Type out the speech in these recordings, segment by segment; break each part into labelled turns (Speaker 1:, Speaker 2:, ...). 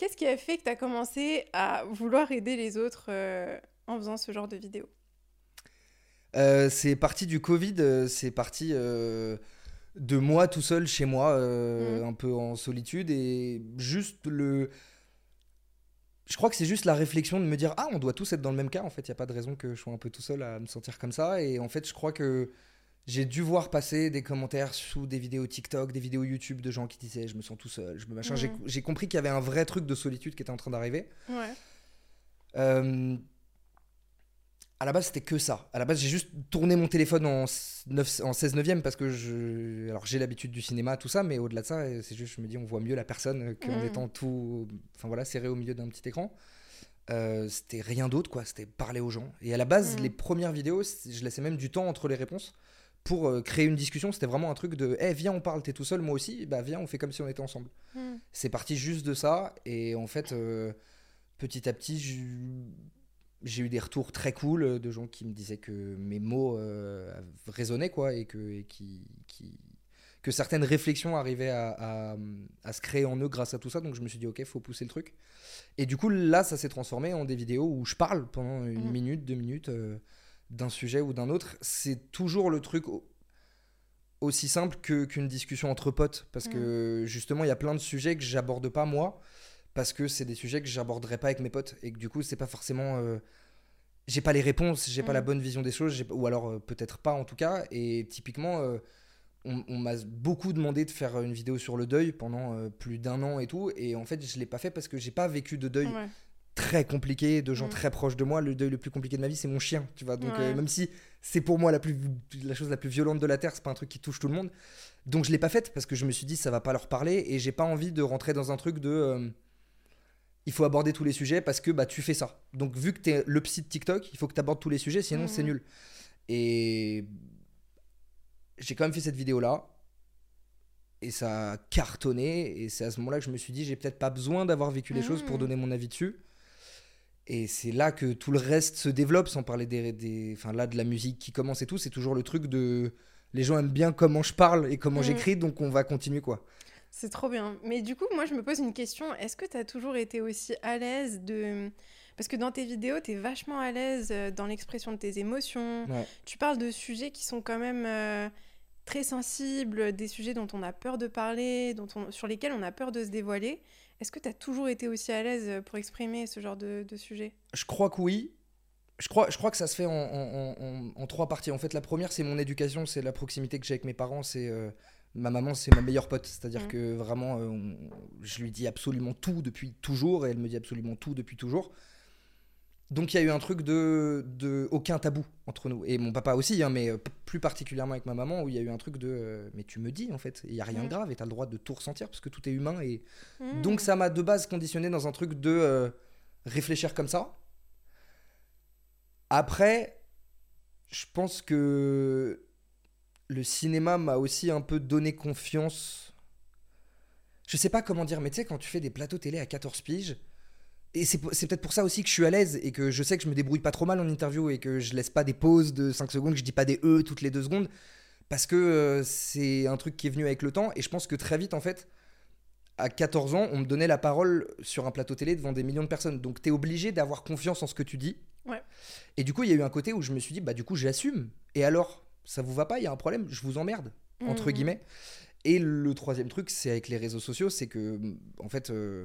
Speaker 1: Qu'est-ce qui a fait que tu as commencé à vouloir aider les autres euh, en faisant ce genre de vidéos
Speaker 2: Euh, c'est parti du Covid, euh, c'est parti euh, de moi tout seul chez moi,
Speaker 1: Mhm.
Speaker 2: un peu en solitude et juste le. Je crois que c'est juste la réflexion de me dire ah on doit tous être dans le même cas en fait il y a pas de raison que je sois un peu tout seul à me sentir comme ça et en fait je crois que j'ai dû voir passer des commentaires sous des vidéos TikTok, des vidéos YouTube de gens qui disaient je me sens tout seul, je me machin. J'ai-. J'ai compris qu'il y avait un vrai truc de solitude qui était en train d'arriver.
Speaker 1: Ouais.
Speaker 2: Euh, à la base, c'était que ça. À la base, j'ai juste tourné mon téléphone en, 9 en 16 neuvième parce que je, alors j'ai l'habitude du cinéma, tout ça, mais au-delà de ça, c'est juste, je me dis, on voit mieux la personne qu'en étant tout, enfin voilà, serré au milieu d'un petit écran. Euh, c'était rien d'autre, quoi. C'était parler aux gens. Et à la base, les premières vidéos, je laissais même du temps entre les réponses pour euh, créer une discussion. C'était vraiment un truc de, eh, viens, on parle, t'es tout seul, moi aussi. Bah, viens, on fait comme si on était ensemble.
Speaker 1: Hmm.
Speaker 2: C'est parti juste de ça. Et en fait, euh, petit à petit, j'ai eu des retours très cool euh, de gens qui me disaient que mes mots euh, résonnaient, quoi, et que, et qui, qui- que certaines réflexions arrivaient à, à- à se créer en eux grâce à tout ça. Donc je me suis dit, ok, faut pousser le truc. Et du coup, là, ça s'est transformé en des vidéos où je parle pendant une
Speaker 1: Mhm.
Speaker 2: minute, deux minutes euh, d'un sujet ou d'un autre. C'est toujours le truc au- aussi simple que- qu'une discussion entre potes. Parce que justement, il y a plein de sujets que j'aborde pas moi. Parce que c'est des sujets que j'aborderai pas avec mes potes. Et que du coup, c'est pas forcément. euh, j'ai pas les réponses, j'ai pas la
Speaker 1: Mhm.
Speaker 2: bonne vision des choses, ou alors euh, peut-être pas en tout cas. Et typiquement, euh, on, on m'a beaucoup demandé de faire une vidéo sur le deuil pendant plus d'un an et tout. Et en fait, je l'ai pas fait parce que j'ai pas vécu de deuil
Speaker 1: Ouais.
Speaker 2: Très compliqué, de gens
Speaker 1: Mm.
Speaker 2: très proches de moi. Le deuil le plus compliqué de ma vie, c'est mon chien, tu vois. Donc,
Speaker 1: Ouais.
Speaker 2: euh, même si c'est pour moi la, plus, la chose la plus violente de la Terre, c'est pas un truc qui touche tout le monde. Donc, je l'ai pas faite parce que je me suis dit, ça va pas leur parler et j'ai pas envie de rentrer dans un truc de. euh, il faut aborder tous les sujets parce que bah, tu fais ça. Donc, vu que t'es le psy de TikTok, il faut que tu abordes tous les sujets, sinon c'est nul. Et j'ai quand même fait cette vidéo-là. Et ça a cartonné. Et c'est à ce moment-là que je me suis dit, j'ai peut-être pas besoin d'avoir vécu les choses pour
Speaker 1: Mhm.
Speaker 2: donner mon avis dessus. Et c'est là que tout le reste se développe, sans parler des, des- enfin là de la musique qui commence et tout. C'est toujours le truc de, les gens aiment bien comment je parle et comment
Speaker 1: Mhm.
Speaker 2: j'écris, donc on va continuer quoi.
Speaker 1: C'est trop bien. Mais du coup, moi, je me pose une question. Est-ce que tu as toujours été aussi à l'aise de... Parce que dans tes vidéos, tu es vachement à l'aise euh, dans l'expression de tes émotions.
Speaker 2: Ouais.
Speaker 1: Tu parles de sujets qui sont quand même euh, très sensibles, des sujets dont on a peur de parler, dont on- sur lesquels on a peur de se dévoiler. Est-ce que tu as toujours été aussi à l'aise pour exprimer ce genre de, de sujet?
Speaker 2: Je crois que oui. Je crois, je crois que ça se fait en, en- en- en- en trois parties. En fait, la première, c'est mon éducation, c'est la proximité que j'ai avec mes parents. C'est euh, ma maman, c'est ma meilleure pote. C'est-à-dire
Speaker 1: Mhm.
Speaker 2: que vraiment, euh, on- je lui dis absolument tout depuis toujours et elle me dit absolument tout depuis toujours. Donc il y a eu un truc de, de aucun tabou entre nous. Et mon papa aussi, hein, mais euh, plus particulièrement avec ma maman, où il y a eu un truc de euh, mais tu me dis en fait, il y a rien de grave et tu as le droit de tout ressentir parce que tout est humain et
Speaker 1: Hmm.
Speaker 2: donc ça m'a de base conditionné dans un truc de euh, réfléchir comme ça. Après, je pense que le cinéma m'a aussi un peu donné confiance. Je sais pas comment dire, mais tu sais, quand tu fais des plateaux télé à 14 piges, et c'est peut-être pour ça aussi que je suis à l'aise et que je sais que je me débrouille pas trop mal en interview et que je laisse pas des pauses de 5 secondes, que je dis pas des E toutes les 2 secondes, parce que euh, c'est un truc qui est venu avec le temps et je pense que très vite en fait, à 14 ans, on me donnait la parole sur un plateau télé devant des millions de personnes. Donc, tu es obligé d'avoir confiance en ce que tu dis.
Speaker 1: Ouais.
Speaker 2: Et du coup, il y a eu un côté où je me suis dit, bah, du coup, j'assume. Et alors, ça vous va pas? Il y a un problème? Je vous emmerde, entre
Speaker 1: Mhm.
Speaker 2: guillemets. Et le troisième truc, c'est avec les réseaux sociaux, c'est que, en fait, euh,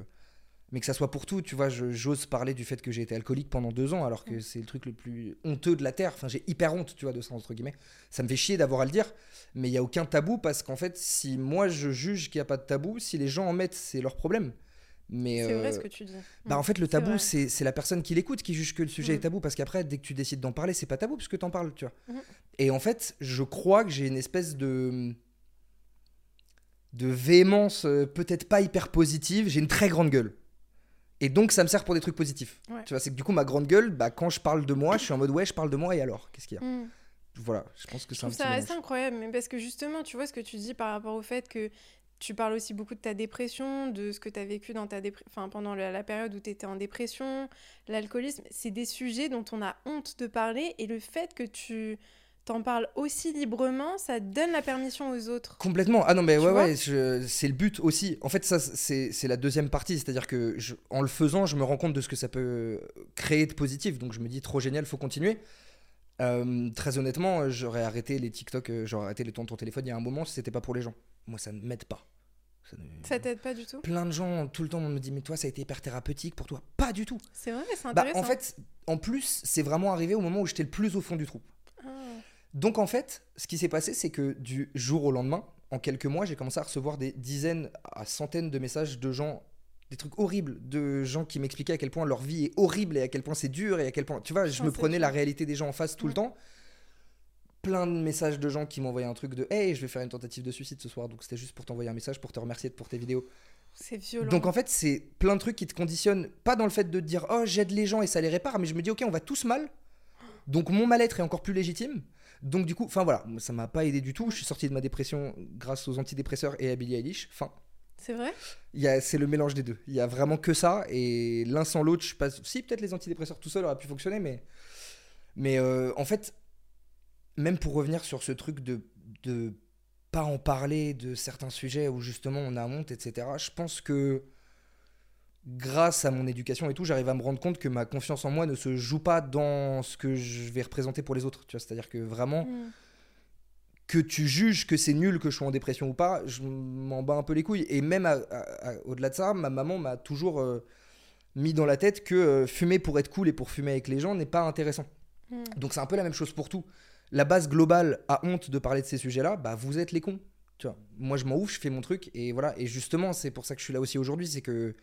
Speaker 2: mais que ça soit pour tout, tu vois, j'ose parler du fait que j'ai été alcoolique pendant deux ans, alors que
Speaker 1: Mm.
Speaker 2: c'est le truc le plus honteux de la Terre. Enfin, j'ai hyper honte, tu vois, de ça, entre guillemets. Ça me fait chier d'avoir à le dire, mais il n'y a aucun tabou parce qu'en fait, si moi je juge qu'il n'y a pas de tabou, si les gens en mettent, c'est leur problème. Mais
Speaker 1: C'est vrai
Speaker 2: euh,
Speaker 1: ce que tu dis.
Speaker 2: bah, en
Speaker 1: Mm.
Speaker 2: fait, le tabou, c'est la personne qui l'écoute qui juge que le sujet
Speaker 1: Mm.
Speaker 2: est tabou. Parce qu'après, dès que tu décides d'en parler, c'est pas tabou puisque t'en parles, tu vois. Et en fait, je crois que j'ai une espèce de. de véhémence, euh, peut-être pas hyper positive. J'ai une très grande gueule. Et donc, ça me sert pour des trucs positifs.
Speaker 1: Ouais.
Speaker 2: Tu vois, c'est que du coup, ma grande gueule, bah, quand je parle de moi, je suis en mode ouais, je parle de moi et alors Qu'est-ce qu'il y a
Speaker 1: Mm.
Speaker 2: Voilà, je pense que c'est un petit
Speaker 1: assez incroyable, mais parce que justement, tu vois ce que tu dis par rapport au fait que tu parles aussi beaucoup de ta dépression, de ce que tu as vécu dans ta enfin, pendant la, la période où tu étais en dépression, l'alcoolisme. C'est des sujets dont on a honte de parler et le fait que tu t'en parles aussi librement, ça donne la permission aux autres.
Speaker 2: Complètement. Ah non, mais
Speaker 1: Tu
Speaker 2: ouais, ouais, c'est le but aussi. En fait, ça, c'est la deuxième partie. C'est-à-dire que je- en le faisant, je me rends compte de ce que ça peut créer de positif. Donc je me dis, trop génial, faut continuer. Euh, très honnêtement, j'aurais arrêté les TikTok, euh, j'aurais arrêté les temps de ton téléphone il y a un moment si c'était pas pour les gens. Moi, ça ne m'aide pas. Ça ne-
Speaker 1: Ça t'aide pas du tout?
Speaker 2: Plein de gens, tout le temps, me dit, mais toi, ça a été hyper thérapeutique pour toi. Pas du tout.
Speaker 1: C'est vrai, c'est
Speaker 2: Bah,
Speaker 1: intéressant.
Speaker 2: en fait, en plus, c'est vraiment arrivé au moment où j'étais le plus au fond du trou.
Speaker 1: Ah.
Speaker 2: Donc en fait, ce qui s'est passé, c'est que du jour au lendemain, en quelques mois, j'ai commencé à recevoir des dizaines à centaines de messages de gens, des trucs horribles, de gens qui m'expliquaient à quel point leur vie est horrible et à quel point c'est dur et à quel point, tu vois, je me prenais la réalité des gens en face tout le temps. Plein de messages de gens qui m'envoyaient un truc de Hey, je vais faire une tentative de suicide ce soir. Donc c'était juste pour t'envoyer un message, pour te remercier pour tes vidéos.
Speaker 1: C'est violent.
Speaker 2: Donc en fait, c'est plein de trucs qui te conditionnent, pas dans le fait de te dire oh j'aide les gens et ça les répare, mais je me dis ok on va tous mal, donc mon mal-être est encore plus légitime. Donc du coup, enfin voilà, ça m'a pas aidé du tout. Je suis sorti de ma dépression grâce aux antidépresseurs et à Billie Eilish. Enfin,
Speaker 1: C'est vrai?
Speaker 2: C'est le mélange des deux. Il y a vraiment que ça et l'un sans l'autre, je passe. Si peut-être les antidépresseurs tout seul auraient pu fonctionner, mais mais euh, en fait, même pour revenir sur ce truc de de pas en parler de certains sujets où justement on a honte, etc. Je pense que grâce à mon éducation et tout, j'arrive à me rendre compte que ma confiance en moi ne se joue pas dans ce que je vais représenter pour les autres. Tu vois, c'est-à-dire que vraiment
Speaker 1: Mm.
Speaker 2: que tu juges que c'est nul que je sois en dépression ou pas, je m'en bats un peu les couilles. Et même au-delà de ça, ma maman m'a toujours euh, mis dans la tête que euh, fumer pour être cool et pour fumer avec les gens n'est pas intéressant.
Speaker 1: Mm.
Speaker 2: Donc c'est un peu la même chose pour tout. La base globale a honte de parler de ces sujets-là, bah vous êtes les cons. Tu vois, moi je m'en ouf, je fais mon truc et voilà. Et justement, c'est pour ça que je suis là aussi aujourd'hui, c'est que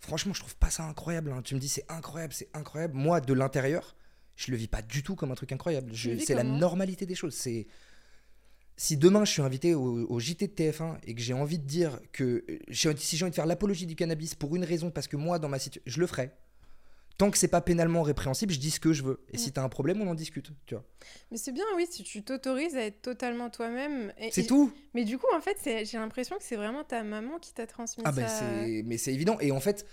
Speaker 2: franchement, je trouve pas ça incroyable. hein. Tu me dis c'est incroyable, c'est incroyable. Moi, de l'intérieur, je le vis pas du tout comme un truc incroyable. C'est la normalité des choses. C'est si demain je suis invité au, au JT de TF1 et que j'ai envie de dire que j'ai- si j'ai envie de faire l'apologie du cannabis pour une raison, parce que moi dans ma situation, je le ferai. Tant que c'est pas pénalement répréhensible, je dis ce que je veux. Et si
Speaker 1: Mm.
Speaker 2: t'as un problème, on en discute. Tu vois.
Speaker 1: Mais c'est bien, oui, si tu t'autorises à être totalement toi-même.
Speaker 2: C'est tout.
Speaker 1: Mais du coup, en fait, j'ai l'impression que c'est vraiment ta maman qui t'a transmis
Speaker 2: Ah ben
Speaker 1: ça.
Speaker 2: c'est, mais c'est évident. Et en fait,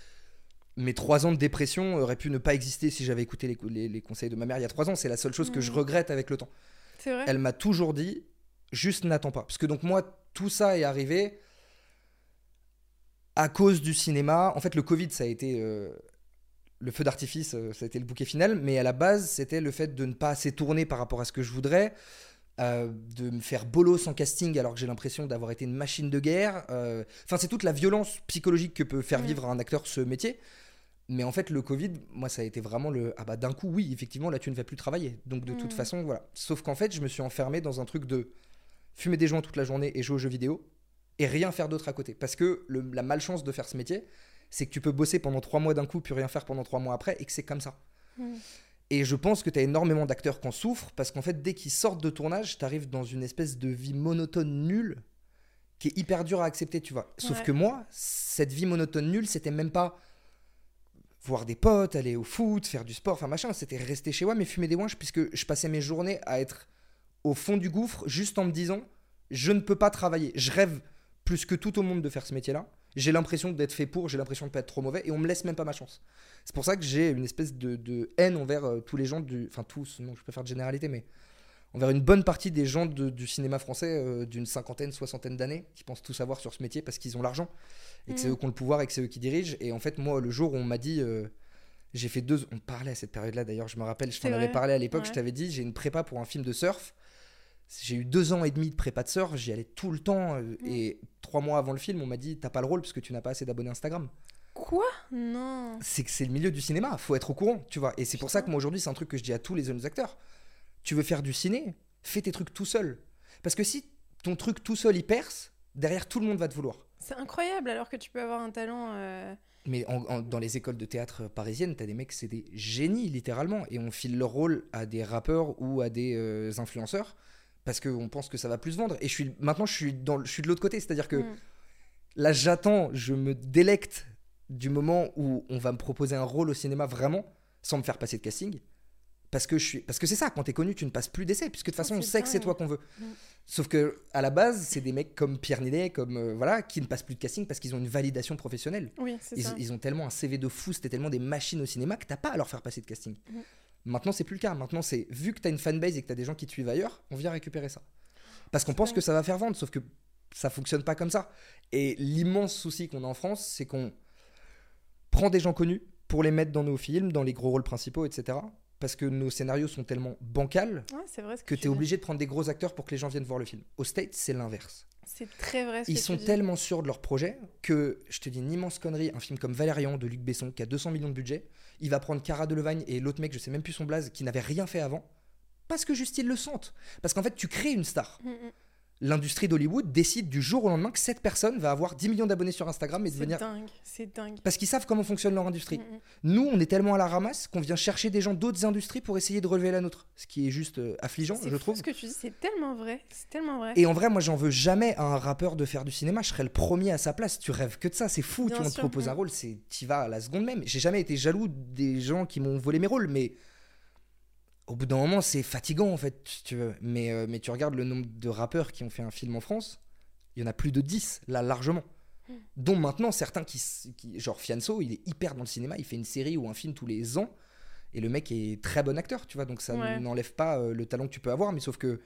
Speaker 2: mes trois ans de dépression auraient pu ne pas exister si j'avais écouté les, les- les conseils de ma mère il y a trois ans. C'est la seule chose que je
Speaker 1: Mhm.
Speaker 2: regrette avec le temps.
Speaker 1: C'est vrai
Speaker 2: Elle m'a toujours dit, juste n'attends pas. Parce que donc moi, tout ça est arrivé à cause du cinéma. En fait, le Covid, ça a été euh, le feu d'artifice, euh, ça a été le bouquet final. Mais à la base, c'était le fait de ne pas assez tourner par rapport à ce que je voudrais. euh, de me faire bolos en casting alors que j'ai l'impression d'avoir été une machine de guerre. euh, Enfin, c'est toute la violence psychologique que peut faire vivre un acteur ce métier. Mais en fait, le Covid, moi, ça a été vraiment le. Ah bah, d'un coup, oui, effectivement, là, tu ne vas plus travailler. Donc, de toute
Speaker 1: Mm.
Speaker 2: façon, voilà. Sauf qu'en fait, je me suis enfermé dans un truc de fumer des joints toute la journée et jouer aux jeux vidéo et rien faire d'autre à côté. Parce que le- la malchance de faire ce métier, c'est que tu peux bosser pendant trois mois d'un coup, puis rien faire pendant trois mois après, et que c'est comme ça.
Speaker 1: Mm.
Speaker 2: Et je pense que tu as énormément d'acteurs qui en souffrent, parce qu'en fait, dès qu'ils sortent de tournage, tu arrives dans une espèce de vie monotone nulle, qui est hyper dure à accepter, tu vois. Sauf
Speaker 1: Ouais.
Speaker 2: que moi, cette vie monotone nulle, c'était même pas voir des potes, aller au foot, faire du sport, enfin machin, c'était rester chez moi, mais fumer des ouinges, puisque je passais mes journées à être au fond du gouffre, juste en me disant, je ne peux pas travailler. Je rêve plus que tout au monde de faire ce métier-là. J'ai l'impression d'être fait pour, j'ai l'impression de pas être trop mauvais, et on me laisse même pas ma chance. C'est pour ça que j'ai une espèce de, de haine envers euh, tous les gens du. Enfin, tous, non, je peux faire de généralité, mais envers une bonne partie des gens de- du cinéma français euh, d'une cinquantaine, soixantaine d'années, qui pensent tout savoir sur ce métier parce qu'ils ont l'argent, et que c'est
Speaker 1: Mm.
Speaker 2: eux qui ont le pouvoir et que c'est eux qui dirigent. Et en fait, moi, le jour où on m'a dit. euh, j'ai fait deux. On parlait à cette période-là d'ailleurs, je me rappelle, je t'en avais parlé à l'époque,
Speaker 1: ouais.
Speaker 2: je t'avais dit, j'ai une prépa pour un film de surf. J'ai eu deux ans et demi de prépa de surf, j'y allais tout le temps. euh,
Speaker 1: Mm.
Speaker 2: Et trois mois avant le film, on m'a dit T'as pas le rôle parce que tu n'as pas assez d'abonnés Instagram
Speaker 1: Quoi? Non.
Speaker 2: c'est que c'est le milieu du cinéma, faut être au courant, tu vois. Et c'est pour ça que moi aujourd'hui, c'est un truc que je dis à tous les jeunes acteurs. Tu veux faire du ciné, fais tes trucs tout seul. Parce que si ton truc tout seul il perce, derrière tout le monde va te vouloir.
Speaker 1: C'est incroyable alors que tu peux avoir un talent. euh,
Speaker 2: Mais en- en- dans les écoles de théâtre parisiennes, t'as des mecs, c'est des génies littéralement, et on file leur rôle à des rappeurs ou à des euh, influenceurs parce qu'on pense que ça va plus vendre. Et je suis maintenant, je suis dans, le- je suis de l'autre côté, c'est-à-dire que
Speaker 1: mm.
Speaker 2: là, j'attends, je me délecte du moment où on va me proposer un rôle au cinéma vraiment, sans me faire passer de casting. Parce que, je suis... parce que c'est ça, quand t'es connu, tu ne passes plus d'essais, puisque de toute façon, on sait que c'est toi qu'on veut.
Speaker 1: Mm.
Speaker 2: Sauf que à la base, c'est des mecs comme Pierre Ninet, comme euh, voilà, qui ne passent plus de casting parce qu'ils ont une validation professionnelle.
Speaker 1: Oui,
Speaker 2: Ils,
Speaker 1: ça.
Speaker 2: ils ont tellement un CV de fou, c'était tellement des machines au cinéma que t'as pas à leur faire passer de casting.
Speaker 1: Mhm.
Speaker 2: Maintenant, c'est plus le cas. Maintenant, c'est vu que t'as une fanbase et que t'as des gens qui te suivent ailleurs, on vient récupérer ça. Parce qu'on pense que ça va faire vendre, sauf que ça fonctionne pas comme ça. Et l'immense souci qu'on a en France, c'est qu'on prend des gens connus pour les mettre dans nos films, dans les gros rôles principaux, etc. Parce que nos scénarios sont tellement bancals
Speaker 1: Ouais, c'est vrai ce que,
Speaker 2: que
Speaker 1: tu dis.
Speaker 2: obligé de prendre des gros acteurs pour que les gens viennent voir le film. Au States, c'est l'inverse.
Speaker 1: C'est très vrai ce
Speaker 2: Ils
Speaker 1: que
Speaker 2: sont
Speaker 1: tu dis.
Speaker 2: tellement sûrs de leur projet que, je te dis une immense connerie, un film comme Valérian de Luc Besson qui a 200 millions de budget, il va prendre Cara Delevingne et l'autre mec, je sais même plus son blaze, qui n'avait rien fait avant, parce que juste le sentent. Parce qu'en fait, tu crées une star.
Speaker 1: Mm, mm.
Speaker 2: L'industrie d'Hollywood décide du jour au lendemain que cette personne va avoir 10 millions d'abonnés sur Instagram et
Speaker 1: C'est
Speaker 2: devenir...
Speaker 1: dingue, c'est dingue.
Speaker 2: Parce qu'ils savent comment fonctionne leur industrie.
Speaker 1: Mm, mm.
Speaker 2: Nous, on est tellement à la ramasse qu'on vient chercher des gens d'autres industries pour essayer de relever la nôtre. Ce qui est juste euh, affligeant,
Speaker 1: C'est
Speaker 2: je
Speaker 1: fou
Speaker 2: trouve.
Speaker 1: Ce que tu dis, c'est tellement vrai. C'est tellement vrai.
Speaker 2: Et en vrai, moi, j'en veux jamais à un rappeur de faire du cinéma. Je serais le premier à sa place. Tu rêves que de ça. C'est fou.
Speaker 1: Bien
Speaker 2: tu on te propose un rôle, c'est t'y vas à la seconde même. J'ai jamais été jaloux des gens qui m'ont volé mes rôles, mais au bout d'un moment, c'est fatigant en fait. si Tu veux. Mais, euh, mais tu regardes le nombre de rappeurs qui ont fait un film en France, il y en a plus de 10, là, largement.
Speaker 1: Mm.
Speaker 2: Dont maintenant certains qui, qui. Genre Fianso, il est hyper dans le cinéma. Il fait une série ou un film tous les ans. Et le mec est très bon acteur, tu vois. Donc ça
Speaker 1: Ouais.
Speaker 2: n'enlève pas euh, le talent que tu peux avoir. Mais sauf que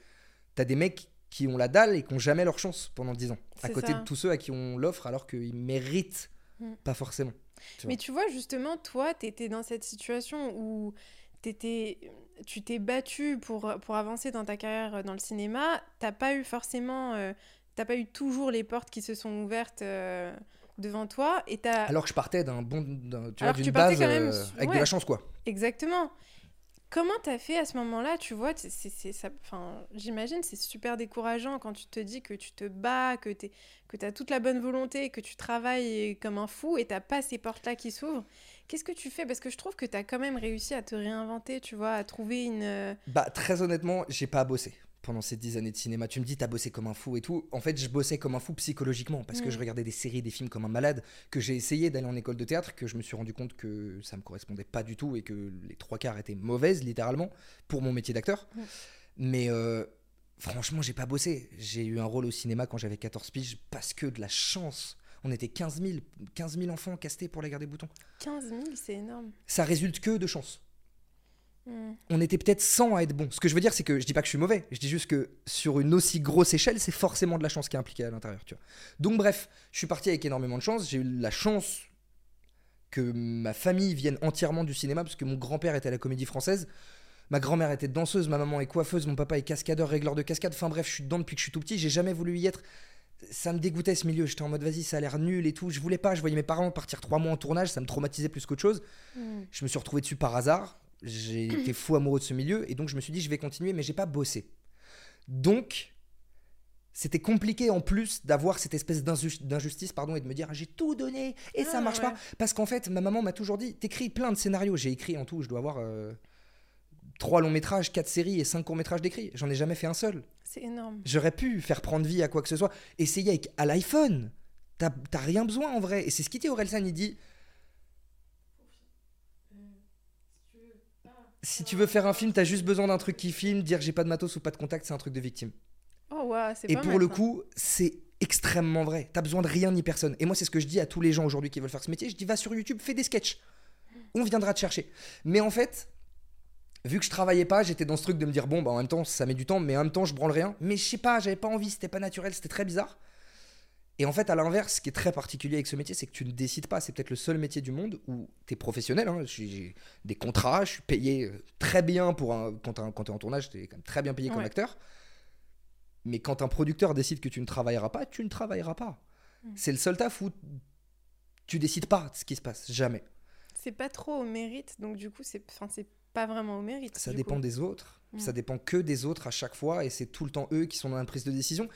Speaker 2: t'as des mecs qui ont la dalle et qui ont jamais leur chance pendant 10 ans. À côté
Speaker 1: ça.
Speaker 2: de tous ceux à qui on l'offre alors qu'ils méritent
Speaker 1: Mm.
Speaker 2: pas forcément. Tu
Speaker 1: Mais tu vois, justement, toi, tu étais dans cette situation où t'étais- tu t'es battu pour, pour avancer dans ta carrière dans le cinéma. T'as pas eu forcément. euh, t'as pas eu toujours les portes qui se sont ouvertes euh, devant toi. Et t'as.
Speaker 2: Alors que je partais d'un bon, d'une base
Speaker 1: quand même
Speaker 2: euh, avec de la chance quoi.
Speaker 1: Exactement. Comment t'as fait à ce moment-là Tu vois, c'est, ça, enfin, j'imagine c'est super décourageant quand tu te dis que tu te bats, que tu que as toute la bonne volonté, que tu travailles comme un fou et t'as pas ces portes-là qui s'ouvrent. Qu'est-ce que tu fais? Parce que je trouve que tu as quand même réussi à te réinventer, tu vois, à trouver une... euh,
Speaker 2: Bah très honnêtement, j'ai pas bossé pendant ces 10 années de cinéma. Tu me dis t'as bossé comme un fou et tout. En fait, je bossais comme un fou psychologiquement parce que
Speaker 1: Mm.
Speaker 2: je regardais des séries, des films comme un malade, que j'ai essayé d'aller en école de théâtre, que je me suis rendu compte que ça me correspondait pas du tout et que les trois quarts étaient mauvaises littéralement pour mon métier d'acteur.
Speaker 1: Mm.
Speaker 2: Mais euh, franchement, j'ai pas bossé. J'ai eu un rôle au cinéma quand j'avais 14 piges parce que de la chance. On était 15 000, 15 000 enfants castés pour la guerre des boutons.
Speaker 1: 15 000, c'est énorme.
Speaker 2: Ça résulte que de chance
Speaker 1: Hmm.
Speaker 2: on était peut-être 100 à être bon. Ce que je veux dire, c'est que je dis pas que je suis mauvais. Je dis juste que sur une aussi grosse échelle, c'est forcément de la chance qui est impliquée à l'intérieur. Tu vois. Donc bref, je suis parti avec énormément de chance. J'ai eu la chance que ma famille vienne entièrement du cinéma, parce que mon grand-père était à la comédie française. Ma grand-mère était danseuse, ma maman est coiffeuse, mon papa est cascadeur, régleur de cascade. Enfin bref, je suis dedans depuis que je suis tout petit. J'ai jamais voulu y être. Ça me dégoûtait ce milieu. J'étais en mode vas-y, ça a l'air nul et tout. Je voulais pas. Je voyais mes parents partir trois mois en tournage. Ça me traumatisait plus qu'autre chose.
Speaker 1: Hmm.
Speaker 2: Je me suis retrouvé dessus par hasard. J'ai été fou amoureux de ce milieu et donc je me suis dit je vais continuer, mais j'ai pas bossé. Donc c'était compliqué en plus d'avoir cette espèce d'injus- d'injustice pardon et de me dire j'ai tout donné et ça
Speaker 1: Ah,
Speaker 2: marche
Speaker 1: ouais.
Speaker 2: pas parce qu'en fait ma maman m'a toujours dit t'écris plein de scénarios j'ai écrit en tout je dois avoir euh, trois longs métrages quatre séries et cinq courts métrages d'écrit j'en ai jamais fait un seul
Speaker 1: C'est énorme.
Speaker 2: J'aurais pu faire prendre vie à quoi que ce soit. Essayer avec à l'iPhone. T'as rien besoin en vrai. Et c'est ce qu'il dit Orelsan. Il dit Si tu veux faire un film, t'as juste besoin d'un truc qui filme. Dire j'ai pas de matos ou pas de contact, c'est un truc de victime.
Speaker 1: Oh, c'est
Speaker 2: Et
Speaker 1: pas
Speaker 2: pour
Speaker 1: mal,
Speaker 2: le
Speaker 1: ça.
Speaker 2: coup, c'est extrêmement vrai. T'as besoin de rien ni personne. Et moi, c'est ce que je dis à tous les gens aujourd'hui qui veulent faire ce métier. Je dis va sur YouTube, fais des sketchs. On viendra te chercher. Mais en fait, vu que je travaillais pas, j'étais dans ce truc de me dire bon, bah en même temps, ça met du temps, mais en même temps, je branle rien. Mais je sais pas, j'avais pas envie, c'était pas naturel, c'était très bizarre. Et en fait, à l'inverse, ce qui est très particulier avec ce métier, c'est que tu ne décides pas. C'est peut-être le seul métier du monde où tu es professionnel. hein. J'ai des contrats, je suis payé euh, très bien pour un. Quand tu es en tournage, tu es quand même très bien payé comme acteur. Mais quand un producteur décide que tu ne travailleras pas, tu ne travailleras pas.
Speaker 1: Mm.
Speaker 2: C'est le seul taf où tu décides pas de ce qui se passe. Jamais.
Speaker 1: C'est pas trop au mérite, donc du coup, c'est pas vraiment au mérite.
Speaker 2: Ça dépend
Speaker 1: coup.
Speaker 2: des autres.
Speaker 1: Mm.
Speaker 2: Ça dépend que des autres à chaque fois. Et c'est tout le temps eux qui sont dans la prise de décision.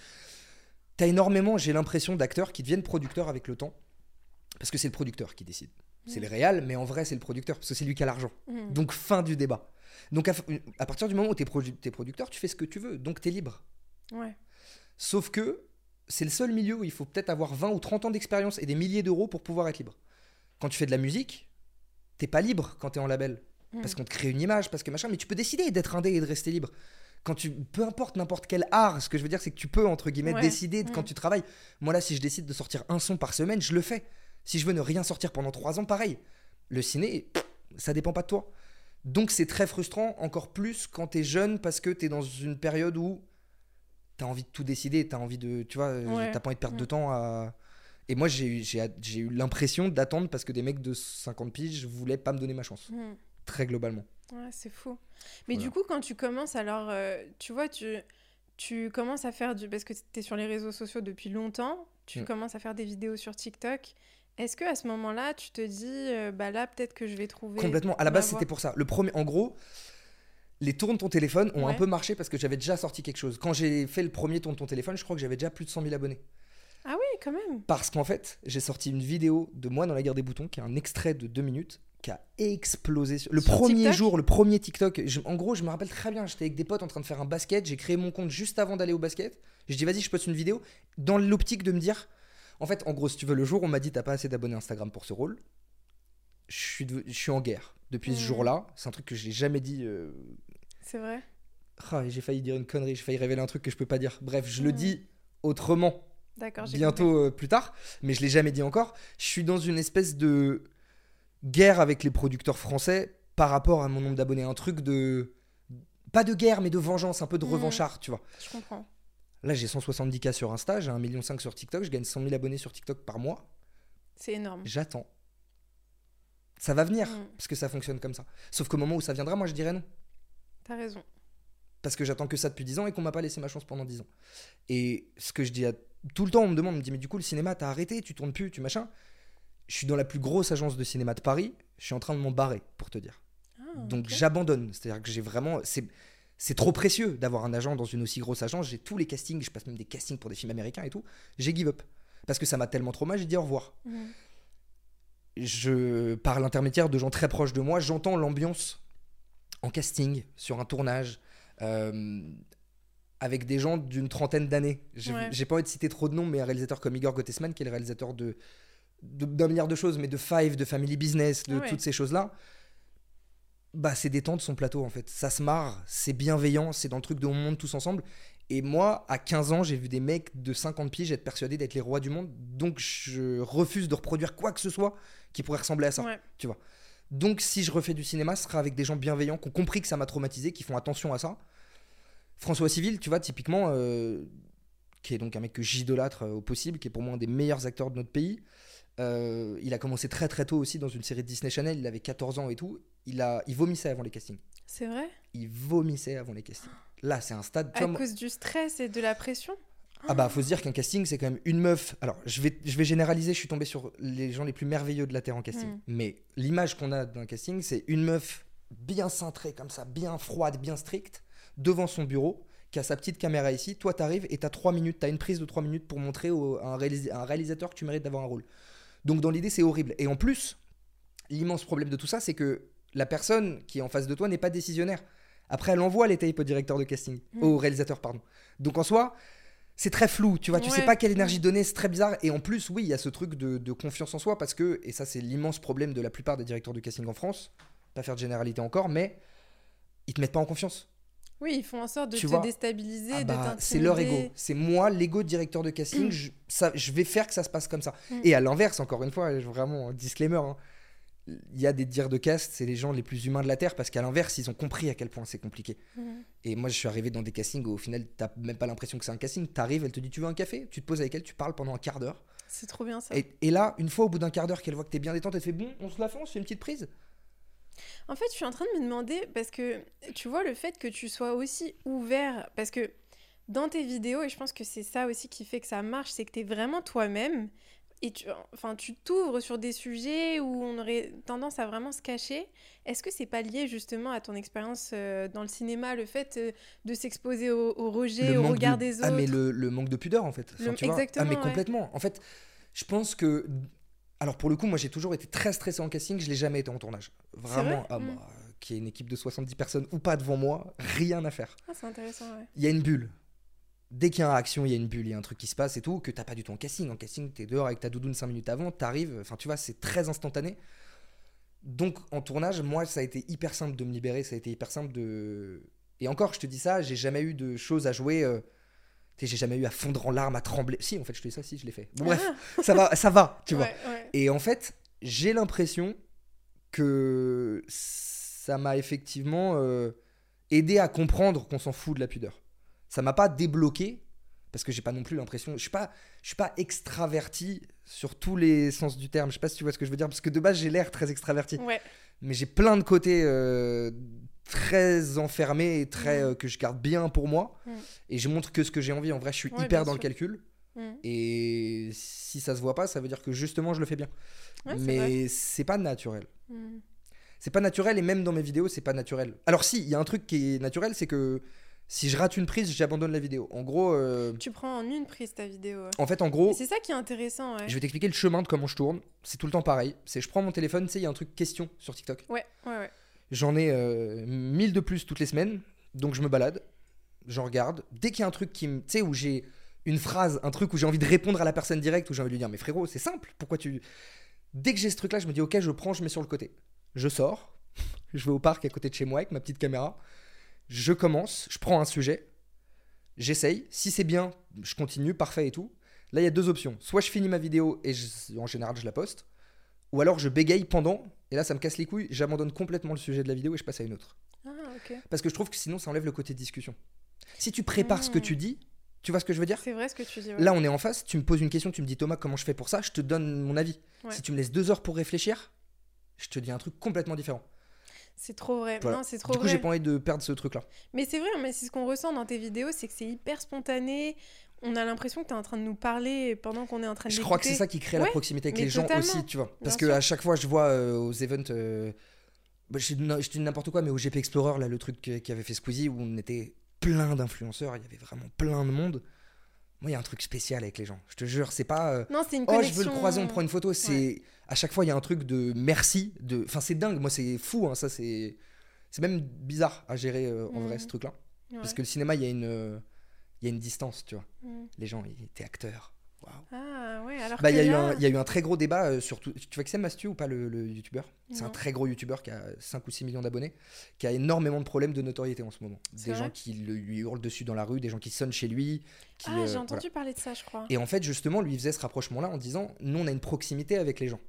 Speaker 2: T'as énormément, j'ai l'impression, d'acteurs qui deviennent producteurs avec le temps. Parce que c'est le producteur qui décide. C'est
Speaker 1: Mm.
Speaker 2: le réal, mais en vrai, c'est le producteur. Parce que c'est lui qui a l'argent.
Speaker 1: Hmm.
Speaker 2: Donc, fin du débat. Donc, à, à partir du moment où t'es produ- t'es producteur, tu fais ce que tu veux. Donc, t'es libre.
Speaker 1: Ouais.
Speaker 2: Sauf que c'est le seul milieu où il faut peut-être avoir 20 ou 30 ans d'expérience et des milliers d'euros pour pouvoir être libre. Quand tu fais de la musique, t'es pas libre quand t'es en label.
Speaker 1: Mm.
Speaker 2: Parce qu'on te crée une image, parce que machin, mais tu peux décider d'être indé et de rester libre. Quand tu, peu importe n'importe quel art, ce que je veux dire, c'est que tu peux, entre guillemets,
Speaker 1: Ouais.
Speaker 2: décider de quand
Speaker 1: Mm.
Speaker 2: tu travailles. Moi, là, si je décide de sortir un son par semaine, je le fais. Si je veux ne rien sortir pendant trois ans, pareil. Le ciné, ça dépend pas de toi. Donc, c'est très frustrant, encore plus quand t'es jeune, parce que t'es dans une période où t'as envie de tout décider, t'as envie de, tu vois, euh,
Speaker 1: Ouais.
Speaker 2: t'as pas envie de perdre
Speaker 1: Mm.
Speaker 2: de temps à. Et moi, j'ai eu, j'ai, j'ai eu l'impression d'attendre parce que des mecs de 50 piges voulaient pas me donner ma chance,
Speaker 1: Mm.
Speaker 2: Très globalement.
Speaker 1: Ouais, c'est fou. Mais
Speaker 2: Voilà.
Speaker 1: du coup, quand tu commences, alors, euh, tu vois, tu, tu commences à faire du... Parce que tu es sur les réseaux sociaux depuis longtemps, tu
Speaker 2: Mm.
Speaker 1: commences à faire des vidéos sur TikTok. Est-ce que à ce moment-là, tu te dis, euh, bah là, peut-être que je vais trouver...
Speaker 2: Complètement. À la base, c'était pour ça. Le premier, en gros, les tours de ton téléphone ont un peu marché parce que j'avais déjà sorti quelque chose. Quand j'ai fait le premier tour de ton téléphone, je crois que j'avais déjà plus de 100 000 abonnés.
Speaker 1: Ah oui, quand même.
Speaker 2: Parce qu'en fait, j'ai sorti une vidéo de moi dans la guerre des boutons, qui est un extrait de deux minutes, qui a explosé. Le
Speaker 1: Sur
Speaker 2: premier
Speaker 1: TikTok
Speaker 2: jour, le premier TikTok, je- en gros, je me rappelle très bien, j'étais avec des potes en train de faire un basket, j'ai créé mon compte juste avant d'aller au basket. Je dis, vas-y, je poste une vidéo, dans l'optique de me dire, en fait, en gros, si tu veux, le jour, on m'a dit, t'as pas assez d'abonnés Instagram pour ce rôle. Je suis, de- je suis en guerre depuis ce
Speaker 1: Mhm.
Speaker 2: jour-là. C'est un truc que je n'ai jamais dit. euh,
Speaker 1: C'est vrai.
Speaker 2: ah, j'ai failli dire une connerie, j'ai failli révéler un truc que je peux pas dire. Bref, je le
Speaker 1: Mhm.
Speaker 2: dis autrement bientôt euh, plus tard, mais je l'ai jamais dit encore. Je suis dans une espèce de guerre avec les producteurs français par rapport à mon nombre d'abonnés. Un truc de. Pas de guerre, mais de vengeance, un peu de
Speaker 1: Mhm.
Speaker 2: revanchard, tu vois.
Speaker 1: Je comprends.
Speaker 2: Là, j'ai 170K sur Insta, j'ai 1,5 million sur TikTok, je gagne 100 000 abonnés sur TikTok par mois.
Speaker 1: C'est énorme.
Speaker 2: J'attends. Ça va venir,
Speaker 1: Mhm.
Speaker 2: parce que ça fonctionne comme ça. Sauf qu'au moment où ça viendra, moi, je dirais non.
Speaker 1: T'as raison.
Speaker 2: parce que j'attends que ça depuis 10 ans et qu'on m'a pas laissé ma chance pendant 10 ans. Et ce que je dis à tout le temps, on me demande, on me dit mais du coup le cinéma t'as arrêté, tu tournes plus, tu machin. Je suis dans la plus grosse agence de cinéma de Paris, je suis en train de m'en barrer pour te dire.
Speaker 1: Ah,
Speaker 2: Donc j'abandonne, c'est-à-dire que j'ai vraiment c'est c'est trop précieux d'avoir un agent dans une aussi grosse agence, j'ai tous les castings, je passe même des castings pour des films américains et tout. J'ai give up parce que ça m'a tellement trop mal, j'ai dit au revoir.
Speaker 1: Mhm.
Speaker 2: je, par l'intermédiaire de gens très proches de moi, j'entends l'ambiance en casting, sur un tournage, euh, avec des gens d'une trentaine d'années. J'ai
Speaker 1: Ouais.
Speaker 2: pas envie de citer trop de noms, mais un réalisateur comme Igor Gottesman, qui est le réalisateur de d'un milliard de choses, mais de Five, de Family Business, de
Speaker 1: Ah ouais.
Speaker 2: toutes ces choses-là, bah c'est détente son plateau en fait. Ça se marre, c'est bienveillant, c'est dans le truc de on monte tous ensemble. Et moi, à 15 ans, j'ai vu des mecs de 50 piges être persuadés d'être les rois du monde, donc je refuse de reproduire quoi que ce soit qui pourrait ressembler à ça.
Speaker 1: Ouais.
Speaker 2: Donc si je refais du cinéma, ce sera avec des gens bienveillants qui ont compris que ça m'a traumatisé, qui font attention à ça. François Civil, tu vois, typiquement, euh, qui est donc un mec que j'idolâtre euh, au possible, qui est pour moi un des meilleurs acteurs de notre pays. Euh, il a commencé très très tôt aussi dans une série de Disney Channel, il avait 14 ans et tout. Il, a, il vomissait avant les castings.
Speaker 1: C'est vrai?
Speaker 2: Il vomissait avant les castings. Là, c'est un stade.
Speaker 1: À cause du stress et de la pression?
Speaker 2: Ah bah faut se dire qu'un casting c'est quand même une meuf. Alors je vais, je vais généraliser, je suis tombé sur les gens les plus merveilleux de la Terre en casting.
Speaker 1: Mm.
Speaker 2: Mais l'image qu'on a d'un casting c'est une meuf bien cintrée comme ça, bien froide, bien stricte, devant son bureau, qui a sa petite caméra ici. Toi t'arrives et t'as 3 minutes, t'as une prise de 3 minutes pour montrer au- à un, réalis- à un réalisateur que tu mérites d'avoir un rôle. Donc dans l'idée c'est horrible. Et en plus, l'immense problème de tout ça c'est que la personne qui est en face de toi n'est pas décisionnaire. Après elle envoie les tapes au directeur de casting,
Speaker 1: Mm.
Speaker 2: au réalisateur pardon. Donc en soi c'est très flou, tu vois, tu sais pas quelle énergie donner, c'est très bizarre. Et en plus, oui, il y a ce truc de, de confiance en soi parce que, et ça c'est l'immense problème de la plupart des directeurs de casting en France, pas faire de généralité encore, mais ils te mettent pas en confiance.
Speaker 1: Oui, ils font en sorte de
Speaker 2: Tu
Speaker 1: te
Speaker 2: vois
Speaker 1: déstabiliser,
Speaker 2: Ah
Speaker 1: de
Speaker 2: bah, c'est leur ego, c'est moi l'ego directeur de casting, je, ça, je vais faire que ça se passe comme ça.
Speaker 1: Mm.
Speaker 2: Et à l'inverse, encore une fois, je- vraiment, disclaimer, hein, il y a des dires de cast, c'est les gens les plus humains de la Terre parce qu'à l'inverse, ils ont compris à quel point c'est compliqué.
Speaker 1: Mhm.
Speaker 2: Et moi, je suis arrivé dans des castings où au final, t'as même pas l'impression que c'est un casting. T'arrives, elle te dit Tu veux un café? Tu te poses avec elle, tu parles pendant un quart d'heure.
Speaker 1: C'est trop bien ça.
Speaker 2: Et, et là, une fois au bout d'un quart d'heure qu'elle voit que t'es bien détente, elle te fait Bon, on se la fait, on se fait une petite prise.
Speaker 1: En fait, je suis en train de me demander, parce que tu vois, le fait que tu sois aussi ouvert, parce que dans tes vidéos, et je pense que c'est ça aussi qui fait que ça marche, c'est que tu es vraiment toi-même, et tu enfin, tu t'ouvres sur des sujets où on aurait tendance à vraiment se cacher. Est-ce que c'est pas lié justement à ton expérience euh, dans le cinéma, le fait euh, de s'exposer au, au rejet, au regard
Speaker 2: de-
Speaker 1: des autres
Speaker 2: Ah, mais le, le manque de pudeur, en fait. Enfin,
Speaker 1: Le-
Speaker 2: tu vois?
Speaker 1: exactement,
Speaker 2: Ah, mais
Speaker 1: ouais.
Speaker 2: complètement. En fait, je pense que. Alors, pour le coup, moi, j'ai toujours été très stressé en casting. Je l'ai jamais été en tournage. Vraiment.
Speaker 1: vrai
Speaker 2: Ah, qu'il y ait une équipe de 70 personnes ou pas devant moi, rien à faire.
Speaker 1: Ah, c'est intéressant, ouais.
Speaker 2: Il y a une bulle. dès qu'il y a une réaction, il y a une bulle, il y a un truc qui se passe et tout, que t'as pas du tout en casting. En casting, t'es dehors avec ta doudoune 5 minutes avant, t'arrives, enfin tu vois, c'est très instantané. Donc en tournage, moi, ça a été hyper simple de me libérer, ça a été hyper simple de. Et encore, je te dis ça, j'ai jamais eu de choses à jouer. euh, j'ai jamais eu à fondre en larmes, à trembler. Si, en fait, je te dis ça, si, je l'ai fait. Bon, bref, ça va, ça va, tu vois.
Speaker 1: Ouais, ouais.
Speaker 2: Et en fait, j'ai l'impression que ça m'a effectivement euh, aidé à comprendre qu'on s'en fout de la pudeur. Ça m'a pas débloqué parce que j'ai pas non plus l'impression, je suis pas, je suis pas extraverti sur tous les sens du terme. Je sais pas si tu vois ce que je veux dire parce que de base j'ai l'air très extraverti,
Speaker 1: Ouais.
Speaker 2: mais j'ai plein de côtés euh, très enfermés et très
Speaker 1: Mm.
Speaker 2: euh, que je garde bien pour moi
Speaker 1: Mm.
Speaker 2: et je montre que ce que j'ai envie. En vrai, je suis
Speaker 1: Ouais,
Speaker 2: hyper dans le calcul.
Speaker 1: Mm.
Speaker 2: Et si ça se voit pas, ça veut dire que justement je le fais bien.
Speaker 1: Ouais.
Speaker 2: Mais c'est pas naturel. C'est pas naturel et même dans mes vidéos, c'est pas naturel. Alors si, il y a un truc qui est naturel, c'est que si je rate une prise, j'abandonne la vidéo. En gros, euh,
Speaker 1: Tu prends en une prise ta vidéo.
Speaker 2: en fait, en gros,
Speaker 1: C'est ça qui est intéressant, ouais.
Speaker 2: je vais t'expliquer le chemin de comment je tourne. C'est tout le temps pareil. C'est je prends mon téléphone, tu sais, il y a un truc question sur TikTok.
Speaker 1: Ouais, ouais, ouais.
Speaker 2: J'en ai euh, 1000 de plus toutes les semaines, donc je me balade, j'en regarde. Dès qu'il y a un truc qui me, tu sais, où j'ai une phrase, un truc où j'ai envie de répondre à la personne directe, où j'ai envie de lui dire, mais frérot, c'est simple, pourquoi tu... Dès que j'ai ce truc-là, je me dis, ok, je prends, je mets sur le côté. Je sors, je vais au parc à côté de chez moi avec ma petite caméra, je commence, je prends un sujet, j'essaye, si c'est bien, je continue, parfait et tout. Là, il y a deux options. Soit je finis ma vidéo et en général, je la poste, ou alors je bégaye pendant, et là, ça me casse les couilles, j'abandonne complètement le sujet de la vidéo et je passe à une autre.
Speaker 1: Ah, ok.
Speaker 2: Parce que je trouve que sinon, ça enlève le côté discussion. Si tu prépares ce que
Speaker 1: Mm.
Speaker 2: tu dis, tu vois ce que je veux dire?
Speaker 1: C'est vrai ce que tu dis. ouais.
Speaker 2: Là, on est en face, tu me poses une question, tu me dis Thomas, comment je fais pour ça? Je te donne mon avis.
Speaker 1: Ouais.
Speaker 2: Si tu me laisses deux heures pour réfléchir, je te dis un truc complètement différent.
Speaker 1: C'est trop vrai.
Speaker 2: Voilà.
Speaker 1: Non, c'est trop
Speaker 2: Du coup,
Speaker 1: vrai.
Speaker 2: j'ai pas envie de perdre ce truc-là.
Speaker 1: Mais c'est vrai, mais c'est ce qu'on ressent dans tes vidéos, c'est que c'est hyper spontané. On a l'impression que tu es en train de nous parler pendant qu'on est en train de
Speaker 2: Je crois que c'est ça qui crée la proximité avec les gens aussi, tu vois. Parce
Speaker 1: Bien
Speaker 2: que
Speaker 1: sûr.
Speaker 2: à chaque fois, je vois euh, aux events. euh, bah, je, dis- n'importe quoi, mais au GP Explorer, là, le truc qui avait fait Squeezie, où on était plein d'influenceurs, il y avait vraiment plein de monde. Moi, il y a un truc spécial avec les gens. Je te jure, c'est pas. euh,
Speaker 1: Non, c'est une
Speaker 2: Oh,
Speaker 1: connexion.
Speaker 2: je veux le croiser, on prend une photo. C'est à chaque fois il y a un truc de merci, de. Enfin, c'est dingue. Moi, c'est fou. hein, ça, c'est. C'est même bizarre à gérer euh, en vrai ce truc-là,
Speaker 1: Ouais.
Speaker 2: parce que le cinéma, il y a une, il y a une distance, tu vois.
Speaker 1: Mm.
Speaker 2: Les gens, ils étaient acteurs. Waouh.
Speaker 1: Ah, ouais, alors
Speaker 2: Bah, il y, a eu
Speaker 1: là-
Speaker 2: un- il y a eu un très gros débat euh, sur tout. Tu vois que c'est Mastu ou pas le, le youtubeur? C'est un très gros youtubeur qui a 5 ou 6 millions d'abonnés, qui a énormément de problèmes de notoriété en ce moment. Des gens qui le- lui hurlent dessus dans la rue, des gens qui sonnent chez lui. Qui,
Speaker 1: Ah,
Speaker 2: euh,
Speaker 1: j'ai
Speaker 2: voilà.
Speaker 1: entendu parler de ça, je crois.
Speaker 2: Et en fait, justement, lui il faisait ce rapprochement-là en disant Nous, on a une proximité avec les gens.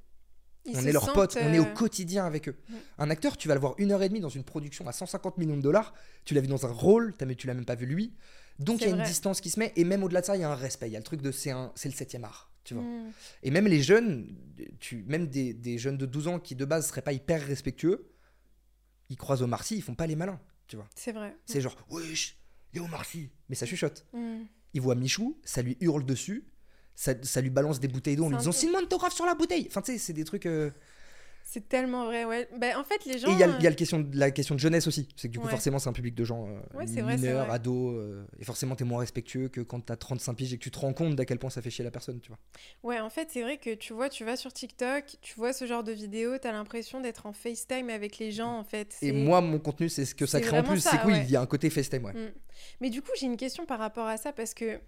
Speaker 1: Ils
Speaker 2: on est leurs potes, on est au
Speaker 1: euh,
Speaker 2: quotidien avec eux.
Speaker 1: Mm.
Speaker 2: Un acteur, tu vas le voir une heure et demie dans une production à 150 millions de dollars, tu l'as vu dans un rôle, mais tu l'as même pas vu lui. Donc il y a une distance qui se met, et même au-delà de ça, il y a un respect. Il y a le truc de c'est le 7 art, tu vois.
Speaker 1: mm.
Speaker 2: Et même les jeunes, tu, même des, des jeunes de 12 ans qui de base seraient pas hyper respectueux, ils croisent Omar Sy, ils font pas les malins, tu vois.
Speaker 1: C'est vrai.
Speaker 2: C'est genre, wesh, il y a Omar Sy, mais ça chuchote.
Speaker 1: Mm.
Speaker 2: Il voit Michou, ça lui hurle dessus, ça, ça lui balance des bouteilles d'eau en
Speaker 1: C'est
Speaker 2: lui disant signe-moi un autographe sur la bouteille. Enfin, tu sais, c'est des trucs. euh,
Speaker 1: C'est tellement vrai, ouais. Bah, en fait, les gens.
Speaker 2: Et il y a, y a
Speaker 1: euh,
Speaker 2: le question, la question de jeunesse aussi. C'est que du coup,
Speaker 1: Ouais.
Speaker 2: forcément, c'est un public de gens euh,
Speaker 1: Ouais,
Speaker 2: mineurs,
Speaker 1: vrai.
Speaker 2: ados. euh, et forcément, t'es moins respectueux que quand t'as 35 piges et que tu te rends compte d'à quel point ça fait chier la personne, tu vois.
Speaker 1: Ouais, en fait, c'est vrai que tu vois, tu vas sur TikTok, tu vois ce genre de vidéo, t'as l'impression d'être en FaceTime avec les gens, en fait.
Speaker 2: Et moi, mon contenu, c'est ce que ça crée en plus. C'est que oui, il y a un côté FaceTime, ouais.
Speaker 1: Mm. Mais du coup, j'ai une question par rapport à ça parce que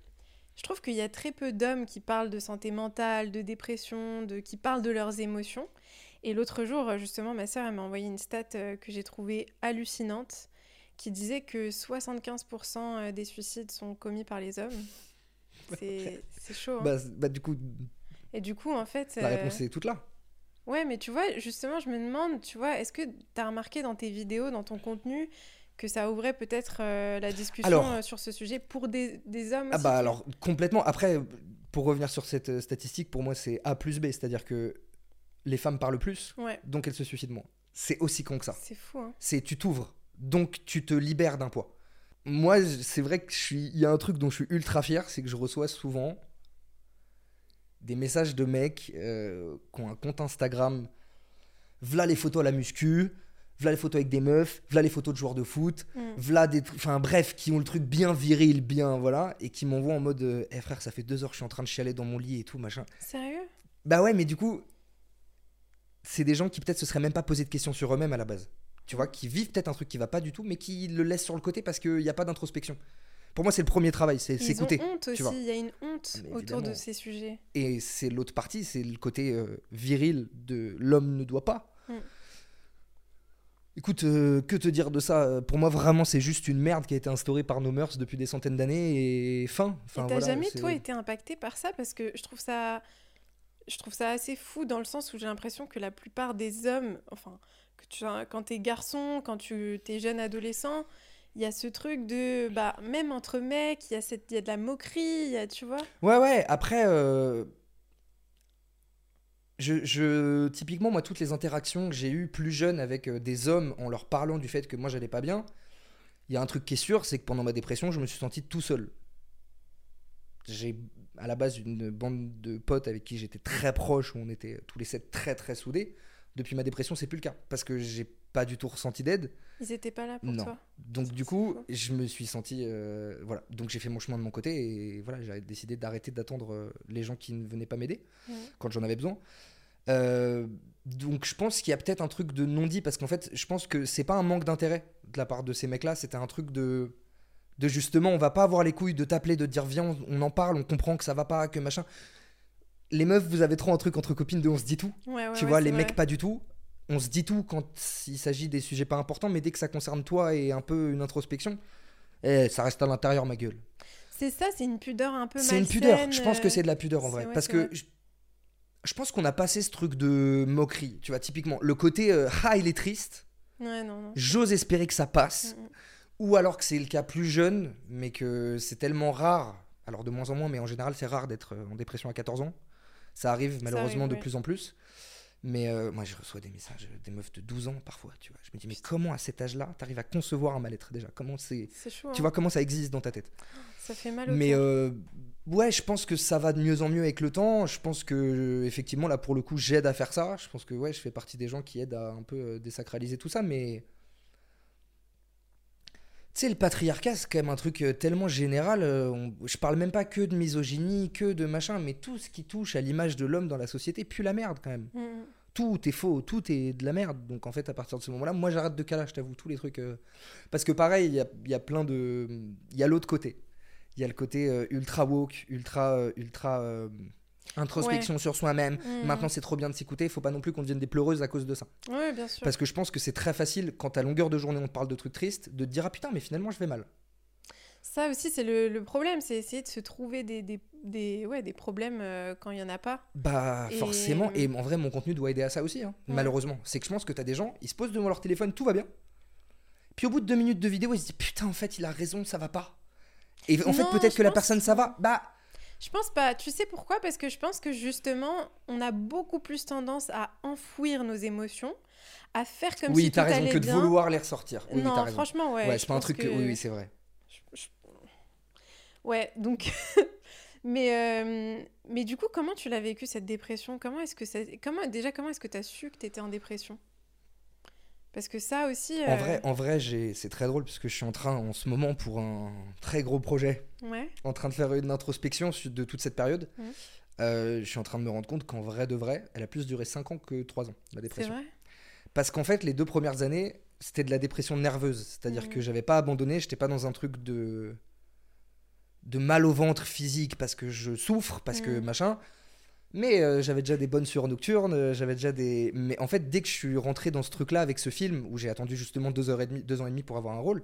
Speaker 1: je trouve qu'il y a très peu d'hommes qui parlent de santé mentale, de dépression, de qui parlent de leurs émotions. Et l'autre jour, euh, justement, ma sœur m'a envoyé une stat euh, que j'ai trouvée hallucinante qui disait que 75% euh, des suicides sont commis par les hommes. C'est chaud. hein.
Speaker 2: Bah, bah, du coup,
Speaker 1: Et du coup, en fait.
Speaker 2: la
Speaker 1: euh,
Speaker 2: réponse est toute là.
Speaker 1: Ouais, mais tu vois, justement, je me demande, tu vois, est-ce que tu as remarqué dans tes vidéos, dans ton contenu, que ça ouvrait peut-être euh, la discussion
Speaker 2: Alors-
Speaker 1: euh, sur ce sujet pour des, des hommes
Speaker 2: Ah
Speaker 1: aussi,
Speaker 2: bah alors, complètement. Après, pour revenir sur cette statistique, pour moi, c'est A plus B. C'est-à-dire que les femmes parlent plus,
Speaker 1: Ouais,
Speaker 2: donc elles se suicident moins. C'est aussi con que ça.
Speaker 1: c'est fou, hein.
Speaker 2: c'est tu t'ouvres, donc tu te libères d'un poids. Moi, c'est vrai que je suis, il y a un truc dont je suis ultra fier, c'est que je reçois souvent des messages de mecs euh, qui ont un compte Instagram. V'là les photos à la muscu, v'là les photos avec des meufs, v'là les photos de joueurs de foot,
Speaker 1: Mm.
Speaker 2: v'là des, enfin bref, qui ont le truc bien viril, bien voilà, et qui m'envoient en mode, eh frère, ça fait deux heures que je suis en train de chialer dans mon lit et tout machin.
Speaker 1: Sérieux?
Speaker 2: Bah ouais, mais du coup, c'est des gens qui peut-être se seraient même pas posé de questions sur eux-mêmes à la base. Tu vois, qui vivent peut-être un truc qui va pas du tout, mais qui le laissent sur le côté parce qu'il n'y a pas d'introspection. Pour moi, c'est le premier travail, c'est s'écouter.
Speaker 1: honte
Speaker 2: tu vois.
Speaker 1: aussi, il y a une honte
Speaker 2: Mais
Speaker 1: autour de ces sujets.
Speaker 2: Et c'est l'autre partie, c'est le côté euh, viril de l'homme ne doit pas.
Speaker 1: Mm.
Speaker 2: Écoute, euh, que te dire de ça? Pour moi, vraiment, c'est juste une merde qui a été instaurée par nos mœurs depuis des centaines d'années et fin. Enfin,
Speaker 1: et t'as
Speaker 2: voilà,
Speaker 1: jamais, toi, été impacté par ça? Parce que je trouve ça... Je trouve ça assez fou dans le sens où j'ai l'impression que la plupart des hommes, enfin, quand t'es garçon, quand tu es jeune adolescent, il y a ce truc de, bah, même entre mecs, il y, a cette- y a de la moquerie, tu vois
Speaker 2: Ouais, ouais, après, euh, je- typiquement, moi, toutes les interactions que j'ai eues plus jeune avec euh, des hommes en leur parlant du fait que moi, j'allais pas bien, il y a un truc qui est sûr, c'est que pendant ma dépression, je me suis senti tout seul. J'ai à la base une bande de potes avec qui j'étais très proche, où on était tous les sept très très soudés. Depuis ma dépression, c'est plus le cas, parce que j'ai pas du tout ressenti d'aide.
Speaker 1: Ils étaient pas là pour
Speaker 2: Non.
Speaker 1: toi.
Speaker 2: Donc du coup,
Speaker 1: fou.
Speaker 2: je me suis senti, euh, voilà. Donc j'ai fait mon chemin de mon côté et voilà, j'ai décidé d'arrêter d'attendre euh, les gens qui ne venaient pas m'aider
Speaker 1: Ouais.
Speaker 2: quand j'en avais besoin. Euh, donc je pense qu'il y a peut-être un truc de non dit parce qu'en fait, je pense que c'est pas un manque d'intérêt de la part de ces mecs-là, c'était un truc de de justement, on va pas avoir les couilles de t'appeler, de dire viens, on, en parle, on comprend que ça va pas, que machin. Les meufs, vous avez trop un truc entre copines de on se dit tout.
Speaker 1: Ouais, ouais,
Speaker 2: Tu
Speaker 1: ouais,
Speaker 2: vois, les
Speaker 1: vrai.
Speaker 2: mecs, pas du tout. On se dit tout quand il s'agit des sujets pas importants, mais dès que ça concerne toi et un peu une introspection, eh, ça reste à l'intérieur, ma gueule.
Speaker 1: C'est ça, c'est une pudeur un peu
Speaker 2: C'est une pudeur. Je pense que
Speaker 1: euh,
Speaker 2: c'est de la pudeur en vrai. Parce que je pense qu'on a passé ce truc de moquerie. Tu vois, typiquement, le côté euh, ah, il est triste.
Speaker 1: Ouais, non, non.
Speaker 2: J'ose espérer que ça passe.
Speaker 1: Mm, mm.
Speaker 2: Ou alors que c'est le cas plus jeune, mais que c'est tellement rare. Alors de moins en moins, mais en général, c'est rare d'être euh, en dépression à 14 ans. Ça arrive malheureusement
Speaker 1: arrive,
Speaker 2: de plus en plus. Mais euh, moi, je reçois des messages des meufs de 12 ans parfois, tu vois. Je me dis, mais comment à cet âge-là, t'arrives à concevoir un mal-être déjà? Comment c'est...
Speaker 1: C'est chaud.
Speaker 2: Tu
Speaker 1: hein.
Speaker 2: vois comment ça existe dans ta tête?
Speaker 1: Ça fait mal au
Speaker 2: Mais euh, ouais, je pense que ça va de mieux en mieux avec le temps. Je pense que effectivement là pour le coup, j'aide à faire ça. Je pense que ouais, je fais partie des gens qui aident à un peu désacraliser tout ça. Mais sais, le patriarcat, c'est quand même un truc euh, tellement général. euh, on- Je parle même pas que de misogynie, que de machin, mais tout ce qui touche à l'image de l'homme dans la société pue la merde quand même.
Speaker 1: Mm.
Speaker 2: Tout est faux, tout est de la merde. Donc en fait, à partir de ce moment-là, moi j'arrête de caler, je t'avoue, tous les trucs. euh, Parce que pareil, il y a, il y a plein de. Il y a l'autre côté. Il y a le côté euh, ultra woke, ultra. euh, ultra introspection sur soi-même.
Speaker 1: Mm.
Speaker 2: Maintenant, c'est trop bien de s'écouter. Il faut pas non plus qu'on devienne des pleureuses à cause de ça.
Speaker 1: Ouais, bien sûr.
Speaker 2: Parce que je pense que c'est très facile, quand à longueur de journée on te parle de trucs tristes, de te dire Ah putain, mais finalement je vais mal.
Speaker 1: Ça aussi, c'est le, le problème, c'est essayer de se trouver des, des, des, ouais, des problèmes euh, quand il y en a pas.
Speaker 2: Bah
Speaker 1: Et-
Speaker 2: forcément, et en vrai mon contenu doit aider à ça aussi, hein,
Speaker 1: Ouais.
Speaker 2: malheureusement. C'est que je pense que t'as des gens, ils se posent devant leur téléphone, tout va bien. Puis au bout de deux minutes de vidéo, ils se disent putain en fait il a raison, ça va pas. Et en fait peut-être que la personne ça va, bah
Speaker 1: Je pense pas. Tu sais pourquoi? Parce que je pense que justement, on a beaucoup plus tendance à enfouir nos émotions, à faire comme
Speaker 2: oui
Speaker 1: si tout
Speaker 2: t'as raison
Speaker 1: allait
Speaker 2: que de
Speaker 1: bien.
Speaker 2: vouloir les ressortir. Oui, oui,
Speaker 1: non,
Speaker 2: t'as raison.
Speaker 1: franchement, ouais.
Speaker 2: Ouais, c'est pas un truc que... Oui, oui, c'est vrai.
Speaker 1: je- je- Ouais, donc. mais, euh, mais du coup, comment tu l'as vécu cette dépression? Comment est-ce que ça... comment, Déjà, comment est-ce que tu as su que tu étais en dépression? Parce que ça aussi.
Speaker 2: En
Speaker 1: euh,
Speaker 2: vrai, en vrai c'est très drôle parce que je suis en train en ce moment pour un très gros projet,
Speaker 1: Ouais.
Speaker 2: en train de faire une introspection de toute cette période. Euh, je suis en train de me rendre compte qu'en vrai de vrai, elle a plus duré 5 ans que 3 ans, la
Speaker 1: C'est
Speaker 2: dépression.
Speaker 1: vrai
Speaker 2: Parce qu'en fait, les deux premières années, c'était de la dépression nerveuse. C'est-à-dire
Speaker 1: Mhm.
Speaker 2: que j'avais pas abandonné, j'étais pas dans un truc de de mal au ventre physique parce que je souffre, parce que machin. Mais euh, j'avais déjà des bonnes sueurs nocturnes, euh, j'avais déjà des. Mais en fait, dès que je suis rentré dans ce truc-là avec ce film, où j'ai attendu justement deux heures et demie, deux ans et demi pour avoir un rôle,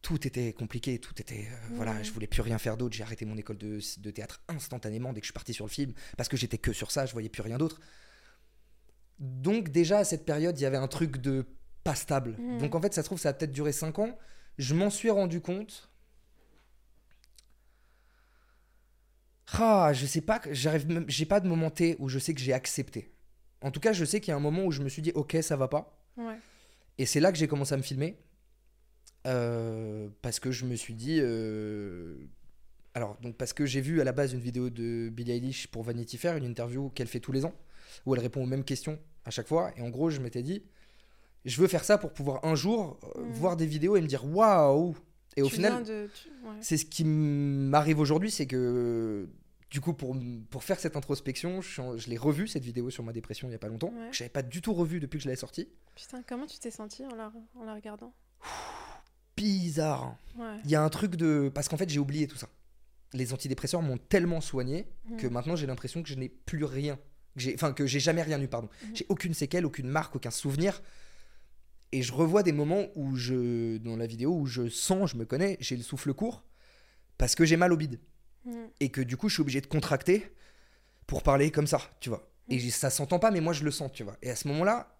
Speaker 2: tout était compliqué, tout était. euh, Voilà, je voulais plus rien faire d'autre. J'ai arrêté mon école de, de théâtre instantanément dès que je suis parti sur le film, parce que j'étais que sur ça, je voyais plus rien d'autre. Donc déjà à cette période, il y avait un truc de pas stable.
Speaker 1: Mhm.
Speaker 2: Donc en fait, ça se trouve, ça a peut-être duré 5 ans. Je m'en suis rendu compte. Ah, je sais pas, j'arrive même, j'ai pas de moment T où je sais que j'ai accepté. En tout cas, je sais qu'il y a un moment où je me suis dit, ok, ça va pas.
Speaker 1: Ouais.
Speaker 2: Et c'est là que j'ai commencé à me filmer. Euh, parce que je me suis dit. euh, Alors, donc, parce que j'ai vu à la base une vidéo de Billie Eilish pour Vanity Fair, une interview qu'elle fait tous les ans, où elle répond aux mêmes questions à chaque fois. Et en gros, je m'étais dit, je veux faire ça pour pouvoir un jour euh,
Speaker 1: Mhm.
Speaker 2: voir des vidéos et me dire waouh! Et au
Speaker 1: Tu
Speaker 2: final,
Speaker 1: de- ouais.
Speaker 2: c'est ce qui m'arrive aujourd'hui, c'est que du coup, pour, pour faire cette introspection, je, je l'ai revu cette vidéo sur ma dépression il y a pas longtemps.
Speaker 1: Ouais.
Speaker 2: que J'avais pas du tout revu depuis que je l'avais sortie.
Speaker 1: Putain, comment tu t'es senti en la, en la regardant?
Speaker 2: Bizarre.
Speaker 1: Ouais.
Speaker 2: Il y a un truc de. Parce qu'en fait, j'ai oublié tout ça. Les antidépresseurs m'ont tellement soigné
Speaker 1: Mhm.
Speaker 2: que maintenant, j'ai l'impression que je n'ai plus rien. Enfin, que j'ai jamais rien eu, pardon.
Speaker 1: Mhm.
Speaker 2: J'ai aucune séquelle, aucune marque, aucun souvenir. Et je revois des moments où je. Dans la vidéo, où je sens, je me connais, j'ai le souffle court. Parce que j'ai mal au bide.
Speaker 1: Mhm.
Speaker 2: Et que du coup, je suis obligé de contracter pour parler comme ça, tu vois. Et
Speaker 1: Mhm.
Speaker 2: j'ai- ça s'entend pas, mais moi, je le sens, tu vois. Et à ce moment-là,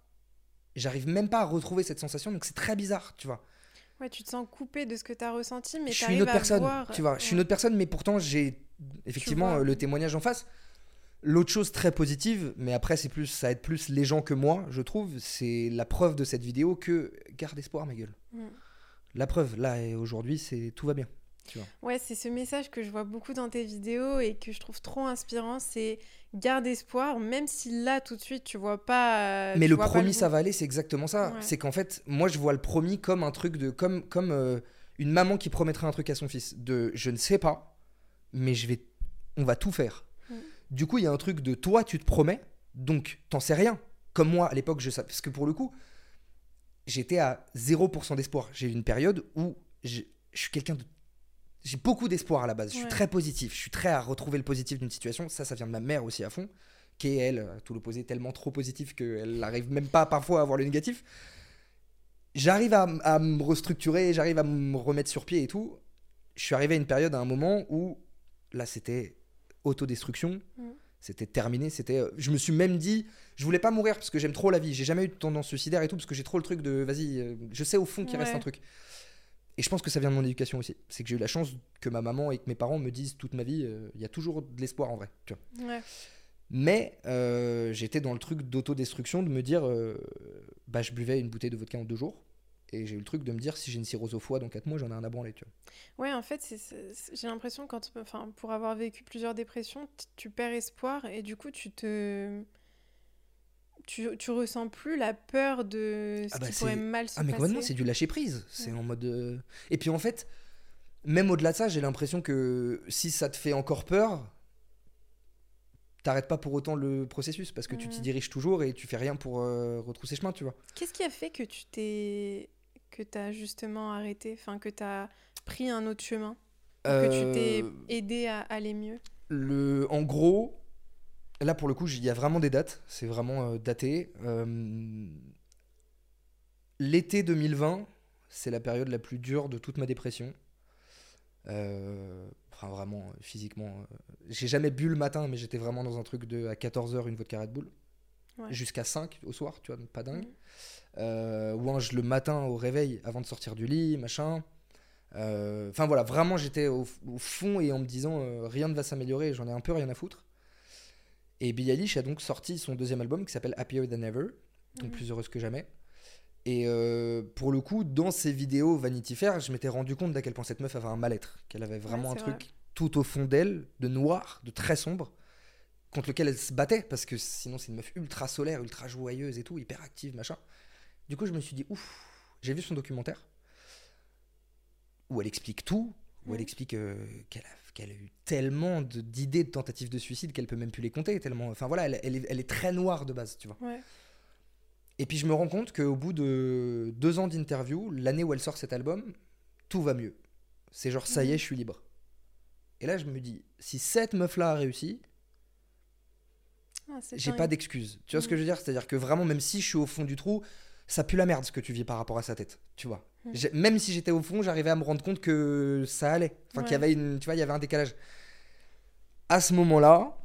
Speaker 2: j'arrive même pas à retrouver cette sensation, donc c'est très bizarre, tu vois.
Speaker 1: Ouais, tu te sens coupé de ce que tu as ressenti, mais
Speaker 2: je suis une autre personne,
Speaker 1: voir-
Speaker 2: tu vois. Je suis une autre personne, mais pourtant j'ai effectivement euh, le témoignage en face. L'autre chose très positive, mais après c'est plus, ça aide plus les gens que moi, je trouve, c'est la preuve de cette vidéo que garde espoir, ma gueule.
Speaker 1: Mm.
Speaker 2: La preuve, là et aujourd'hui, c'est tout va bien.
Speaker 1: Ouais, c'est ce message que je vois beaucoup dans tes vidéos et que je trouve trop inspirant, c'est garde espoir, même si là tout de suite tu vois pas. euh,
Speaker 2: mais le promis, ça va aller, c'est exactement ça.
Speaker 1: Ouais.
Speaker 2: C'est qu'en fait, moi je vois le promis comme un truc de, comme, comme euh, une maman qui promettrait un truc à son fils, de je ne sais pas, mais je vais, on va tout faire. Du coup, il y a un truc de toi, tu te promets, donc t'en sais rien. Comme moi à l'époque, je savais, parce que pour le coup, j'étais à 0% d'espoir. J'ai eu une période où je suis quelqu'un de j'ai beaucoup d'espoir à la base. Je suis
Speaker 1: Ouais.
Speaker 2: très positif. Je suis très à retrouver le positif d'une situation. Ça, ça vient de ma mère aussi à fond, qui est elle, à tout l'opposé, tellement trop positive qu'elle n'arrive même pas parfois à voir le négatif. J'arrive à, à me restructurer, j'arrive à me remettre sur pied et tout. Je suis arrivé à une période, à un moment où là, c'était autodestruction.
Speaker 1: Mm.
Speaker 2: C'était terminé. C'était. euh, Je me suis même dit, je voulais pas mourir parce que j'aime trop la vie. J'ai jamais eu de tendance suicidaire et tout parce que j'ai trop le truc de, vas-y, euh, je sais au fond qu'il reste un truc. Et je pense que ça vient de mon éducation aussi. C'est que j'ai eu la chance que ma maman et que mes parents me disent toute ma vie, euh, il y a toujours de l'espoir en vrai. Tu vois.
Speaker 1: Ouais.
Speaker 2: Mais euh, j'étais dans le truc d'autodestruction, de me dire, euh, bah, je buvais une bouteille de vodka en deux jours. Et j'ai eu le truc de me dire, si j'ai une cirrhose au foie dans 4 mois, j'en ai un à branler. Tu vois.
Speaker 1: Ouais, en fait, j'ai l'impression quand, enfin, pour avoir vécu plusieurs dépressions, tu perds espoir et du coup, tu te, tu, tu ressens plus la peur de ce
Speaker 2: Ah bah
Speaker 1: qui pourrait mal se
Speaker 2: Ah, mais complètement,
Speaker 1: passer.
Speaker 2: c'est du lâcher prise. C'est
Speaker 1: Ouais.
Speaker 2: en mode. euh, Et puis en fait, même au-delà de ça, j'ai l'impression que si ça te fait encore peur, t'arrêtes pas pour autant le processus parce que tu t'y diriges toujours et tu fais rien pour euh, retrousser chemin, tu vois.
Speaker 1: Qu'est-ce qui a fait que tu t'es, que t'as justement arrêté, enfin que t'as pris un autre chemin, que tu t'es
Speaker 2: Euh,
Speaker 1: aidé à aller mieux?
Speaker 2: le, en gros, là pour le coup, il y a vraiment des dates. C'est vraiment euh, daté. Euh, L'été 2020, c'est la période la plus dure de toute ma dépression. Enfin, vraiment, physiquement. J'ai jamais bu le matin, mais j'étais vraiment dans un truc de à 14h, une vodka Red Bull.
Speaker 1: Ouais.
Speaker 2: Jusqu'à 5 au soir, tu vois, donc pas dingue. Euh, ou un, je- le matin au réveil avant de sortir du lit, machin. Euh, Enfin voilà, vraiment j'étais au, au fond et en me disant euh, rien ne va s'améliorer, j'en ai un peu rien à foutre. Et Billie Eilish a donc sorti son deuxième album qui s'appelle Happier Than Ever, donc
Speaker 1: Mhm.
Speaker 2: plus heureuse que jamais. Et euh, pour le coup, dans ses vidéos Vanity Fair, je m'étais rendu compte d'à quel point cette meuf avait un mal-être, qu'elle avait vraiment
Speaker 1: Ouais,
Speaker 2: un truc tout au fond d'elle, de noir, de très sombre, contre lequel elle se battait, parce que sinon c'est une meuf ultra solaire, ultra joyeuse et tout, hyper active, machin. Du coup, je me suis dit, ouf, j'ai vu son documentaire, où elle explique tout, où elle
Speaker 1: Mhm.
Speaker 2: explique euh, qu'elle a, eu tellement de- d'idées de tentatives de suicide qu'elle peut même plus les compter, tellement... Enfin voilà, elle, elle est, elle est très noire de base, tu vois.
Speaker 1: Ouais.
Speaker 2: Et puis je me rends compte qu'au bout de deux ans d'interview, l'année où elle sort cet album, tout va mieux. C'est genre, ça y est,
Speaker 1: Mhm.
Speaker 2: je suis libre. Et là, je me dis, si cette meuf-là a réussi,
Speaker 1: Ah,
Speaker 2: j'ai pas d'excuses. Tu vois ce que je veux dire? C'est-à-dire que vraiment, même si je suis au fond du trou, ça pue la merde ce que tu vis par rapport à sa tête. Tu vois. J'ai- Même si j'étais au fond, j'arrivais à me rendre compte que ça allait. Enfin, qu'il y avait une, tu vois, il y avait un décalage. À ce moment-là,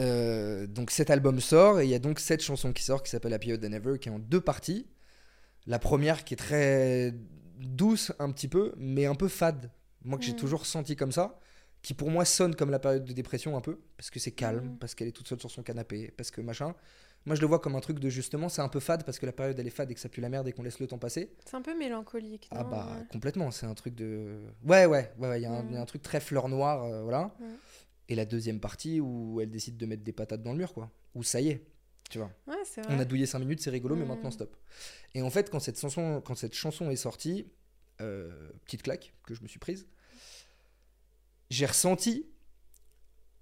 Speaker 2: euh, donc cet album sort et il y a donc cette chanson qui sort qui s'appelle Happier Than Ever qui est en deux parties. La première qui est très douce un petit peu, mais un peu fade. Moi que j'ai
Speaker 1: Mhm.
Speaker 2: toujours senti comme ça, qui pour moi sonne comme la période de dépression un peu, parce que c'est calme,
Speaker 1: Mhm.
Speaker 2: parce qu'elle est toute seule sur son canapé, parce que machin. Moi je le vois comme un truc de justement, c'est un peu fade parce que la période elle est fade et que ça pue la merde et qu'on laisse le temps passer.
Speaker 1: C'est un peu mélancolique.
Speaker 2: Ah bah
Speaker 1: Ouais.
Speaker 2: complètement, c'est un truc de... Ouais ouais, ouais, ouais, il y, a y a un truc très fleur noire, euh, voilà. Et la deuxième partie où elle décide de mettre des patates dans le mur, quoi. Où ça y est, tu vois.
Speaker 1: Ouais, c'est vrai.
Speaker 2: On a douillé 5 minutes, c'est rigolo, mais
Speaker 1: Mhm.
Speaker 2: maintenant stop. Et en fait, quand cette chanson, quand cette chanson est sortie, euh, petite claque que je me suis prise, j'ai ressenti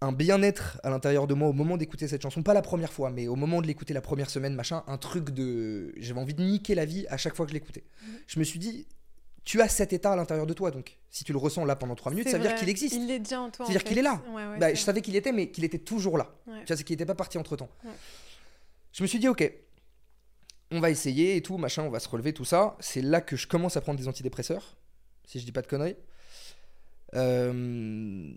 Speaker 2: un bien-être à l'intérieur de moi au moment d'écouter cette chanson. Pas la première fois, mais au moment de l'écouter la première semaine, machin, un truc de. J'avais envie de niquer la vie à chaque fois que je l'écoutais.
Speaker 1: Mhm.
Speaker 2: Je me suis dit, tu as cet état à l'intérieur de toi. Donc, si tu le ressens là pendant 3 minutes, ça veut dire qu'il existe.
Speaker 1: Il est déjà en toi.
Speaker 2: C'est-à-dire qu'il est là.
Speaker 1: Ouais, ouais,
Speaker 2: Bah, je savais qu'il était, mais qu'il était toujours là.
Speaker 1: Ouais.
Speaker 2: Tu vois, c'est qu'il n'était pas parti entre temps. Je me suis dit, ok, on va essayer et tout, machin, on va se relever, tout ça. C'est là que je commence à prendre des antidépresseurs, si je dis pas de conneries. Euh,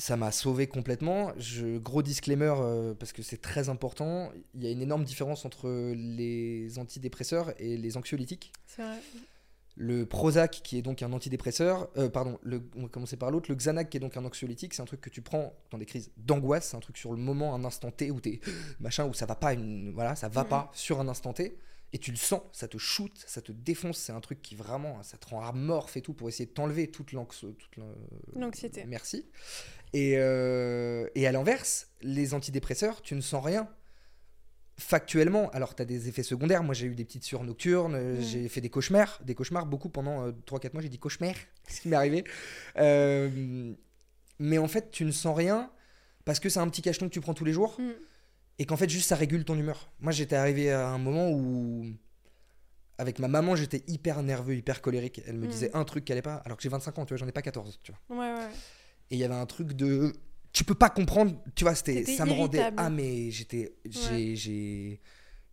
Speaker 2: Ça m'a sauvé complètement. Je, gros disclaimer, euh, parce que c'est très important, il y a une énorme différence entre les antidépresseurs et les anxiolytiques.
Speaker 1: C'est vrai.
Speaker 2: Le Prozac, qui est donc un antidépresseur, euh, pardon, le, on va commencer par l'autre. Le Xanax, qui est donc un anxiolytique, c'est un truc que tu prends dans des crises d'angoisse. C'est un truc sur le moment, un instant T, où t'es machin, où ça va pas, une, voilà, ça va
Speaker 1: Mhm.
Speaker 2: pas sur un instant T. Et tu le sens, ça te shoot, ça te défonce. C'est un truc qui vraiment, ça te rend amorphe et tout pour essayer de t'enlever toute l'anx- toute la-
Speaker 1: L'anxiété.
Speaker 2: Merci. Et, euh, et à l'inverse, les antidépresseurs, tu ne sens rien. Factuellement, alors tu as des effets secondaires. Moi, j'ai eu des petites sueurs nocturnes, euh, j'ai fait des cauchemars, des cauchemars beaucoup pendant 3-4 mois. J'ai dit cauchemar, ce qui m'est arrivé. Euh, mais en fait, tu ne sens rien parce que c'est un petit cacheton que tu prends tous les jours
Speaker 1: Mm.
Speaker 2: Et qu'en fait, juste ça régule ton humeur. Moi, j'étais arrivé à un moment où, avec ma maman, j'étais hyper nerveux, hyper colérique. Elle me
Speaker 1: Mm.
Speaker 2: disait un truc qui allait pas, alors que j'ai 25 ans, tu vois, j'en ai pas 14, tu vois.
Speaker 1: Ouais, ouais.
Speaker 2: Et il y avait un truc de. Tu peux pas comprendre, tu vois, c'était, ça me rendait. Ah, mais j'étais. J'ai, j'ai,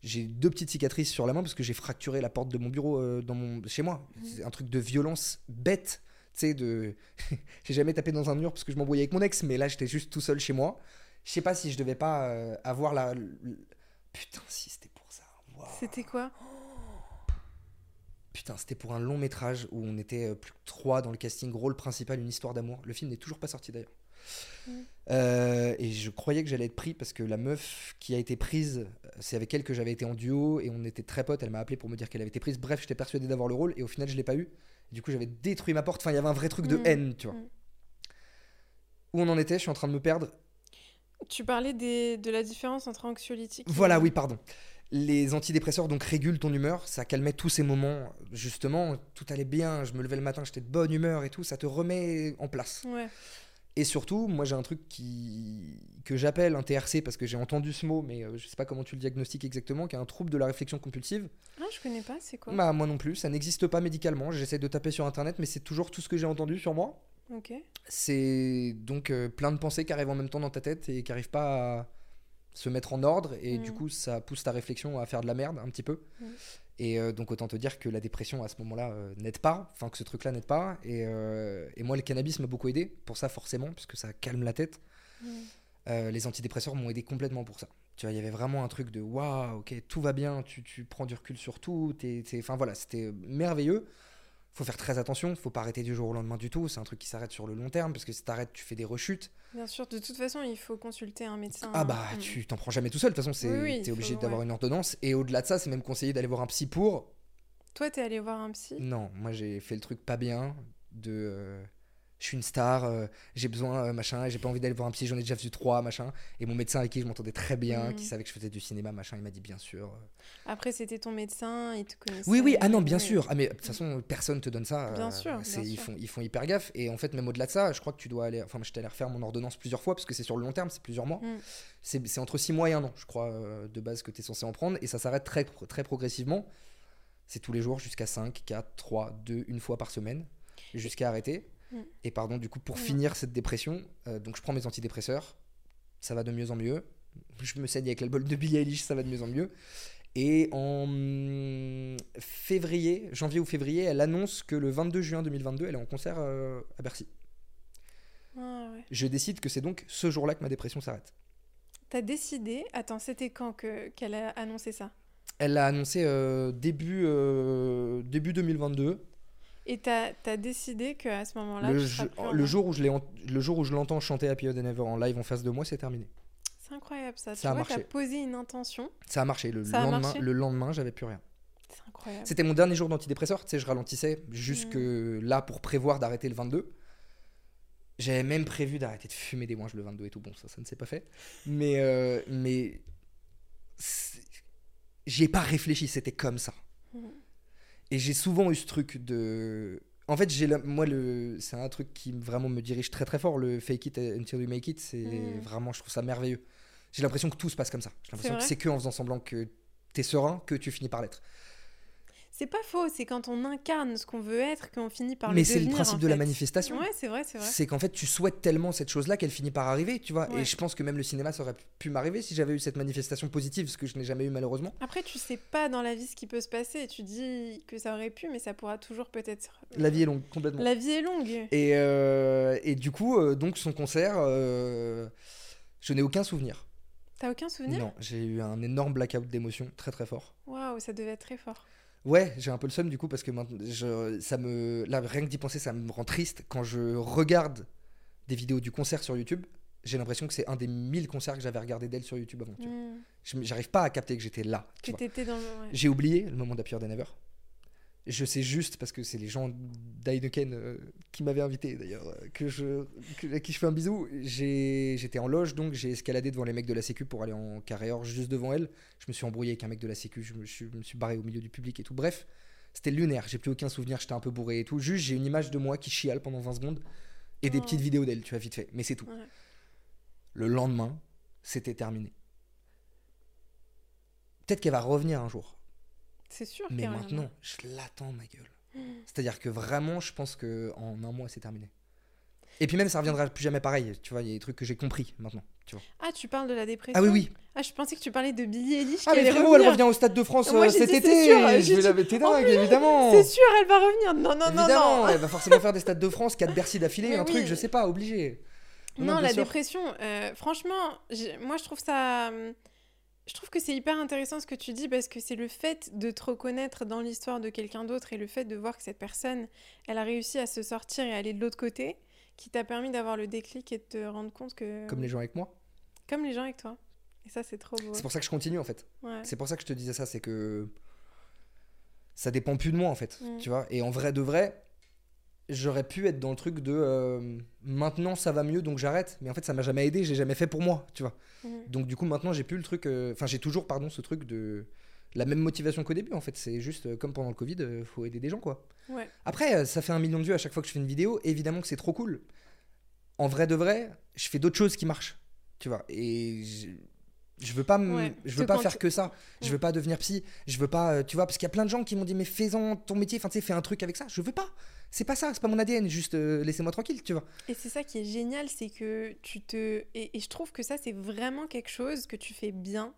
Speaker 2: j'ai deux petites cicatrices sur la main parce que j'ai fracturé la porte de mon bureau euh, dans mon, chez moi.
Speaker 1: Mhm.
Speaker 2: C'est un truc de violence bête. Tu sais, de. j'ai jamais tapé dans un mur parce que je m'embrouillais avec mon ex, mais là, j'étais juste tout seul chez moi. Je sais pas si je devais pas euh, avoir la. le- Putain, si c'était pour ça. Waouh.
Speaker 1: C'était quoi?
Speaker 2: Putain, c'était pour un long métrage où on était euh, plus que trois dans le casting, rôle principal, une histoire d'amour. Le film n'est toujours pas sorti d'ailleurs.
Speaker 1: Mm.
Speaker 2: Euh, et je croyais que j'allais être pris parce que la meuf qui a été prise, euh, c'est avec elle que j'avais été en duo et on était très potes. Elle m'a appelé pour me dire qu'elle avait été prise. Bref, j'étais persuadé d'avoir le rôle et au final, je l'ai pas eu. Du coup, j'avais détruit ma porte. Enfin, il y avait un vrai truc de
Speaker 1: Mm.
Speaker 2: haine, tu vois.
Speaker 1: Mm.
Speaker 2: Où on en était, je suis en train de me perdre.
Speaker 1: Tu parlais des, de la différence entre anxiolytique. et-
Speaker 2: Voilà, oui, pardon. Les antidépresseurs donc régulent ton humeur, ça calmait tous ces moments. Justement, tout allait bien, je me levais le matin, j'étais de bonne humeur et tout, ça te remet en place.
Speaker 1: Ouais.
Speaker 2: Et surtout, moi j'ai un truc qui que j'appelle un TRC parce que j'ai entendu ce mot, mais euh, je sais pas comment tu le diagnostiques exactement, qui est un trouble de la réflexion compulsive.
Speaker 1: Ah, je connais pas, c'est quoi?
Speaker 2: Bah moi non plus, ça n'existe pas médicalement. J'essaie de taper sur internet, mais c'est toujours tout ce que j'ai entendu sur moi.
Speaker 1: Ok.
Speaker 2: C'est donc euh, plein de pensées qui arrivent en même temps dans ta tête et qui arrivent pas à se mettre en ordre et
Speaker 1: Mm.
Speaker 2: du coup ça pousse ta réflexion à faire de la merde un petit peu.
Speaker 1: Mm.
Speaker 2: Et euh, donc autant te dire que la dépression à ce moment-là euh, n'aide pas, enfin que ce truc-là n'aide pas. Et, et moi le cannabis m'a beaucoup aidé pour ça forcément puisque ça calme la tête.
Speaker 1: Mm.
Speaker 2: Les antidépresseurs m'ont aidé complètement pour ça. Tu vois, il y avait vraiment un truc de waouh, ok, tout va bien, tu, tu prends du recul sur tout. Enfin voilà, c'était merveilleux. Faut faire très attention, faut pas arrêter du jour au lendemain du tout. C'est un truc qui s'arrête sur le long terme parce que si t'arrêtes, tu fais des rechutes.
Speaker 1: Bien sûr, de toute façon, il faut consulter un médecin.
Speaker 2: Ah bah,
Speaker 1: Mm.
Speaker 2: tu t'en prends jamais tout seul. De toute façon, c'est
Speaker 1: Oui, oui,
Speaker 2: t'es
Speaker 1: il
Speaker 2: obligé
Speaker 1: faut-
Speaker 2: d'avoir
Speaker 1: ouais.
Speaker 2: une ordonnance. Et au-delà de ça, c'est même conseillé d'aller voir un psy pour.
Speaker 1: Toi, t'es allé voir un psy?
Speaker 2: Non, moi j'ai fait le truc pas bien de. Euh, je suis une star, euh, j'ai besoin, euh, machin, j'ai pas envie d'aller voir un psy, j'en ai déjà vu trois, machin. Et mon médecin avec qui je m'entendais très bien,
Speaker 1: Mhm.
Speaker 2: qui savait que je faisais du cinéma, machin, il m'a dit bien sûr.
Speaker 1: Après, c'était ton médecin, il te connaissait.
Speaker 2: Oui, oui, ah non, bien sûr. Ah, mais de toute façon, personne te donne ça.
Speaker 1: Bien
Speaker 2: euh,
Speaker 1: sûr, bien
Speaker 2: ils,
Speaker 1: sûr.
Speaker 2: font, ils font hyper gaffe. Et en fait, même au-delà de ça, je crois que tu dois aller. Enfin, j'étais allé refaire mon ordonnance plusieurs fois parce que c'est sur le long terme, c'est plusieurs mois.
Speaker 1: Mm.
Speaker 2: C'est entre 6 mois et un an, je crois, euh, de base que tu es censé en prendre. Et ça s'arrête très, très progressivement. C'est tous les jours jusqu'à 5, 4, 3, 2, une fois par semaine, jusqu'à arrêter.
Speaker 1: Mm.
Speaker 2: Et pardon, du coup, pour
Speaker 1: Mm.
Speaker 2: finir cette dépression, euh, donc je prends mes antidépresseurs. Ça va de mieux en mieux. Je me saigne avec l'album de Billie Eilish, ça va de mieux en mieux. Et en hum, février, janvier ou février, elle annonce que le 22 juin 2022, elle est en concert euh, à Bercy.
Speaker 1: Ah, ouais.
Speaker 2: Je décide que c'est donc ce jour-là que ma dépression s'arrête.
Speaker 1: T'as décidé. Attends, c'était quand que qu'elle a annoncé ça?
Speaker 2: Elle l'a annoncé euh, début, euh, début 2022.
Speaker 1: Et t'as as décidé qu'à ce moment-là,
Speaker 2: Le,
Speaker 1: tu
Speaker 2: jour où je le jour où je l'entends chanter Happy Never en live en face de moi, c'est terminé.
Speaker 1: C'est incroyable ça.
Speaker 2: Ça
Speaker 1: tu
Speaker 2: a
Speaker 1: vois,
Speaker 2: marché.
Speaker 1: posé une intention.
Speaker 2: Ça a marché. Le
Speaker 1: Ça
Speaker 2: lendemain,
Speaker 1: marché
Speaker 2: le lendemain, j'avais plus rien.
Speaker 1: C'est incroyable.
Speaker 2: C'était mon dernier jour d'antidépresseur. Tu sais, je ralentissais jusque là pour prévoir d'arrêter le 22. J'avais même prévu d'arrêter de fumer des ouinges le 22 et tout. Bon, ça, ça ne s'est pas fait. Mais, euh, mais j'y ai pas réfléchi. C'était comme ça.
Speaker 1: Mm.
Speaker 2: Et j'ai souvent eu ce truc de. En fait, j'ai la- moi le, c'est un truc qui vraiment me dirige très très fort. Le fake it until you make it, c'est
Speaker 1: Mm.
Speaker 2: vraiment, je trouve ça merveilleux. J'ai l'impression que tout se passe comme ça. J'ai l'impression que c'est que en faisant semblant que t'es serein que tu finis par l'être.
Speaker 1: C'est pas faux, c'est quand on incarne ce qu'on veut être qu'on finit par
Speaker 2: Mais
Speaker 1: le
Speaker 2: c'est le
Speaker 1: devenir,
Speaker 2: principe
Speaker 1: en
Speaker 2: de la manifestation.
Speaker 1: Ouais, c'est vrai, c'est vrai.
Speaker 2: C'est qu'en fait, tu souhaites tellement cette chose-là qu'elle finit par arriver, tu vois.
Speaker 1: Ouais.
Speaker 2: Et je pense que même le cinéma, ça aurait pu m'arriver si j'avais eu cette manifestation positive, ce que je n'ai jamais eu malheureusement.
Speaker 1: Après, tu sais pas dans la vie ce qui peut se passer. Tu dis que ça aurait pu, mais ça pourra toujours peut-être.
Speaker 2: La vie est longue, complètement.
Speaker 1: La vie est longue.
Speaker 2: Et, euh, et du coup, euh, donc son concert, euh, je n'ai aucun souvenir.
Speaker 1: T'as aucun souvenir?
Speaker 2: Non, j'ai eu un énorme blackout d'émotions, très très fort.
Speaker 1: Waouh, ça devait être très fort.
Speaker 2: Ouais, j'ai un peu le seum du coup parce que je, ça me, là, rien que d'y penser, ça me rend triste. Quand je regarde des vidéos du concert sur YouTube, j'ai l'impression que c'est un des 1000 concerts que j'avais regardé d'elle sur YouTube avant. tu.
Speaker 1: Hmm.
Speaker 2: J'arrive pas à capter que j'étais là. tu
Speaker 1: Que
Speaker 2: vois.
Speaker 1: t'étais dans le. ouais.
Speaker 2: J'ai oublié le moment d'Appear Than Ever. Je sais juste parce que c'est les gens d'Heineken euh, qui m'avaient invité d'ailleurs, euh, que je, que- à qui je fais un bisou. J'ai- J'étais en loge donc j'ai escaladé devant les mecs de la Sécu pour aller en carré or juste devant elle. Je me suis embrouillé avec un mec de la Sécu, je me, suis- je me suis barré au milieu du public et tout. Bref, c'était lunaire, j'ai plus aucun souvenir, j'étais un peu bourré et tout. Juste j'ai une image de moi qui chiale pendant 20 secondes et des
Speaker 1: Oh.
Speaker 2: petites vidéos d'elle, tu vois, vite fait. Mais c'est tout.
Speaker 1: Ouais.
Speaker 2: Le lendemain, c'était terminé. Peut-être qu'elle va revenir un jour.
Speaker 1: C'est sûr.
Speaker 2: Mais maintenant, je l'attends, ma gueule. C'est-à-dire que vraiment, je pense que en un mois, c'est terminé. Et puis même, ça reviendra plus jamais pareil. Tu vois, il y a des trucs que j'ai compris maintenant. Tu vois.
Speaker 1: Ah, tu parles de la dépression
Speaker 2: Ah oui, oui.
Speaker 1: Ah, je pensais que tu parlais de Billie Eilish.
Speaker 2: Ah
Speaker 1: qui
Speaker 2: mais frérot, elle revient au Stade de France
Speaker 1: Moi,
Speaker 2: euh, cet
Speaker 1: dit,
Speaker 2: été.
Speaker 1: sûr,
Speaker 2: je vais la t'es dingue,
Speaker 1: plus,
Speaker 2: évidemment.
Speaker 1: C'est sûr, elle va revenir. Non, non, non,
Speaker 2: évidemment,
Speaker 1: non.
Speaker 2: elle va forcément faire des Stades de France, 4 Bercy d'affilée, un
Speaker 1: oui.
Speaker 2: truc, je sais pas, obligé.
Speaker 1: Non, la
Speaker 2: sûr.
Speaker 1: dépression, euh, franchement, moi je trouve ça. Je trouve que c'est hyper intéressant ce que tu dis parce que c'est le fait de te reconnaître dans l'histoire de quelqu'un d'autre et le fait de voir que cette personne, elle a réussi à se sortir et aller de l'autre côté qui t'a permis d'avoir le déclic et de te rendre compte que.
Speaker 2: Comme les gens avec moi.
Speaker 1: Comme les gens avec toi. Et ça, c'est trop beau.
Speaker 2: C'est pour ça que je continue en fait.
Speaker 1: Ouais.
Speaker 2: C'est pour ça que je te disais ça, c'est que ça dépend plus de moi en fait,
Speaker 1: Mm.
Speaker 2: tu vois. Et en vrai de vrai, j'aurais pu être dans le truc de euh, maintenant ça va mieux donc j'arrête, mais en fait ça m'a jamais aidé, j'ai jamais fait pour moi, tu vois.
Speaker 1: Mhm.
Speaker 2: Donc du coup maintenant j'ai plus le truc, euh, enfin j'ai toujours pardon ce truc de la même motivation qu'au début en fait, c'est juste euh, comme pendant le Covid, faut aider des gens quoi.
Speaker 1: Ouais.
Speaker 2: Après ça fait un million de vues à chaque fois que je fais une vidéo, évidemment que c'est trop cool. En vrai de vrai, je fais d'autres choses qui marchent, tu vois. Et je, veux pas,
Speaker 1: Ouais,
Speaker 2: je veux pas faire
Speaker 1: tu-
Speaker 2: que ça. Je veux pas devenir psy. Je veux pas, euh, tu vois, parce qu'il y a plein de gens qui m'ont dit mais fais-en ton métier, enfin tu sais, fais un truc avec ça. Je veux pas. C'est pas ça, c'est pas mon ADN. Juste euh, laissez-moi tranquille, tu vois.
Speaker 1: Et c'est ça qui est génial, c'est que tu te... Et, et je trouve que ça, c'est vraiment quelque chose que tu fais bien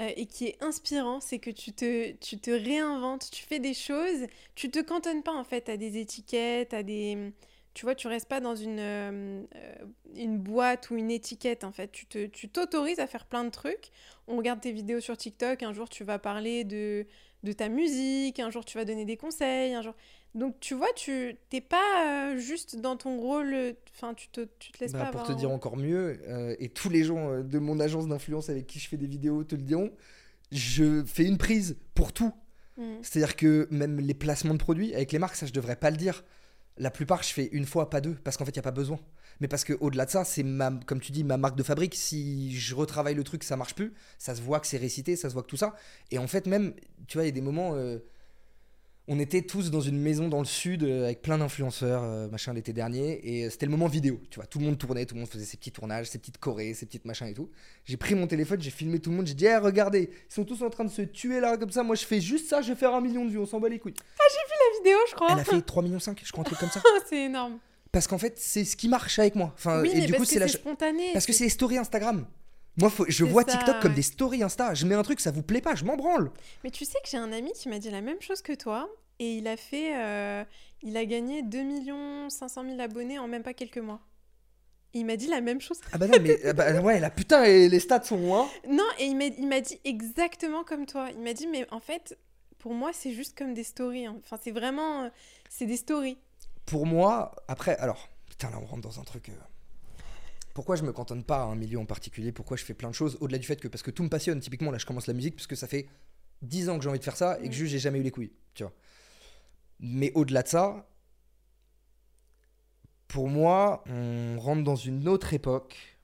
Speaker 1: euh, et qui est inspirant, c'est que tu te, tu te réinventes, tu fais des choses, tu te cantonnes pas en fait à des étiquettes, à des... Tu vois, tu restes pas dans une, euh, euh, une boîte ou une étiquette en fait. Tu te- tu t'autorises à faire plein de trucs. On regarde tes vidéos sur TikTok, un jour tu vas parler de, de ta musique, un jour tu vas donner des conseils, un jour... Donc tu vois, tu t'es pas euh, juste dans ton rôle, enfin tu te, tu te laisses
Speaker 2: Bah,
Speaker 1: pas
Speaker 2: pour
Speaker 1: avoir
Speaker 2: te dire
Speaker 1: rôle.
Speaker 2: encore mieux, euh, et tous les gens euh, de mon agence d'influence avec qui je fais des vidéos te le diront, je fais une prise pour tout.
Speaker 1: Mm.
Speaker 2: C'est-à-dire que même les placements de produits, avec les marques, ça je devrais pas le dire. La plupart, je fais une fois, pas deux, parce qu'en fait, il n'y a pas besoin. Mais parce que au-delà de ça, c'est ma, comme tu dis, ma marque de fabrique. Si je retravaille le truc, ça marche plus. Ça se voit que c'est récité, ça se voit que tout ça. Et en fait, même, tu vois, il y a des moments. euh, on était tous dans une maison dans le sud euh, avec plein d'influenceurs, euh, machin, l'été dernier. Et euh, c'était le moment vidéo. Tu vois, tout le monde tournait, tout le monde faisait ses petits tournages, ses petites chorés, ses petites machins et tout. J'ai pris mon téléphone, j'ai filmé tout le monde. J'ai dit, Eh, regardez, ils sont tous en train de se tuer là, comme ça. Moi, je fais juste ça, je vais faire un million de vues. On s'en bat les couilles.
Speaker 1: La vidéo, je crois.
Speaker 2: Elle a fait 3,5 millions, je crois, un truc comme ça.
Speaker 1: c'est énorme.
Speaker 2: Parce qu'en fait, c'est ce qui marche avec moi. Enfin,
Speaker 1: oui,
Speaker 2: et
Speaker 1: mais
Speaker 2: du
Speaker 1: parce
Speaker 2: coup, c'est la.
Speaker 1: spontané.
Speaker 2: Parce que
Speaker 1: c'est
Speaker 2: les stories Instagram. Moi, faut... je vois
Speaker 1: ça,
Speaker 2: TikTok comme des stories Insta. Je mets un truc, ça vous plaît pas, je m'en branle.
Speaker 1: Mais tu sais que j'ai un ami qui m'a dit la même chose que toi. Et il a fait. euh, il a gagné 2 500 000 abonnés en même pas quelques mois. Il m'a dit la même chose.
Speaker 2: Ah bah non, mais ah bah, ouais, là, putain, et les stats sont loin.
Speaker 1: Non, et il m'a il m'a dit exactement comme toi. Il m'a dit, mais en fait, pour moi, c'est juste comme des stories. hein. Enfin, c'est vraiment. euh, C'est des stories.
Speaker 2: Pour moi, après, alors, putain, là, on rentre dans un truc. euh, Pourquoi je me cantonne pas à un milieu en particulier Pourquoi je fais plein de choses Au-delà du fait que, parce que tout me passionne, typiquement, là, je commence la musique parce que ça fait 10 ans que j'ai envie de faire ça et que juste j'ai jamais eu les couilles, tu vois. Mais au-delà de ça, pour moi, on rentre dans une autre époque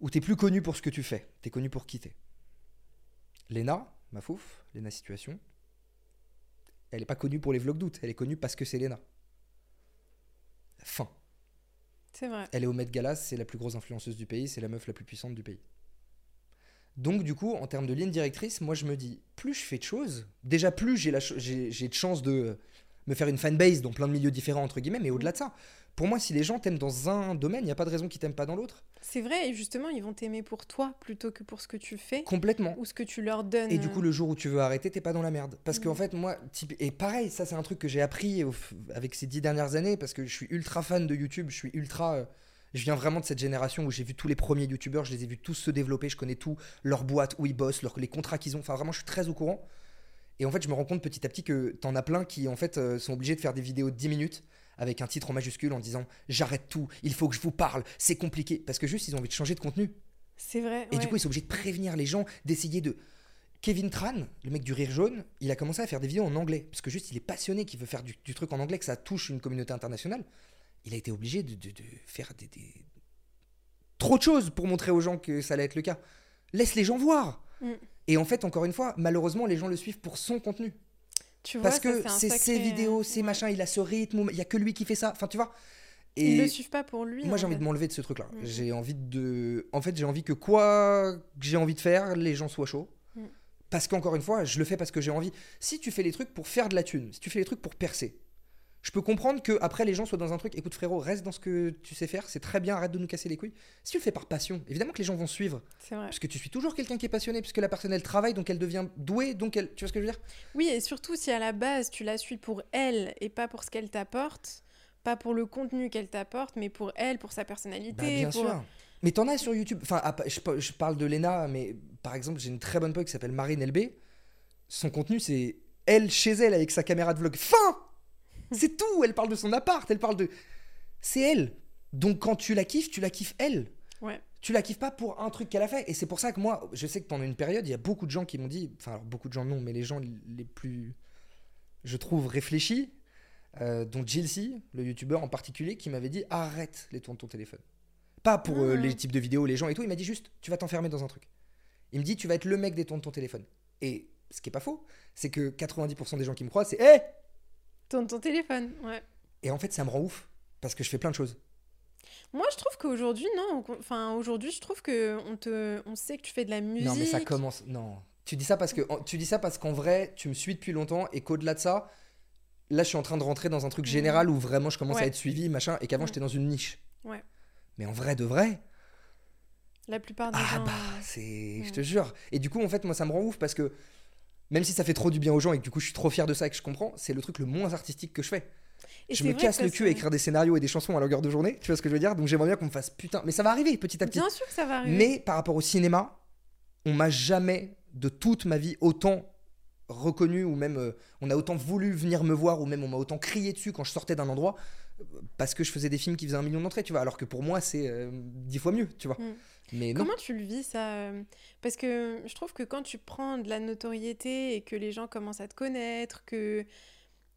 Speaker 2: où t'es plus connu pour ce que tu fais, t'es connu pour qui t'es. Léna, ma fouf, Léna Situation, elle est pas connue pour les vlogs d'août, elle est connue parce que c'est Léna. Fin. Elle est au Met Gala, c'est la plus grosse influenceuse du pays, c'est la meuf la plus puissante du pays. Donc, du coup, en termes de ligne directrice, moi, je me dis, plus je fais de choses, déjà plus j'ai de chance de me faire une fanbase dans plein de milieux différents, entre guillemets, mais au-delà de ça, pour moi, si les gens t'aiment dans un domaine, il n'y a pas de raison qu'ils t'aiment pas dans l'autre.
Speaker 1: C'est vrai, et justement, ils vont t'aimer pour toi plutôt que pour ce que tu fais
Speaker 2: Complètement.
Speaker 1: ou ce que tu leur donnes.
Speaker 2: Et du coup, le jour où tu veux arrêter, t'es pas dans la merde. Parce
Speaker 1: Mhm.
Speaker 2: qu'en fait, moi, type... et pareil, ça, c'est un truc que j'ai appris au avec ces dix dernières années, parce que je suis ultra fan de YouTube, je suis ultra. euh, Je viens vraiment de cette génération où j'ai vu tous les premiers YouTubeurs, je les ai vus tous se développer, je connais tout, leur boîte, où ils bossent, leur- les contrats qu'ils ont. Enfin, vraiment, je suis très au courant. Et en fait, je me rends compte petit à petit que t'en as plein qui, en fait, euh, sont obligés de faire des vidéos de 10 minutes avec un titre en majuscule en disant J'arrête tout, il faut que je vous parle, c'est compliqué. Parce que juste, ils ont envie de changer de contenu.
Speaker 1: C'est vrai.
Speaker 2: Et
Speaker 1: ouais.
Speaker 2: du coup, ils sont obligés de prévenir les gens, d'essayer de. Kevin Tran, le mec du rire jaune, il a commencé à faire des vidéos en anglais. Parce que juste, il est passionné, qu'il veut faire du, du truc en anglais, que ça touche une communauté internationale. Il a été obligé de, de- de faire des, des- trop de choses pour montrer aux gens que ça allait être le cas. Laisse les gens voir.
Speaker 1: Mm.
Speaker 2: Et en fait, encore une fois, malheureusement, les gens le suivent pour son contenu.
Speaker 1: Tu
Speaker 2: Parce que c'est
Speaker 1: sacré-
Speaker 2: ses vidéos, ses
Speaker 1: ouais.
Speaker 2: machins, il a ce rythme, il y a que lui qui fait ça. Enfin, tu vois.
Speaker 1: Ils
Speaker 2: Et
Speaker 1: le suivent pas pour lui.
Speaker 2: moi, j'ai envie
Speaker 1: fait.
Speaker 2: de m'enlever de ce truc-là.
Speaker 1: Mhm.
Speaker 2: J'ai envie de. En fait, j'ai envie que quoi que j'ai envie de faire, les gens soient chauds.
Speaker 1: Mhm.
Speaker 2: Parce qu'encore une fois, je le fais parce que j'ai envie. Si tu fais les trucs pour faire de la thune, si tu fais les trucs pour percer, je peux comprendre que après les gens soient dans un truc. Écoute, frérot, reste dans ce que tu sais faire. C'est très bien. Arrête de nous casser les couilles. Si tu le fais par passion, évidemment que les gens vont suivre.
Speaker 1: C'est vrai.
Speaker 2: Parce que tu suis toujours quelqu'un qui est passionné, puisque la personne elle travaille, donc elle devient douée, donc elle. Tu vois ce que je veux dire?
Speaker 1: Oui, et surtout si à la base tu la suis pour elle et pas pour ce qu'elle t'apporte, pas pour le contenu qu'elle t'apporte, mais pour elle, pour sa personnalité.
Speaker 2: Bah, bien
Speaker 1: pour-
Speaker 2: sûr. Mais t'en as sur YouTube. Enfin, je parle de Lena, mais par exemple, j'ai une très bonne pote qui s'appelle Marine LB. Son contenu, c'est elle chez elle avec sa caméra de vlog. Fin C'est tout Elle parle de son appart, elle parle de. C'est elle. Donc quand tu la kiffes, tu la kiffes elle.
Speaker 1: Ouais.
Speaker 2: Tu la kiffes pas pour un truc qu'elle a fait. Et c'est pour ça que moi, je sais que pendant une période, il y a beaucoup de gens qui m'ont dit. Enfin, alors, beaucoup de gens non, mais les gens les plus. Je trouve réfléchis. euh, dont Jilcy, le youtubeur en particulier, qui m'avait dit arrête les tours de ton téléphone. Pas pour euh,
Speaker 1: Ah.
Speaker 2: les types de vidéos, les gens et tout. Il m'a dit juste, tu vas t'enfermer dans un truc. Il me dit, tu vas être le mec des tours de ton téléphone. Et ce qui est pas faux, c'est que 90% des gens qui me croient, c'est hé
Speaker 1: Ton, ton téléphone, ouais.
Speaker 2: Et en fait, ça me rend ouf. Parce que je fais plein de choses.
Speaker 1: Moi, je trouve qu'aujourd'hui, non. Enfin, aujourd'hui, je trouve que on te, on sait que tu fais de la musique.
Speaker 2: Non, mais ça commence. Non. Tu dis ça parce que tu dis ça parce qu'en vrai, tu me suis depuis longtemps et qu'au-delà de ça, là, je suis en train de rentrer dans un truc
Speaker 1: Mhm.
Speaker 2: général où vraiment je commence à être suivi, machin, et qu'avant j'étais dans une niche.
Speaker 1: Ouais.
Speaker 2: Mais en vrai de vrai,
Speaker 1: La plupart des
Speaker 2: ah
Speaker 1: gens.
Speaker 2: bah, c'est, je te jure. Et du coup, en fait, moi, ça me rend ouf parce que même si ça fait trop du bien aux gens et que du coup, je suis trop fier de ça et que je comprends, c'est le truc le moins artistique que je fais.
Speaker 1: Et
Speaker 2: je me casse le cul à écrire des scénarios et des chansons à longueur de journée, tu vois ce que je veux dire? Donc j'aimerais bien qu'on me fasse putain. Mais ça va arriver petit à petit.
Speaker 1: Bien sûr que ça va arriver.
Speaker 2: Mais par rapport au cinéma, on m'a jamais, de toute ma vie, autant reconnu ou même euh, on a autant voulu venir me voir ou même on m'a autant crié dessus quand je sortais d'un endroit parce que je faisais des films qui faisaient un million d'entrées, tu vois. Alors que pour moi, c'est euh, dix fois mieux, tu vois.
Speaker 1: Mm.
Speaker 2: Mais non.
Speaker 1: Comment tu le vis ça euh, Parce que je trouve que quand tu prends de la notoriété et que les gens commencent à te connaître, que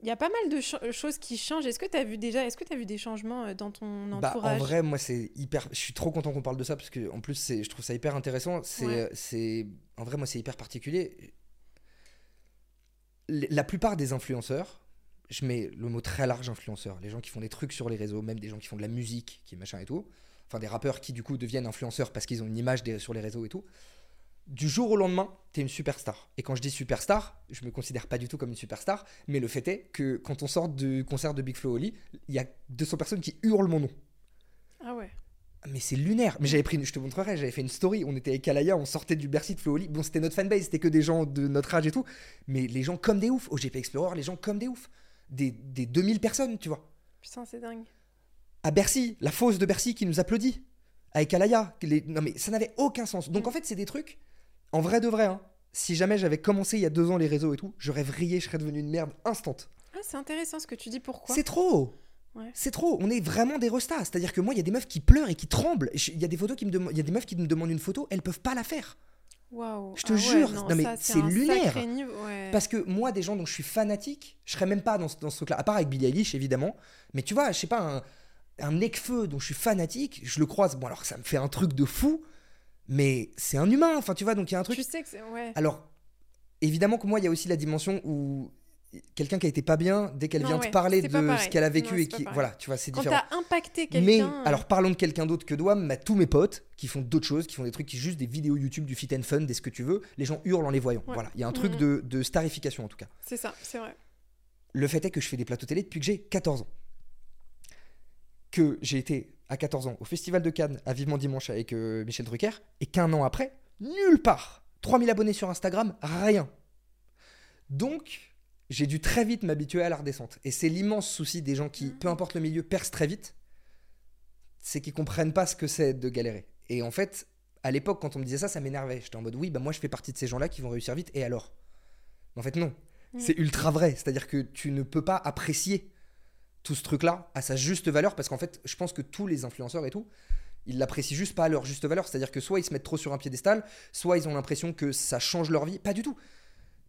Speaker 1: il y a pas mal de cho- choses qui changent. Est-ce que tu as vu déjà Est-ce que tu as vu des changements euh, dans ton
Speaker 2: Bah, en
Speaker 1: entourage?
Speaker 2: vrai, moi, c'est hyper. Je suis trop content qu'on parle de ça parce que, en plus, c'est, je trouve ça hyper intéressant. C'est,
Speaker 1: Ouais.
Speaker 2: c'est, en vrai, moi, c'est hyper particulier. La plupart des influenceurs, je mets le mot très large influenceur, les gens qui font des trucs sur les réseaux, même des gens qui font de la musique, qui machin et tout, enfin des rappeurs qui du coup deviennent influenceurs parce qu'ils ont une image des- sur les réseaux et tout. Du jour au lendemain, t'es une superstar. Et quand je dis superstar, je me considère pas du tout comme une superstar, mais le fait est que quand on sort du concert de Big Flo Oli, il y a 200 personnes qui hurlent mon nom.
Speaker 1: Ah ouais.
Speaker 2: Mais c'est lunaire. Mais j'avais pris, une- je te montrerai, j'avais fait une story. On était avec Alaya, on sortait du Bercy de Flo Oli. Bon, c'était notre fanbase, c'était que des gens de notre âge et tout. Mais les gens comme des oufs. Au GP Explorer, les gens comme des oufs. Des, des 2000 personnes, tu vois.
Speaker 1: Putain, c'est dingue.
Speaker 2: À Bercy, la fosse de Bercy qui nous applaudit. Avec Alaya. Les- Non, mais ça n'avait aucun sens. Donc
Speaker 1: Mm.
Speaker 2: en fait, c'est des trucs, en vrai de vrai, hein. Si jamais j'avais commencé il y a deux ans les réseaux et tout, j'aurais vrillé, je serais devenu une merde instant.
Speaker 1: Ah, c'est intéressant ce que tu dis. Pourquoi?
Speaker 2: C'est trop
Speaker 1: Ouais.
Speaker 2: C'est trop, on est vraiment des restas. C'est-à-dire que moi, il y a des meufs qui pleurent et qui tremblent. Il y a des photos qui me demandent, il y a des meufs qui me demandent une photo, elles peuvent pas la faire. Je te
Speaker 1: Ah ouais,
Speaker 2: jure,
Speaker 1: non,
Speaker 2: non, mais c'est
Speaker 1: un
Speaker 2: lunaire.
Speaker 1: ouais.
Speaker 2: Parce que moi, des gens dont je suis fanatique, je serais même pas dans ce, dans ce truc-là. À part avec Billie Eilish, évidemment. Mais tu vois, je sais pas, un, un Necfeu dont je suis fanatique, je le croise. Bon, alors ça me fait un truc de fou, mais c'est un humain. Enfin, tu vois, donc il y a un truc.
Speaker 1: Tu sais que c'est. Ouais.
Speaker 2: Alors, évidemment que moi, il y a aussi la dimension où quelqu'un qui a été pas bien, dès qu'elle vient
Speaker 1: ouais,
Speaker 2: te parler de ce qu'elle a vécu et qui. Voilà, tu vois, c'est
Speaker 1: Quand
Speaker 2: différent.
Speaker 1: t'as impacté
Speaker 2: Mais
Speaker 1: quelqu'un. euh,
Speaker 2: alors parlons de quelqu'un d'autre que Douam, bah, tous mes potes qui font d'autres choses, qui font des trucs qui juste des vidéos YouTube, du fit and fun, des ce que tu veux, les gens hurlent en les voyant.
Speaker 1: Ouais.
Speaker 2: Voilà, il y a un truc
Speaker 1: Mhm.
Speaker 2: de, de starification en tout cas.
Speaker 1: C'est ça, c'est vrai.
Speaker 2: Le fait est que je fais des plateaux télé depuis que j'ai 14 ans. Que j'ai été à 14 ans au Festival de Cannes à Vivement Dimanche avec euh, Michel Drucker et qu'un an après, nulle part. 3000 abonnés sur Instagram, rien. Donc, j'ai dû très vite m'habituer à la redescente. Et c'est l'immense souci des gens qui,
Speaker 1: Mhm.
Speaker 2: peu importe le milieu, percent très vite, c'est qu'ils comprennent pas ce que c'est de galérer. Et en fait, à l'époque, quand on me disait ça, ça m'énervait. J'étais en mode, oui, bah moi je fais partie de ces gens-là qui vont réussir vite, et alors? En fait, non.
Speaker 1: Mhm.
Speaker 2: C'est ultra vrai. C'est-à-dire que tu ne peux pas apprécier tout ce truc-là à sa juste valeur, parce qu'en fait, je pense que tous les influenceurs et tout, ils l'apprécient juste pas à leur juste valeur. C'est-à-dire que soit ils se mettent trop sur un piédestal, soit ils ont l'impression que ça change leur vie. Pas du tout.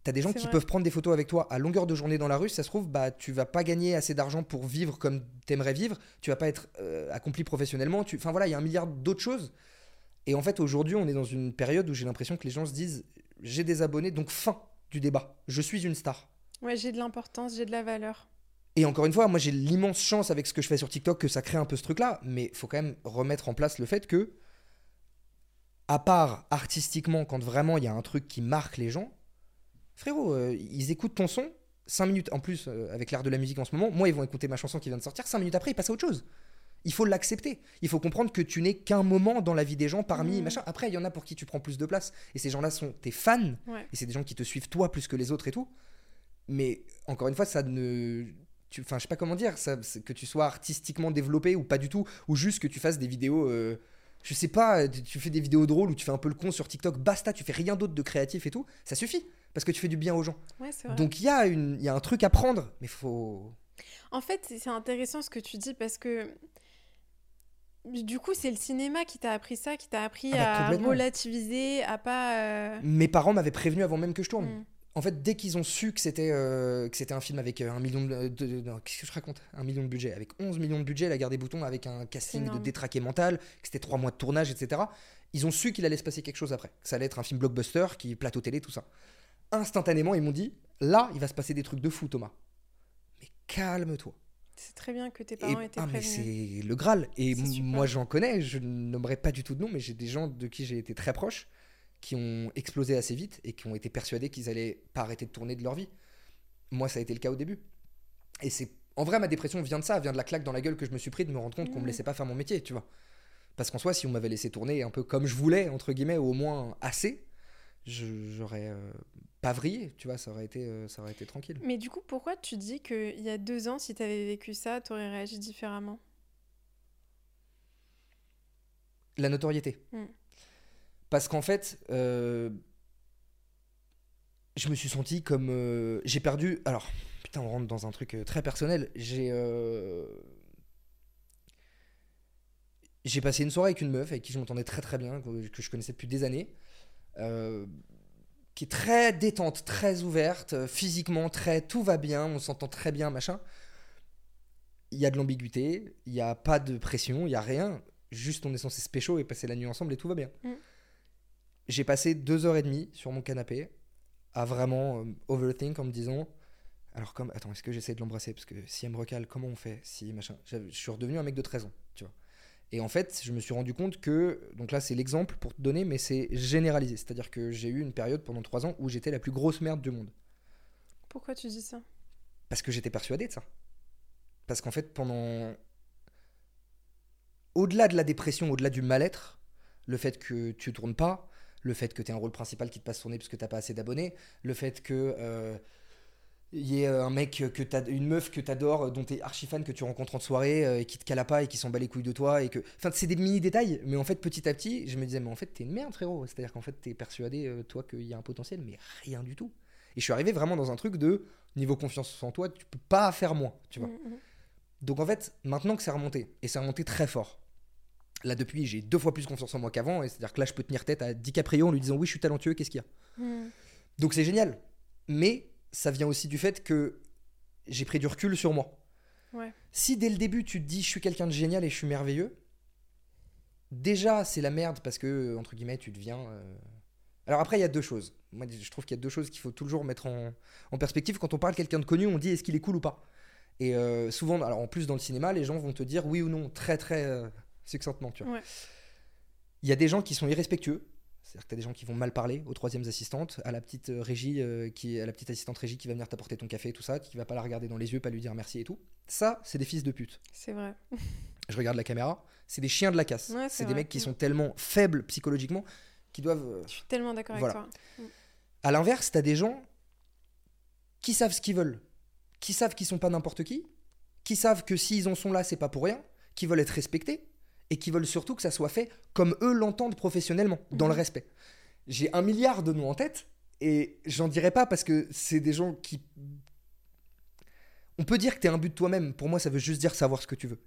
Speaker 2: T'as des gens qui
Speaker 1: vrai.
Speaker 2: peuvent prendre des photos avec toi à longueur de journée dans la rue, si ça se trouve, bah tu vas pas gagner assez d'argent pour vivre comme t'aimerais vivre, tu vas pas être euh, accompli professionnellement, tu... enfin voilà, il y a un milliard d'autres choses. Et en fait, aujourd'hui, on est dans une période où j'ai l'impression que les gens se disent j'ai des abonnés, donc fin du débat. Je suis une star.
Speaker 1: Ouais, j'ai de l'importance, j'ai de la valeur.
Speaker 2: Et encore une fois, moi j'ai l'immense chance avec ce que je fais sur TikTok que ça crée un peu ce truc-là, mais faut quand même remettre en place le fait que, à part artistiquement, quand vraiment il y a un truc qui marque les gens, frérot, euh, ils écoutent ton son, 5 minutes en plus euh, avec l'art de la musique en ce moment, moi ils vont écouter ma chanson qui vient de sortir, 5 minutes après ils passent à autre chose. Il faut l'accepter. Il faut comprendre que tu n'es qu'un moment dans la vie des gens parmi
Speaker 1: Mhm.
Speaker 2: machin. Après, il y en a pour qui tu prends plus de place. Et ces gens-là sont tes fans.
Speaker 1: Ouais.
Speaker 2: Et c'est des gens qui te suivent toi plus que les autres et tout. Mais encore une fois, ça ne. tu- Enfin, je sais pas comment dire, ça, que tu sois artistiquement développé ou pas du tout, ou juste que tu fasses des vidéos. euh, je sais pas, tu tu fais des vidéos drôles ou tu fais un peu le con sur TikTok, basta, tu fais rien d'autre de créatif et tout, ça suffit, parce que tu fais du bien aux gens.
Speaker 1: Ouais, c'est vrai.
Speaker 2: Donc il y, a une- il y a un truc à prendre, mais faut.
Speaker 1: En fait, c'est intéressant ce que tu dis parce que du coup, c'est le cinéma qui t'a appris ça, qui t'a appris
Speaker 2: Ah bah,
Speaker 1: à relativiser, à pas. euh,
Speaker 2: Mes parents m'avaient prévenu avant même que je tourne.
Speaker 1: hmm.
Speaker 2: En fait, dès qu'ils ont su que c'était euh, que c'était un film avec euh, un million de, de- qu'est-ce que je raconte? Un million de budget, avec 11 millions de budget, La Guerre des Boutons, avec un casting de détraqué mental, que c'était trois mois de tournage, etc. Ils ont su qu'il allait se passer quelque chose après, que ça allait être un film blockbuster, qui plateau télé, tout ça. Instantanément, ils m'ont dit là, il va se passer des trucs de fou, Thomas. Mais calme-toi.
Speaker 1: C'est très bien que tes
Speaker 2: Et-
Speaker 1: parents étaient
Speaker 2: ah, mais c'est le Graal. Et moi, j'en connais, je nommerai pas du tout de nom, mais j'ai des gens de qui j'ai été très proche qui ont explosé assez vite et qui ont été persuadés qu'ils allaient pas arrêter de tourner de leur vie. Moi, ça a été le cas au début. Et c'est en vrai, ma dépression vient de ça, vient de la claque dans la gueule que je me suis pris de me rendre compte qu'on me laissait pas faire mon métier, tu vois. Parce qu'en soi, si on m'avait laissé tourner un peu comme je voulais, entre guillemets, ou au moins assez, j'aurais euh, pas vrillé, tu vois, ça aurait été, euh, ça aurait été tranquille.
Speaker 1: Mais du coup, pourquoi tu dis qu'il y a deux ans, si t'avais vécu ça, t'aurais réagi différemment?
Speaker 2: La notoriété.
Speaker 1: Mm.
Speaker 2: Parce qu'en fait, euh, je me suis senti comme. euh, j'ai perdu. Alors, putain, on rentre dans un truc très personnel. J'ai. j'ai passé une soirée avec une meuf avec qui je m'entendais très très bien, que, que je connaissais depuis des années. Qui est très détente, très ouverte, euh, physiquement, très. Tout va bien, on s'entend très bien, machin. Il y a de l'ambiguïté, il n'y a pas de pression, il n'y a rien. Juste, on est censé se pécho et passer la nuit ensemble et tout va bien.
Speaker 1: Mm.
Speaker 2: J'ai passé deux heures et demie sur mon canapé à vraiment euh, overthink en me disant alors comme attends est-ce que j'essaie de l'embrasser? Parce que si elle me recale comment on fait? Si machin je suis redevenu un mec de 13 ans et en fait je me suis rendu compte que donc là c'est l'exemple pour te donner mais c'est généralisé c'est à dire que j'ai eu une période pendant trois ans où j'étais la plus grosse merde du monde
Speaker 1: Pourquoi tu dis ça?
Speaker 2: Parce que j'étais persuadé de ça. Parce qu'en fait, pendant. Au-delà de la dépression, au-delà du mal-être, le fait que tu tournes pas, le fait que tu aies un rôle principal qui te passe tourner parce que t'as pas assez d'abonnés, le fait que. euh, il y ait un mec que t'as une meuf que t'adores dont t'es archi fan que tu rencontres en soirée euh, et qui te cala pas et qui s'en bat les couilles de toi et que enfin c'est des mini détails mais en fait petit à petit je me disais mais en fait t'es une merde frérot c'est à dire qu'en fait t'es persuadé euh, toi qu'il y a un potentiel mais rien du tout et je suis arrivé vraiment dans un truc de niveau confiance en toi tu peux pas faire moins tu vois
Speaker 1: Mm, mm.
Speaker 2: donc en fait, maintenant que c'est remonté, et c'est remonté très fort, là depuis j'ai deux fois plus confiance en moi qu'avant, et c'est-à-dire que là je peux tenir tête à DiCaprio en lui disant oui je suis talentueux, qu'est-ce qu'il y a?
Speaker 1: Mm.
Speaker 2: Donc c'est génial, mais ça vient aussi du fait que j'ai pris du recul sur moi.
Speaker 1: Ouais.
Speaker 2: Si dès le début tu te dis je suis quelqu'un de génial et je suis merveilleux, déjà c'est la merde parce que entre guillemets tu deviens... euh, Alors après, il y a deux choses. Moi, je trouve qu'il y a deux choses qu'il faut toujours mettre en, en perspective. Quand on parle de quelqu'un de connu, on dit est-ce qu'il est cool ou pas? Et euh, souvent, alors en plus dans le cinéma, les gens vont te dire oui ou non, très très euh, succinctement, tu vois.
Speaker 1: Ouais.
Speaker 2: Il y a des gens qui sont irrespectueux. C'est-à-dire que tu as des gens qui vont mal parler aux troisièmes assistantes, à la petite euh, régie, euh, qui, à la petite assistante régie qui va venir t'apporter ton café et tout ça, qui va pas la regarder dans les yeux, pas lui dire merci et tout. Ça, c'est des fils de pute.
Speaker 1: C'est vrai.
Speaker 2: Je regarde la caméra, c'est des chiens de la casse.
Speaker 1: Ouais, c'est
Speaker 2: des mecs qui
Speaker 1: Mm.
Speaker 2: sont tellement faibles psychologiquement qu'ils doivent. euh,
Speaker 1: Je suis tellement d'accord
Speaker 2: Voilà.
Speaker 1: avec toi.
Speaker 2: À l'inverse, t'as des gens qui savent ce qu'ils veulent, qui savent qu'ils sont pas n'importe qui, qui savent que s'ils en sont là, c'est pas pour rien, qui veulent être respectés et qui veulent surtout que ça soit fait comme eux l'entendent professionnellement, dans le
Speaker 1: Mhm.
Speaker 2: respect. J'ai un milliard de noms en tête et j'en dirai pas parce que c'est des gens qui. On peut dire que t'es un but de toi-même. Pour moi, ça veut juste dire savoir ce que tu veux.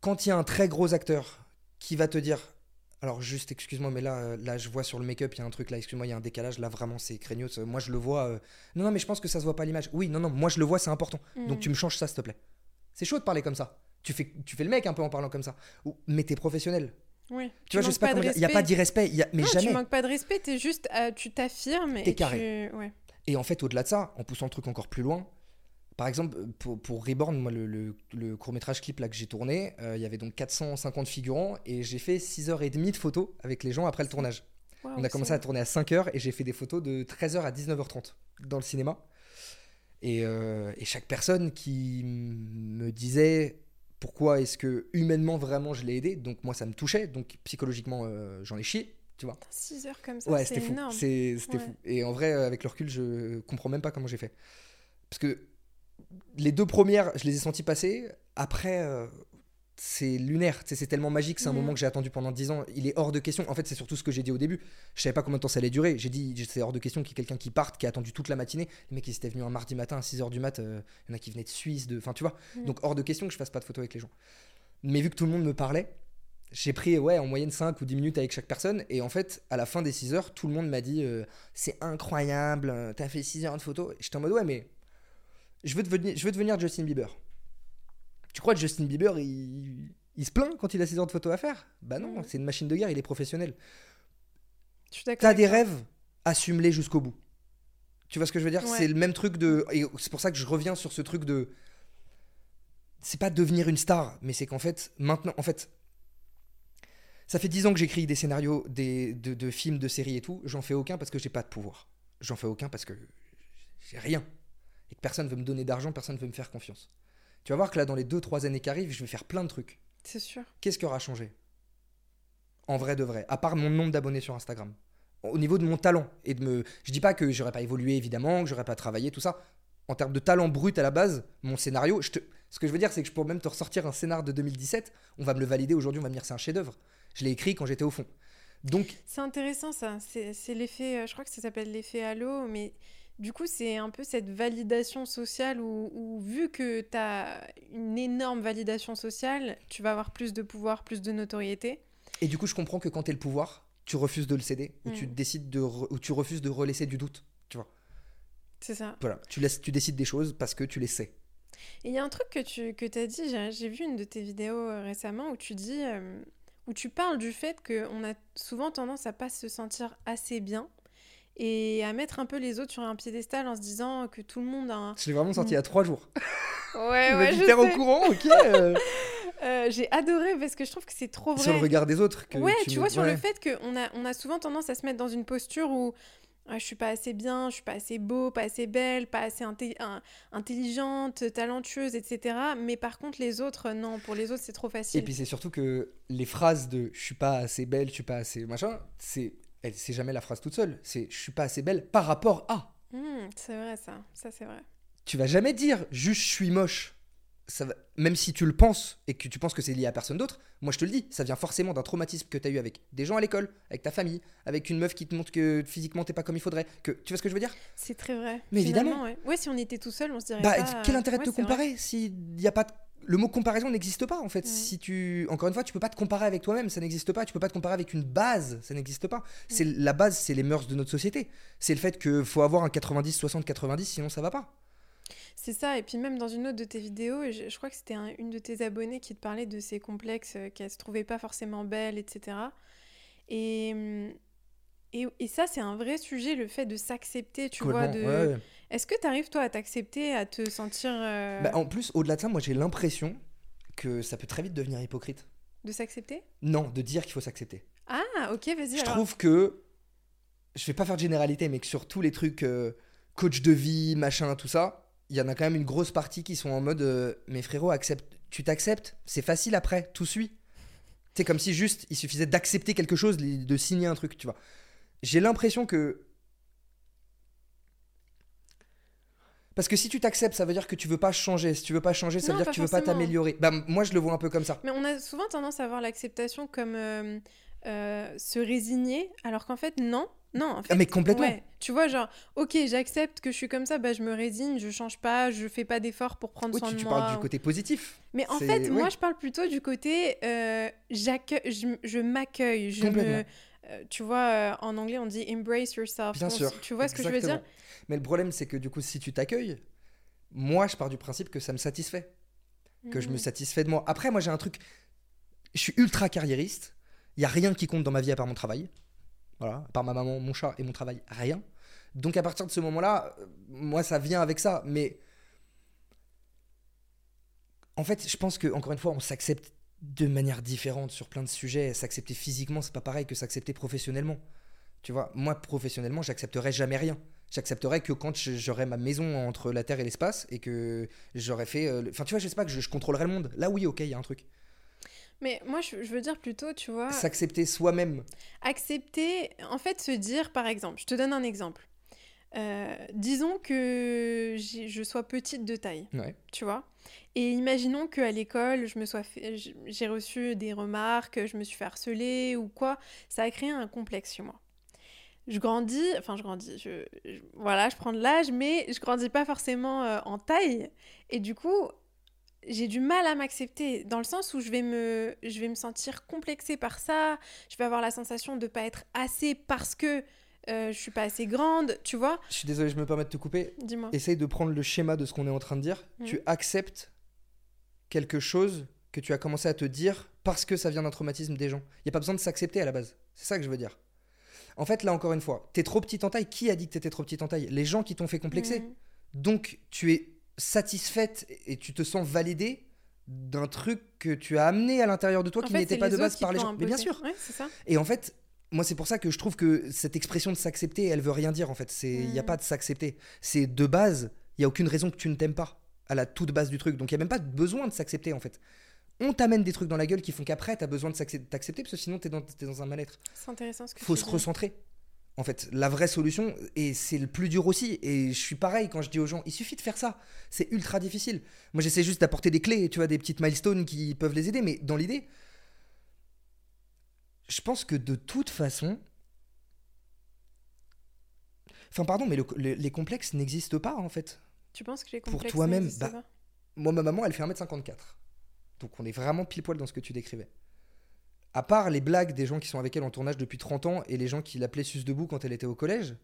Speaker 2: Quand il y a un très gros acteur qui va te dire alors juste, excuse-moi, mais là, euh, là, je vois sur le make-up, il y a un truc là, excuse-moi, il y a un décalage, là, vraiment, c'est craignos. Euh, Moi, je le vois. euh, Non, non, mais je pense que ça se voit pas à l'image. Oui, non, non, moi, je le vois, c'est important. Donc,
Speaker 1: Mm.
Speaker 2: tu me changes ça, s'il te plaît. C'est chaud de parler comme ça. Tu fais, tu fais le mec un peu en parlant comme ça. Mais t'es professionnel.
Speaker 1: Oui.
Speaker 2: Tu, vois, je sais pas dire. Il n'y a pas
Speaker 1: respect.
Speaker 2: d'irrespect, y a... mais
Speaker 1: non,
Speaker 2: jamais.
Speaker 1: tu manques pas de respect, t'es juste, euh, tu t'affirmes
Speaker 2: T'es
Speaker 1: et
Speaker 2: carré.
Speaker 1: tu... Ouais.
Speaker 2: Et en fait, au-delà de ça, en poussant le truc encore plus loin, par exemple, pour, pour Reborn, moi, le, le, court-métrage clip là, que j'ai tourné, euh, il y avait donc 450 figurants et j'ai fait 6h30 de photos avec les gens après le tournage. On a commencé à tourner à 5h et j'ai fait des photos de 13h à 19h30 dans le cinéma. Et, euh, et chaque personne qui me disait pourquoi est-ce que humainement vraiment je l'ai aidé, donc moi ça me touchait, donc psychologiquement euh, j'en ai chié, tu vois.
Speaker 1: 6 heures comme ça,
Speaker 2: Ouais,
Speaker 1: c'est
Speaker 2: c'était fou.
Speaker 1: énorme.
Speaker 2: C'était
Speaker 1: Ouais.
Speaker 2: fou. Et en vrai, avec le recul, je comprends même pas comment j'ai fait. Parce que les deux premières, je les ai senties passer. Après, euh, c'est lunaire. C'est tellement magique. C'est un
Speaker 1: Mhm.
Speaker 2: moment que j'ai attendu pendant 10 ans. Il est hors de question. En fait, c'est surtout ce que j'ai dit au début. Je savais pas combien de temps ça allait durer. J'ai dit, c'est hors de question qu'il y ait quelqu'un qui parte, qui a attendu toute la matinée. Les mecs, ils étaient venus un mardi matin à 6h du mat. euh, Il y en a qui venaient de Suisse. De... Enfin, tu vois.
Speaker 1: Mhm.
Speaker 2: Donc, hors de question que je fasse pas de photos avec les gens. Mais vu que tout le monde me parlait, j'ai pris ouais, en moyenne 5 ou 10 minutes avec chaque personne. Et en fait, à la fin des 6 heures, tout le monde m'a dit euh, C'est incroyable, euh, t'as fait 6 heures de photos. J'étais en mode Ouais, mais je veux, devenir, je veux devenir Justin Bieber. Tu crois que Justin Bieber, il, il se plaint quand il a 6 heures de photos à faire? Bah non,
Speaker 1: Mhm.
Speaker 2: c'est une machine de guerre, il est professionnel.
Speaker 1: D'accord.
Speaker 2: T'as des rêves, assume-les jusqu'au bout. Tu vois ce que je veux dire?
Speaker 1: Ouais.
Speaker 2: C'est le même truc de. Et c'est pour ça que je reviens sur ce truc de. C'est pas devenir une star, mais c'est qu'en fait, maintenant, en fait, ça fait 10 ans que j'écris des scénarios des, de, de films, de séries et tout. J'en fais aucun parce que j'ai pas de pouvoir. J'en fais aucun parce que j'ai rien. Et que personne veut me donner d'argent, personne veut me faire confiance. Tu vas voir que là, dans les 2-3 années qui arrivent, je vais faire plein de trucs.
Speaker 1: C'est sûr.
Speaker 2: Qu'est-ce qui aura changé? En vrai de vrai, à part mon nombre d'abonnés sur Instagram. Au niveau de mon talent et de me je dis pas que j'aurais pas évolué évidemment, que j'aurais pas travaillé tout ça. En termes de talent brut à la base, mon scénario, je te... ce que je veux dire c'est que je pourrais même te ressortir un scénar de 2017, on va me le valider aujourd'hui, on va me dire c'est un chef-d'œuvre. Je l'ai écrit quand j'étais au fond. Donc
Speaker 1: C'est intéressant ça. C'est l'effet, euh, je crois que ça s'appelle l'effet halo, mais du coup c'est un peu cette validation sociale où, où vu que tu as une énorme validation sociale, tu vas avoir plus de pouvoir, plus de notoriété.
Speaker 2: et du coup, je comprends que quand tu le pouvoir, tu refuses de le céder ou tu
Speaker 1: Mm.
Speaker 2: décides de re- ou tu refuses de relaisser du doute, tu vois.
Speaker 1: C'est ça.
Speaker 2: Voilà, tu laisses tu décides des choses parce que tu les sais.
Speaker 1: Et il y a un truc que tu que as dit, j'ai j'ai vu une de tes vidéos euh, récemment où tu dis, euh, où tu parles du fait qu'on a souvent tendance à pas se sentir assez bien et à mettre un peu les autres sur un piédestal en se disant que tout le monde a un...
Speaker 2: Je l'ai vraiment sorti il y a trois jours.
Speaker 1: Ouais, ouais, je
Speaker 2: T'es au
Speaker 1: sais.
Speaker 2: courant, ok. euh.
Speaker 1: Euh, j'ai adoré parce que je trouve que c'est trop vrai.
Speaker 2: sur le regard des autres. Que
Speaker 1: ouais, tu,
Speaker 2: me-
Speaker 1: vois, sur
Speaker 2: ouais.
Speaker 1: le fait qu'on a, on a souvent tendance à se mettre dans une posture où ah, je suis pas assez bien, je suis pas assez beau, pas assez belle, pas assez inté- un- intelligente, talentueuse, etc. Mais par contre, les autres, non, pour les autres, c'est trop
Speaker 2: Et
Speaker 1: facile.
Speaker 2: puis c'est surtout que les phrases de je suis pas assez belle, je suis pas assez machin, c'est elle c'est jamais la phrase toute seule. C'est je suis pas assez belle par rapport à.
Speaker 1: Hmm, c'est vrai, ça. Ça, c'est vrai.
Speaker 2: Tu vas jamais dire juste je suis moche. Ça va... Même si tu le penses et que tu penses que c'est lié à personne d'autre, moi je te le dis, ça vient forcément d'un traumatisme que tu as eu avec des gens à l'école, avec ta famille, avec une meuf qui te montre que physiquement t'es pas comme il faudrait. Que... Tu vois ce que je veux dire?
Speaker 1: C'est très vrai.
Speaker 2: Mais évidemment.
Speaker 1: Ouais. ouais, si on était tout seul, on se dirait
Speaker 2: Bah,
Speaker 1: pas,
Speaker 2: quel
Speaker 1: euh,
Speaker 2: intérêt de
Speaker 1: ouais,
Speaker 2: te comparer si y a pas de- le mot comparaison n'existe pas en fait.
Speaker 1: Ouais.
Speaker 2: Si tu encore une fois, tu peux pas te comparer avec toi-même, ça n'existe pas. Tu peux pas te comparer avec une base, ça n'existe pas. C'est la base, c'est les mœurs de notre société. C'est le fait que faut avoir un 90 60 90 sinon ça va pas.
Speaker 1: C'est ça, et puis même dans une autre de tes vidéos, je, je crois que c'était un- une de tes abonnées qui te parlait de ses complexes, euh, qu'elle se trouvait pas forcément belle, etc. Et, Et, et ça, c'est un vrai sujet, le fait de s'accepter, tu vois. De...
Speaker 2: ouais, ouais.
Speaker 1: Est-ce que tu arrives, toi, à t'accepter, à te sentir. euh,
Speaker 2: Bah, en plus, au-delà de ça, moi j'ai l'impression que ça peut très vite devenir hypocrite.
Speaker 1: De s'accepter?
Speaker 2: Non, de dire qu'il faut s'accepter.
Speaker 1: Ah, ok, vas-y.
Speaker 2: Je
Speaker 1: alors.
Speaker 2: trouve que. Je vais pas faire de généralité, mais que sur tous les trucs euh, coach de vie, machin, tout ça, il y en a quand même une grosse partie qui sont en mode euh, Mais frérot, accepte, tu t'acceptes, c'est facile après, tout suit. C'est comme si juste il suffisait d'accepter quelque chose, de signer un truc, tu vois. J'ai l'impression que. Parce que si tu t'acceptes, ça veut dire que tu veux pas changer. Si tu veux pas changer, ça
Speaker 1: Non,
Speaker 2: veut dire que tu veux pas t'améliorer. Bah, moi, je le vois un peu comme ça.
Speaker 1: Mais on a souvent tendance à voir l'acceptation comme euh, euh, se résigner, alors qu'en fait, non. Non, en fait.
Speaker 2: Ah, mais complètement.
Speaker 1: Ouais, tu vois, genre, ok, j'accepte que je suis comme ça, bah je me résigne, je change pas, je fais pas d'efforts pour prendre
Speaker 2: Oui,
Speaker 1: soin
Speaker 2: tu,
Speaker 1: de
Speaker 2: tu
Speaker 1: moi.
Speaker 2: parles du côté positif.
Speaker 1: Mais en fait, moi, je parle plutôt du côté euh, je, je m'accueille, je me, tu vois, euh, en anglais, on dit embrace yourself.
Speaker 2: Bien sûr.
Speaker 1: Tu vois ce que je veux dire.
Speaker 2: Mais le problème, c'est que du coup, si tu t'accueilles, moi, je pars du principe que ça me satisfait. Que je me
Speaker 1: Mhm.
Speaker 2: satisfais de moi. Après, moi, j'ai un truc. Je suis ultra carriériste. Il y a rien qui compte dans ma vie à part mon travail. Voilà. À part ma maman, mon chat et mon travail, rien. Donc, à partir de ce moment-là, euh, moi, ça vient avec ça. Mais. En fait, je pense que, encore une fois, on s'accepte de manière différente sur plein de sujets. S'accepter physiquement, c'est pas pareil que s'accepter professionnellement. Tu vois, moi, professionnellement, j'accepterai jamais rien. J'accepterai que quand j'aurai ma maison entre la Terre et l'espace et que j'aurais fait. euh, Enfin, tu vois, je sais pas, que je, je contrôlerai le monde. Là, oui, ok, il y a un truc.
Speaker 1: Mais moi, je, veux dire plutôt, tu vois,
Speaker 2: S'accepter soi-même.
Speaker 1: accepter, en fait, se dire, par exemple, je te donne un exemple. Euh, disons que je sois petite de taille.
Speaker 2: Ouais.
Speaker 1: tu vois? Et imaginons qu'à l'école, je me sois fait- j'ai reçu des remarques, je me suis fait harceler ou quoi. Ça a créé un complexe chez moi. Je grandis, enfin je grandis, je, je- voilà, je prends de l'âge, mais je grandis pas forcément euh, en taille. Et du coup, j'ai du mal à m'accepter dans le sens où je vais me, je vais me sentir complexée par ça. Je vais avoir la sensation de pas être assez parce que euh, je suis pas assez grande, tu vois.
Speaker 2: Je suis désolé, je me permets de te couper.
Speaker 1: Dis-moi.
Speaker 2: Essaye de prendre le schéma de ce qu'on est en train de dire.
Speaker 1: Mhm.
Speaker 2: Tu acceptes quelque chose que tu as commencé à te dire parce que ça vient d'un traumatisme des gens. Il n'y a pas besoin de s'accepter à la base. C'est ça que je veux dire. En fait, là encore une fois, t'es trop petite en taille. Qui a dit que t'étais trop petite en taille? Les gens qui t'ont fait complexer.
Speaker 1: Mhm.
Speaker 2: Donc tu es satisfaite et tu te sens validée d'un truc que tu as amené à l'intérieur de toi
Speaker 1: En
Speaker 2: qui n'était pas de base par les gens. Mais bien sûr.
Speaker 1: Ouais, c'est ça.
Speaker 2: Et en fait, moi c'est pour ça que je trouve que cette expression de s'accepter, elle veut rien dire en fait. Il y a
Speaker 1: Mhm.
Speaker 2: pas de s'accepter. C'est de base, il y a aucune raison que tu ne t'aimes pas à la toute base du truc. Donc il y a même pas besoin de s'accepter en fait. On t'amène des trucs dans la gueule qui font qu'après t'as besoin de t'accepter parce que sinon dans, t'es dans un mal-être.
Speaker 1: C'est intéressant ce que
Speaker 2: Faut
Speaker 1: tu
Speaker 2: se
Speaker 1: dis.
Speaker 2: recentrer. En fait, la vraie solution, et c'est le plus dur aussi, et je suis pareil quand je dis aux gens, il suffit de faire ça. C'est ultra difficile. Moi, j'essaie juste d'apporter des clés, tu vois, des petites milestones qui peuvent les aider, mais dans l'idée, je pense que de toute façon. Enfin, pardon, mais le- le- les complexes n'existent pas, en fait.
Speaker 1: Tu penses que les
Speaker 2: Pour
Speaker 1: complexes
Speaker 2: toi-même,
Speaker 1: n'existent
Speaker 2: bah, Moi, ma maman, elle fait 1m54. Donc, on est vraiment pile poil dans ce que tu décrivais. À part les blagues des gens qui sont avec elle en tournage depuis 30 ans et les gens qui l'appelaient Sus debout quand elle était au collège,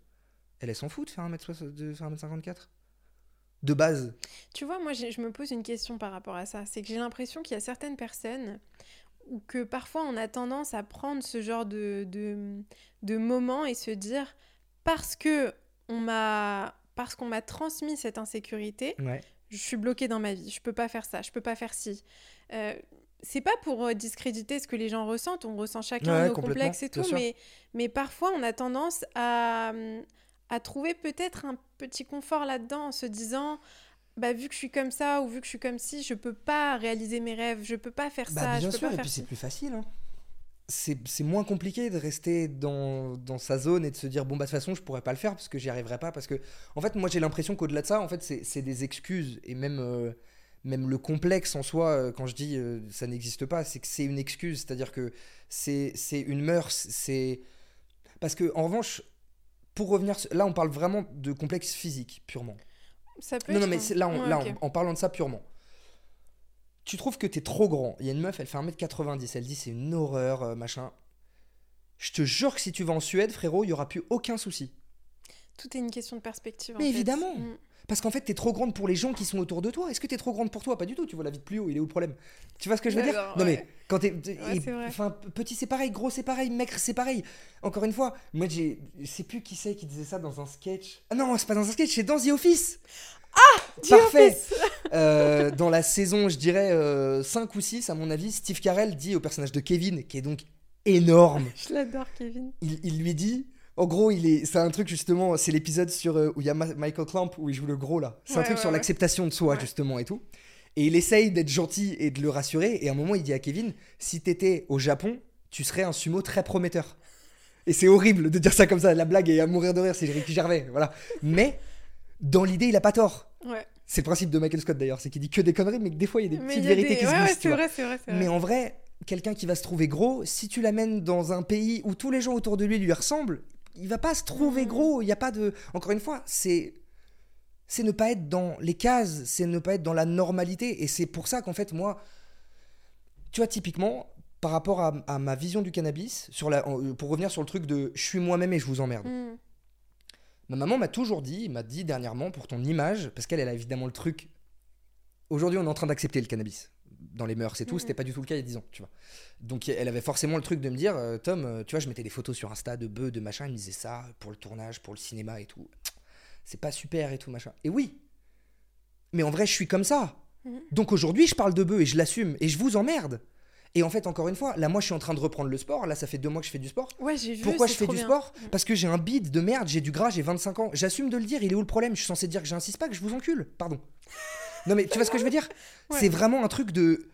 Speaker 2: elle, elle s'en fout de faire 1m, de faire 1m54. De base.
Speaker 1: Tu vois, moi, je me pose une question par rapport à ça. C'est que j'ai l'impression qu'il y a certaines personnes ou que parfois on a tendance à prendre ce genre de, de, de moments et se dire parce que on m'a parce qu'on m'a transmis cette insécurité,
Speaker 2: Ouais.
Speaker 1: je suis bloquée dans ma vie, je peux pas faire ça, je peux pas faire ci. Euh, c'est pas pour euh, discréditer ce que les gens ressentent, on ressent chacun
Speaker 2: Ouais,
Speaker 1: nos complexes et tout, mais, mais parfois on a tendance à, à trouver peut-être un petit confort là-dedans en se disant bah, vu que je suis comme ça ou vu que je suis comme ci, je peux pas réaliser mes rêves, je peux pas faire
Speaker 2: Bah,
Speaker 1: ça,
Speaker 2: bien
Speaker 1: je peux
Speaker 2: sûr,
Speaker 1: pas
Speaker 2: et
Speaker 1: faire
Speaker 2: puis c'est plus facile. hein. C'est moins compliqué de rester dans, dans sa zone et de se dire bon bah de toute façon je pourrais pas le faire parce que j'y arriverai pas parce que en fait moi j'ai l'impression qu'au-delà de ça en fait c'est des excuses et même euh, même le complexe en soi euh, quand je dis euh, ça n'existe pas c'est que c'est une excuse c'est-à-dire que c'est une mœurs c'est parce que en revanche pour revenir là on parle vraiment de complexe physique purement
Speaker 1: Ça peut
Speaker 2: non, non, mais
Speaker 1: un-
Speaker 2: c'est- là, on-
Speaker 1: Ouais,
Speaker 2: là en parlant de ça purement. Tu trouves que t'es trop grand. Il y a une meuf, elle fait 1m90. Elle dit c'est une horreur, euh, machin. Je te jure que si tu vas en Suède, frérot, il y aura plus aucun souci.
Speaker 1: Tout est une question de perspective.
Speaker 2: Mais évidemment.
Speaker 1: Mm.
Speaker 2: Parce qu'en fait, t'es trop grande pour les gens qui sont autour de toi. Est-ce que t'es trop grande pour toi? Pas du tout. Tu vois la vie de plus haut. Il est où le problème? Tu vois ce que je veux dire? Non mais quand t'es,
Speaker 1: Ouais,
Speaker 2: enfin petit c'est pareil, gros c'est pareil, maigre c'est pareil. Encore une fois, moi j'ai, je sais plus qui c'est qui disait ça dans un sketch. Ah non, c'est pas dans un sketch, c'est dans The Office.
Speaker 1: The
Speaker 2: Parfait. Euh, dans la saison, je dirais 5 ou 6 à mon avis, Steve Carell dit au personnage de Kevin, qui est donc énorme,
Speaker 1: Je l'adore, Kevin.
Speaker 2: il, il lui dit. En gros, il est, c'est un truc justement, c'est l'épisode sur euh, où il y a Ma- Michael Clamp où il joue le gros là. C'est un truc
Speaker 1: ouais,
Speaker 2: sur
Speaker 1: ouais.
Speaker 2: l'acceptation de soi justement et tout. Et il essaye d'être gentil et de le rassurer. Et à un moment, il dit à Kevin, si t'étais au Japon, tu serais un sumo très prometteur. Et c'est horrible de dire ça comme ça. La blague est à mourir de rire, c'est Ricky Gervais, voilà. Mais dans l'idée, il a pas tort. C'est le principe de Michael Scott d'ailleurs, c'est qu'il dit que des conneries, mais que des fois il y a des
Speaker 1: Mais
Speaker 2: petites
Speaker 1: a
Speaker 2: vérités
Speaker 1: des-
Speaker 2: qui se glissent.
Speaker 1: vrai, c'est vrai, c'est
Speaker 2: Mais
Speaker 1: vrai.
Speaker 2: en vrai, quelqu'un qui va se trouver gros, si tu l'amènes dans un pays où tous les gens autour de lui lui ressemblent, il va pas se trouver
Speaker 1: Mhm.
Speaker 2: gros. Il y a pas de. Encore une fois, c'est c'est ne pas être dans les cases, c'est ne pas être dans la normalité. Et c'est pour ça qu'en fait, moi, tu vois, typiquement, par rapport à, à ma vision du cannabis, sur la, en- pour revenir sur le truc de je suis moi-même et je vous emmerde.
Speaker 1: Mm.
Speaker 2: Ma maman m'a toujours dit, m'a dit dernièrement pour ton image, parce qu'elle elle a évidemment le truc. Aujourd'hui, on est en train d'accepter le cannabis dans les mœurs et tout.
Speaker 1: Mhm.
Speaker 2: C'était pas du tout le cas il y a 10 ans, tu vois. Donc elle avait forcément le truc de me dire, euh, Tom, euh, tu vois, je mettais des photos sur Insta de bœufs, de machin. Elle me disait ça pour le tournage, pour le cinéma et tout. C'est pas super et tout machin. Et oui. Mais en vrai, je suis comme ça.
Speaker 1: Mhm.
Speaker 2: Donc aujourd'hui, je parle de bœufs et je l'assume et je vous emmerde. Et en fait, encore une fois, là, moi, je suis en train de reprendre le sport. Là, ça fait deux mois que je fais du sport.
Speaker 1: Ouais, j'ai vu.
Speaker 2: Pourquoi je fais du
Speaker 1: bien.
Speaker 2: sport
Speaker 1: Mm.
Speaker 2: Parce que j'ai un bide de merde, j'ai du gras, j'ai 25 ans. J'assume de le dire, il est où le problème? Je suis censé dire que j'ai un six-pack, je vous encule. Pardon. Non mais tu vois ce que je veux dire?
Speaker 1: Ouais.
Speaker 2: C'est vraiment un truc de...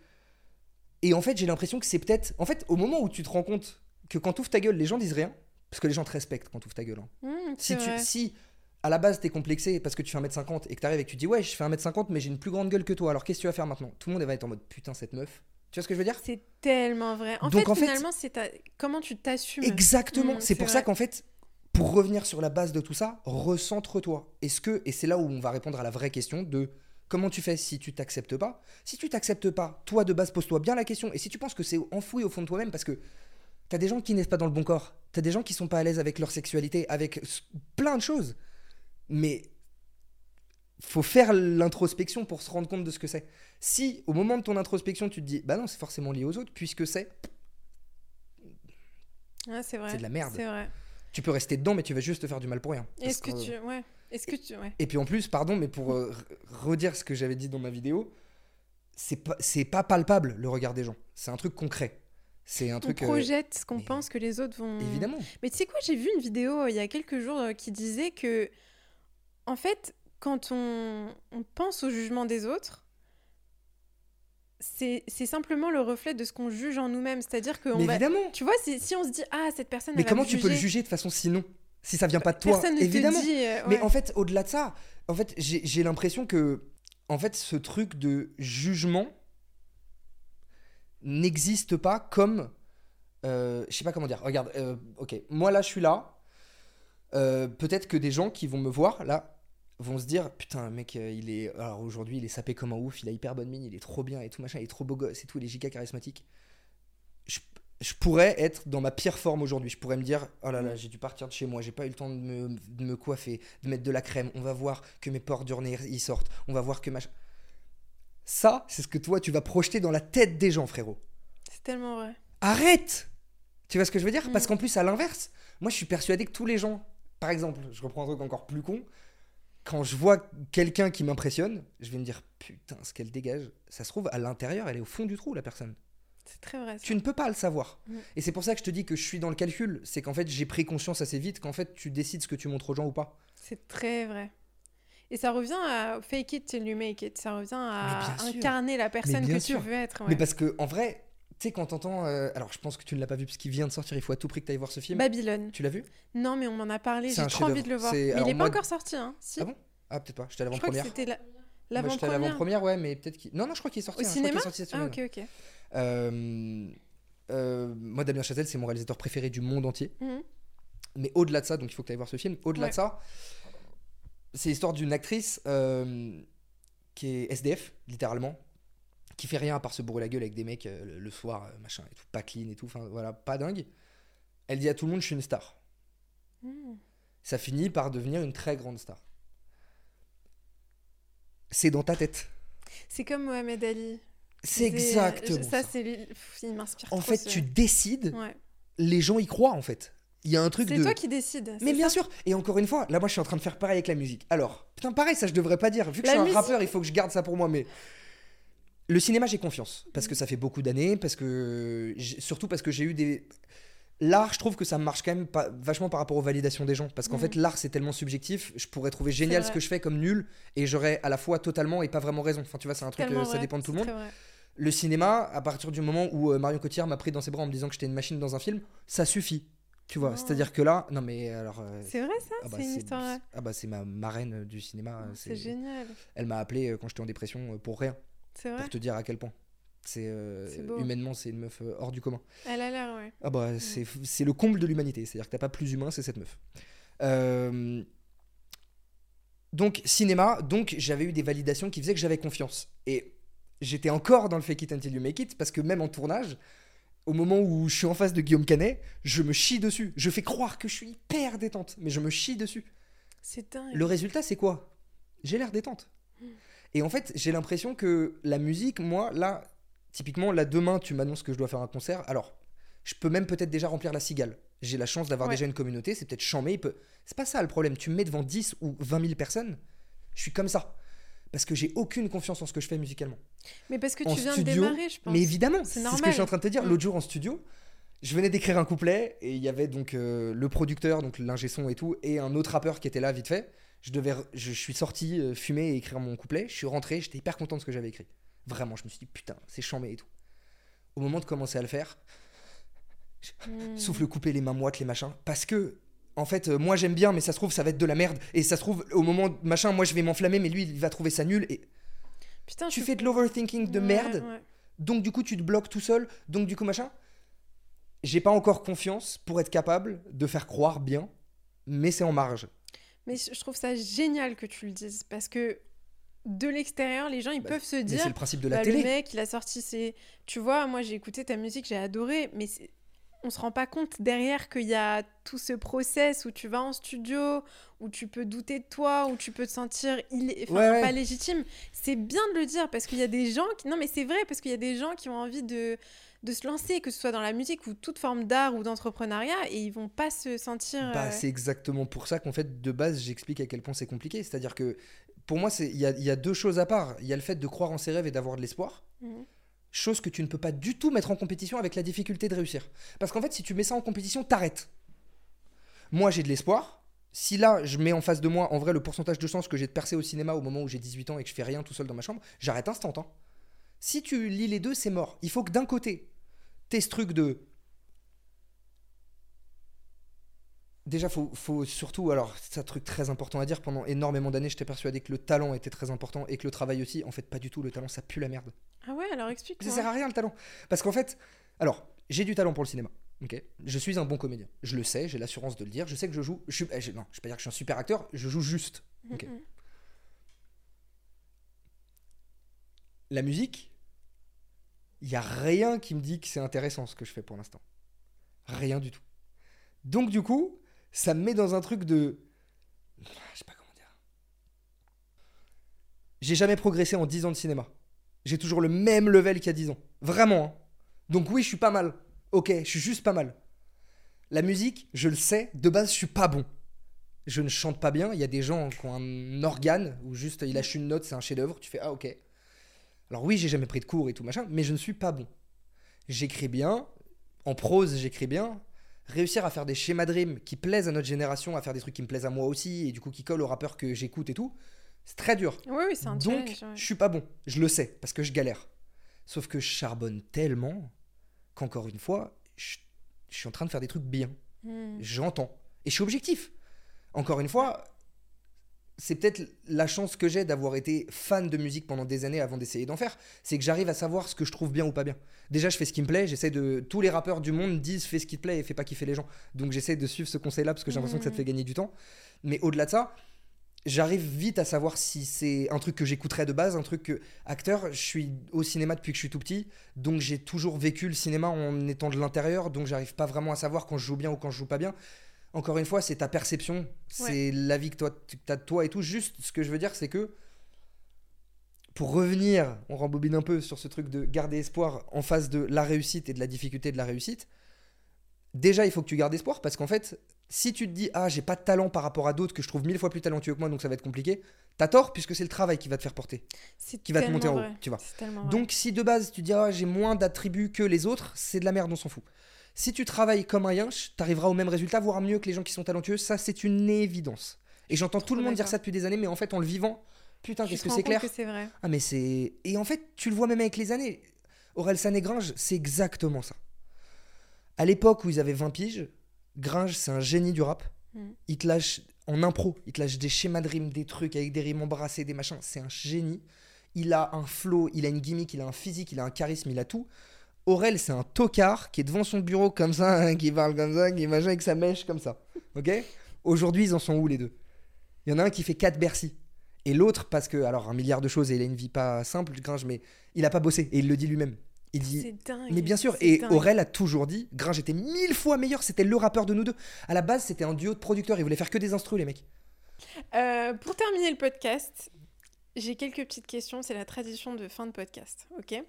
Speaker 2: Et en fait, j'ai l'impression que c'est peut-être... En fait, au moment où tu te rends compte que quand tu ouvres ta gueule, les gens disent rien, parce que les gens te respectent quand tu ouvres ta gueule. hein.
Speaker 1: Mm,
Speaker 2: Si,
Speaker 1: c'est
Speaker 2: tu, si à la base t'es complexé parce que tu fais 1m50 et que t'arrives et que tu dis ouais je fais 1m50 mais j'ai une plus grande gueule que toi, alors qu'est-ce que tu vas faire maintenant? Tout le monde va être en mode putain cette meuf. Tu vois ce que je veux dire?
Speaker 1: C'est tellement vrai. En
Speaker 2: Donc,
Speaker 1: fait,
Speaker 2: en fait-
Speaker 1: finalement, c'est ta- comment tu t'assumes?
Speaker 2: Exactement.
Speaker 1: Mm,
Speaker 2: c'est
Speaker 1: c'est
Speaker 2: pour ça qu'en fait, pour revenir sur la base de tout ça, recentre-toi. Est-ce que, et c'est là où on va répondre à la vraie question de comment tu fais si tu t'acceptes pas? Si tu t'acceptes pas, toi de base, pose-toi bien la question. Et si tu penses que c'est enfoui au fond de toi-même, parce que t'as des gens qui naissent pas dans le bon corps, t'as des gens qui sont pas à l'aise avec leur sexualité, avec plein de choses. Mais faut faire l'introspection pour se rendre compte de ce que c'est. Si au moment de ton introspection tu te dis bah non c'est forcément lié aux autres puisque c'est
Speaker 1: Ouais, c'est vrai.
Speaker 2: C'est de la merde.
Speaker 1: C'est vrai.
Speaker 2: tu peux rester dedans mais tu vas juste te faire du mal pour rien.
Speaker 1: Est-ce que tu. Ouais. Est-ce que tu. Ouais.
Speaker 2: Et puis en plus, pardon, mais pour euh, re- redire ce que j'avais dit dans ma vidéo, c'est pas, pas palpable le regard des gens. C'est un truc concret. C'est un
Speaker 1: On
Speaker 2: truc. euh,
Speaker 1: projette ce qu'on
Speaker 2: mais-
Speaker 1: pense que les autres vont.
Speaker 2: évidemment.
Speaker 1: Mais tu sais quoi, j'ai vu une vidéo euh, il y a quelques jours qui disait que, en fait, quand on, on pense au jugement des autres, c'est c'est simplement le reflet de ce qu'on juge en nous-mêmes. C'est-à-dire que on va...
Speaker 2: évidemment.
Speaker 1: Tu vois, si, si on se dit, ah, cette personne.
Speaker 2: Mais
Speaker 1: elle va
Speaker 2: comment
Speaker 1: me
Speaker 2: tu peux le
Speaker 1: juger,
Speaker 2: juger de façon sinon Si ça vient pas de toi,
Speaker 1: Personne ne
Speaker 2: évidemment.
Speaker 1: te dit. euh,
Speaker 2: Mais en fait, au-delà de ça, en fait, j'ai l'impression que, en fait, ce truc de jugement n'existe pas comme, euh, je sais pas comment dire. Regarde, euh, ok, moi là, je suis là. Euh, Peut-être que des gens qui vont me voir là vont se dire putain mec il est alors aujourd'hui il est sapé comme un ouf il a hyper bonne mine il est trop bien et tout machin il est trop beau gosse et tout il est giga charismatique je, je pourrais être dans ma pire forme aujourd'hui. Je pourrais me dire oh là là j'ai dû partir de chez moi j'ai pas eu le temps de me, de me coiffer de mettre de la crème. On va voir que mes pores d'urnée ils sortent. On va voir que machin. Ça c'est ce que toi tu vas projeter dans la tête des gens frérot.
Speaker 1: C'est tellement vrai.
Speaker 2: Arrête! Tu vois ce que je veux dire?
Speaker 1: Mm.
Speaker 2: Parce qu'en plus, à l'inverse, moi je suis persuadé que tous les gens, par exemple, je reprends un truc encore plus con, quand je vois quelqu'un qui m'impressionne, je vais me dire putain, ce qu'elle dégage, ça se trouve à l'intérieur, elle est au fond du trou, la personne.
Speaker 1: C'est très vrai. ça.
Speaker 2: Tu ne peux pas le savoir.
Speaker 1: Mm.
Speaker 2: Et c'est pour ça que je te dis que je suis dans le calcul, c'est qu'en fait j'ai pris conscience assez vite qu'en fait tu décides ce que tu montres aux gens ou pas.
Speaker 1: C'est très vrai. Et ça revient à fake it till you make it. Ça revient à incarner la personne que
Speaker 2: sûr.
Speaker 1: tu veux être.
Speaker 2: Mais parce que en vrai, tu sais, quand t'entends. euh, alors je pense que tu ne l'as pas vu parce qu'il vient de sortir, il faut à tout prix que tu ailles voir ce film.
Speaker 1: Babylone.
Speaker 2: Tu l'as vu?
Speaker 1: Non, mais on m'en a parlé. J'ai trop envie de le voir. Mais
Speaker 2: alors
Speaker 1: il est
Speaker 2: moi-
Speaker 1: pas encore sorti. Hein. Si.
Speaker 2: Ah bon? Ah peut-être pas, j'étais à
Speaker 1: je crois que
Speaker 2: l'avant-première. j'étais
Speaker 1: l'avant-première.
Speaker 2: ouais, mais peut-être qu'il. Non, non, je crois qu'il est sorti.
Speaker 1: Au
Speaker 2: hein, je crois qu'il est
Speaker 1: cinéma?
Speaker 2: sorti cette
Speaker 1: Ah, ok, ok.
Speaker 2: Euh, euh, moi, Damien Chazelle, c'est mon réalisateur préféré du monde entier.
Speaker 1: Mhm.
Speaker 2: Mais au-delà de ça, donc il faut que tu ailles voir ce film. Au-delà
Speaker 1: Ouais.
Speaker 2: de ça, c'est l'histoire d'une actrice euh, qui est SDF, littéralement, qui fait rien à part se bourrer la gueule avec des mecs euh, le- soir, euh, machin, et tout, pas clean et tout, enfin voilà, pas dingue. Elle dit à tout le monde, je suis une star.
Speaker 1: Mhm.
Speaker 2: ça finit par devenir une très grande star. C'est dans ta tête.
Speaker 1: C'est comme Mohamed Ali.
Speaker 2: C'est exactement
Speaker 1: ça.
Speaker 2: ça.
Speaker 1: c'est il m'inspire.
Speaker 2: En
Speaker 1: trop,
Speaker 2: fait,
Speaker 1: ce-
Speaker 2: tu décides,
Speaker 1: Ouais.
Speaker 2: les gens y croient en fait. Il y a un truc
Speaker 1: C'est
Speaker 2: de.
Speaker 1: toi qui décides.
Speaker 2: Mais
Speaker 1: c'est
Speaker 2: bien
Speaker 1: ça
Speaker 2: sûr, et encore une fois, là moi je suis en train de faire pareil avec la musique. Alors, putain pareil, ça je devrais pas dire, vu que
Speaker 1: La
Speaker 2: je suis
Speaker 1: musique-
Speaker 2: un rappeur, il faut que je garde ça pour moi, mais... Le cinéma j'ai confiance, parce que ça fait beaucoup d'années, parce que... Surtout parce que j'ai eu des... L'art, je trouve que ça marche quand même pas, vachement par rapport aux validations des gens, parce qu'en
Speaker 1: Mhm.
Speaker 2: fait l'art c'est tellement subjectif, je pourrais trouver génial ce que je fais comme nul, et j'aurais à la fois totalement et pas vraiment raison. Enfin tu vois, c'est un truc, euh, ça
Speaker 1: vrai,
Speaker 2: dépend de tout le
Speaker 1: c'est
Speaker 2: monde.
Speaker 1: très vrai.
Speaker 2: Le cinéma, à partir du moment où euh, Marion Cotillard m'a pris dans ses bras en me disant que j'étais une machine dans un film, ça suffit. Tu vois,
Speaker 1: Oh.
Speaker 2: c'est-à-dire que là, non mais alors... euh,
Speaker 1: C'est vrai ça
Speaker 2: ah bah,
Speaker 1: C'est une histoire.
Speaker 2: ah bah, c'est ma marraine du cinéma. euh,
Speaker 1: C'est génial.
Speaker 2: Elle m'a appelé euh, quand j'étais en dépression pour rien,
Speaker 1: C'est vrai.
Speaker 2: pour te dire à quel point. C'est euh, humainement, c'est une meuf hors du commun.
Speaker 1: Elle a l'air, ouais.
Speaker 2: Ah bah c'est c'est le comble de l'humanité. C'est-à-dire que t'as pas plus humain, c'est cette meuf. Euh, Donc cinéma, donc j'avais eu des validations qui faisaient que j'avais confiance. Et j'étais encore dans le fake it until you make it parce que même en tournage, au moment où je suis en face de Guillaume Canet, je me chie dessus. Je fais croire que je suis hyper détente, mais je me chie dessus.
Speaker 1: C'est dingue.
Speaker 2: Le résultat, c'est quoi? J'ai l'air détente. Et en fait, j'ai l'impression que la musique, moi, là, typiquement, là, demain, tu m'annonces que je dois faire un concert. Alors, je peux même peut-être déjà remplir la cigale. J'ai la chance d'avoir
Speaker 1: Ouais.
Speaker 2: déjà une communauté, c'est peut-être chambé. il peut- C'est pas ça le problème. Tu me mets devant 10 ou 20 000 personnes, je suis comme ça. Parce que j'ai aucune confiance en ce que je fais musicalement.
Speaker 1: Mais parce que
Speaker 2: en
Speaker 1: tu viens
Speaker 2: studio,
Speaker 1: de démarrer, je pense.
Speaker 2: Mais évidemment,
Speaker 1: C'est
Speaker 2: c'est ce que je suis en train de te dire.
Speaker 1: Mm.
Speaker 2: L'autre jour en studio, je venais d'écrire un couplet et il y avait donc euh, le producteur, donc l'ingé son et tout, et un autre rappeur qui était là vite fait. Je, devais, je, suis sorti euh, fumer et écrire mon couplet. Je suis rentré, j'étais hyper content de ce que j'avais écrit. Vraiment, je me suis dit putain, c'est chambé et tout. Au moment de commencer à le faire,
Speaker 1: Hmm.
Speaker 2: souffle coupé, les mains moites, les machins, parce que en fait, euh, moi j'aime bien, mais ça se trouve ça va être de la merde. Et ça se trouve au moment machin, moi je vais m'enflammer, mais lui il va trouver ça nul. Et
Speaker 1: Putain,
Speaker 2: tu
Speaker 1: je-
Speaker 2: fais de l'overthinking de
Speaker 1: Ouais,
Speaker 2: merde.
Speaker 1: ouais.
Speaker 2: Donc du coup, tu te bloques tout seul. Donc du coup, machin. J'ai pas encore confiance pour être capable de faire croire bien, mais c'est en marge.
Speaker 1: Mais je trouve ça génial que tu le dises parce que de l'extérieur, les gens ils
Speaker 2: Bah,
Speaker 1: peuvent se dire
Speaker 2: c'est le principe de la
Speaker 1: bah,
Speaker 2: télé.
Speaker 1: le mec il a sorti ses. Tu vois, moi j'ai écouté ta musique, j'ai adoré, mais c'est- on se rend pas compte derrière qu'il y a tout ce process où tu vas en studio, où tu peux douter de toi, où tu peux te sentir illé- enfin,
Speaker 2: Ouais, ouais.
Speaker 1: pas légitime. C'est bien de le dire parce qu'il y a des gens qui. Non, mais c'est vrai parce qu'il y a des gens qui ont envie de de se lancer, que ce soit dans la musique ou toute forme d'art ou d'entrepreneuriat, et ils vont pas se sentir.
Speaker 2: Bah,
Speaker 1: euh,
Speaker 2: c'est exactement pour ça qu'en fait, de base, j'explique à quel point c'est compliqué. C'est-à-dire que pour moi, c'est- il y a, il y a deux choses à part. Il y a le fait de croire en ses rêves et d'avoir de l'espoir.
Speaker 1: Mhm.
Speaker 2: Chose que tu ne peux pas du tout mettre en compétition avec la difficulté de réussir. Parce qu'en fait, si tu mets ça en compétition, t'arrêtes. Moi, j'ai de l'espoir. Si là, je mets en face de moi, en vrai, le pourcentage de chances que j'ai de percer au cinéma au moment où j'ai 18 ans et que je fais rien tout seul dans ma chambre, j'arrête instant. hein. Si tu lis les deux, c'est mort. Il faut que d'un côté, t'aies ce truc de. Déjà, faut, faut surtout. Alors, c'est un truc très important à dire. Pendant énormément d'années, j'étais persuadé que le talent était très important et que le travail aussi. En fait, pas du tout. Le talent, ça pue la merde.
Speaker 1: Ah ouais, alors explique.
Speaker 2: Ça sert à rien le talent. Parce qu'en fait, alors, j'ai du talent pour le cinéma. Ok, je suis un bon comédien. Je le sais, j'ai l'assurance de le dire. Je sais que je joue. Je suis, eh, je- non, je vais pas dire que je suis un super acteur. Je joue juste. Ok? La musique, il y a rien qui me dit que c'est intéressant ce que je fais pour l'instant. Rien du tout. Donc du coup, ça me met dans un truc de, je sais pas comment dire. J'ai jamais progressé en 10 ans de cinéma. J'ai toujours le même level qu'il y a 10 ans. Vraiment. hein. Donc oui, je suis pas mal. Ok, je suis juste pas mal. La musique, je le sais, de base, je suis pas bon. Je ne chante pas bien. Il y a des gens qui ont un organe où juste il lâche une note, c'est un chef-d'œuvre. Tu fais ah ok. Alors oui, j'ai jamais pris de cours et tout machin, mais je ne suis pas bon. J'écris bien, en prose, j'écris bien. Réussir à faire des schémas de rimes qui plaisent à notre génération, à faire des trucs qui me plaisent à moi aussi, et du coup qui collent aux rappeurs que j'écoute et tout, c'est très dur.
Speaker 1: Oui, oui, c'est un
Speaker 2: Donc,
Speaker 1: ouais.
Speaker 2: je suis pas bon. Je le sais, parce que je galère. Sauf que je charbonne tellement qu'encore une fois, je, je suis en train de faire des trucs bien.
Speaker 1: Hmm.
Speaker 2: J'entends. Et je suis objectif. Encore une fois, c'est peut-être la chance que j'ai d'avoir été fan de musique pendant des années avant d'essayer d'en faire. C'est que j'arrive à savoir ce que je trouve bien ou pas bien. Déjà, je fais ce qui me plaît. J'essaie de. Tous les rappeurs du monde disent fais ce qui te plaît et fais pas kiffer les gens. Donc j'essaie de suivre ce conseil-là parce que j'ai l'impression que ça te fait gagner du temps. Mais au-delà de ça, j'arrive vite à savoir si c'est un truc que j'écouterais de base, un truc que. Acteur, je suis au cinéma depuis que je suis tout petit. Donc j'ai toujours vécu le cinéma en étant de l'intérieur. Donc j'arrive pas vraiment à savoir quand je joue bien ou quand je joue pas bien. Encore une fois, c'est ta perception, c'est l'avis que toi, tu as de toi et tout. Juste, ce que je veux dire, c'est que pour revenir, on rembobine un peu sur ce truc de garder espoir en face de la réussite et de la difficulté de la réussite. Déjà, il faut que tu gardes espoir parce qu'en fait, si tu te dis ah j'ai pas de talent par rapport à d'autres que je trouve mille fois plus talentueux que moi donc ça va être compliqué, t'as tort puisque c'est le travail qui va te faire porter, qui va te monter en haut, tu vois. Donc si de base tu dis ah j'ai moins d'attributs que les autres, c'est de la merde, on s'en fout. Si tu travailles comme un yinche, t'arriveras au même résultat, voire mieux que les gens qui sont talentueux, ça c'est une évidence. Et j'entends tout le monde dire ça depuis des années, mais en fait en le vivant, putain qu'est-ce que c'est clair.
Speaker 1: c'est vrai.
Speaker 2: Ah mais c'est et en fait tu le vois même avec les années. Aurel San et Gringe, c'est exactement ça. À l'époque où ils avaient 20 piges, Gringe, c'est un génie du rap. Mm. Il te lâche en impro, il te lâche des schémas de rimes, des trucs avec des rimes embrassées, des machins. C'est un génie. Il a un flow, il a une gimmick, il a un physique, il a un charisme, il a tout. Aurel, c'est un tocard qui est devant son bureau comme ça, hein, qui parle comme ça, qui machin avec sa mèche comme ça. Ok? Aujourd'hui, ils en sont où les deux? Il y en a un qui fait 4 Bercy. Et l'autre, parce que, alors, un milliard de choses et il a une vie pas simple, Gringe, mais il a pas bossé et il le dit lui-même. Il dit.
Speaker 1: Dingue,
Speaker 2: mais bien sûr, et Aurel a toujours dit Gringe était mille fois meilleur, c'était le rappeur de nous deux. À la base, c'était un duo de producteurs, ils voulaient faire que des instrus, les mecs.
Speaker 1: Euh, pour terminer le podcast, j'ai quelques petites questions, c'est la tradition de fin de podcast, ok?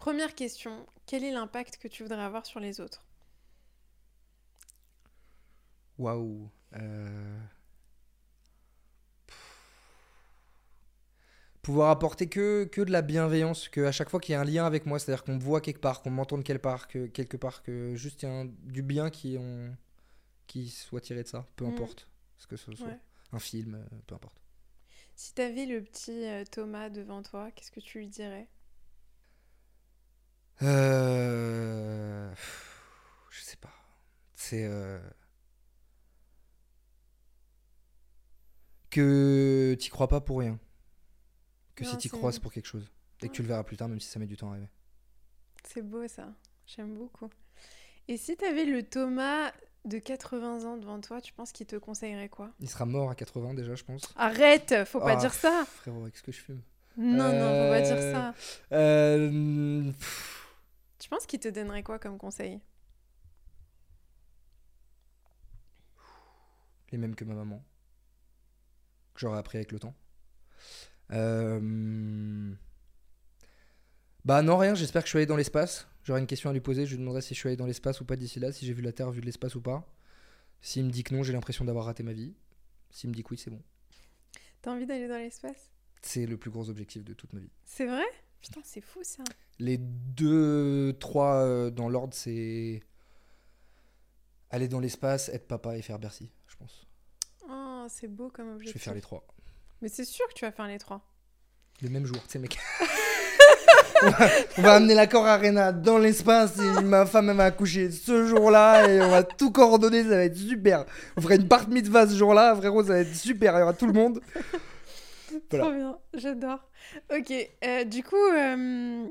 Speaker 1: Première question, quel est l'impact que tu voudrais avoir sur les autres?
Speaker 2: Waouh euh, pouvoir apporter que, que de la bienveillance, que à chaque fois qu'il y a un lien avec moi, c'est-à-dire qu'on me voit quelque part, qu'on m'entende quelque part, que quelque part, que juste il y a du bien qui, on, qui soit tiré de ça, peu mm. importe ce que ce soit, un film, euh, peu importe.
Speaker 1: Si tu avais le petit euh, Thomas devant toi, qu'est-ce que tu lui dirais?
Speaker 2: Euh... Je sais pas. C'est. Euh... Que t'y crois pas pour rien que si tu crois, c'est pour quelque chose. Et que tu le verras plus tard, même si ça met du temps à arriver.
Speaker 1: C'est beau ça. J'aime beaucoup. Et si tu avais le Thomas de 80 ans devant toi, tu penses qu'il te conseillerait quoi?
Speaker 2: Il sera mort à 80 déjà, je pense.
Speaker 1: Arrête Faut pas
Speaker 2: ah,
Speaker 1: dire ça
Speaker 2: Frérot, qu'est-ce que je fume
Speaker 1: Non, non, faut pas dire ça.
Speaker 2: Euh...
Speaker 1: Tu penses qu'il te donnerait quoi comme conseil?
Speaker 2: Les mêmes que ma maman. Que j'aurais appris avec le temps. Euh, bah non, rien, j'espère que je suis allé dans l'espace. J'aurai une question à lui poser, je lui demanderai si je suis allé dans l'espace ou pas d'ici là, si j'ai vu la Terre, vu de l'espace ou pas. S'il me dit que non, j'ai l'impression d'avoir raté ma vie. S'il me dit que oui, c'est bon.
Speaker 1: T'as envie d'aller dans l'espace?
Speaker 2: C'est le plus gros objectif de toute ma vie.
Speaker 1: C'est vrai? Putain, c'est fou ça.
Speaker 2: Les deux, trois euh, dans l'ordre, c'est aller dans l'espace, être papa et faire Bercy, je pense.
Speaker 1: Oh, c'est beau comme objectif.
Speaker 2: Je vais faire les trois.
Speaker 1: Mais c'est sûr que tu vas faire les trois.
Speaker 2: Le même jour, tu sais, mec. on, va, amener l'accord Arena dans l'espace et ma femme elle va accoucher ce jour-là et on va tout coordonner, ça va être super. On ferait une part mitzvah ce jour-là, frérot, ça va être super, il y aura tout le monde.
Speaker 1: Trop bien, j'adore. Ok, euh, du coup, euh,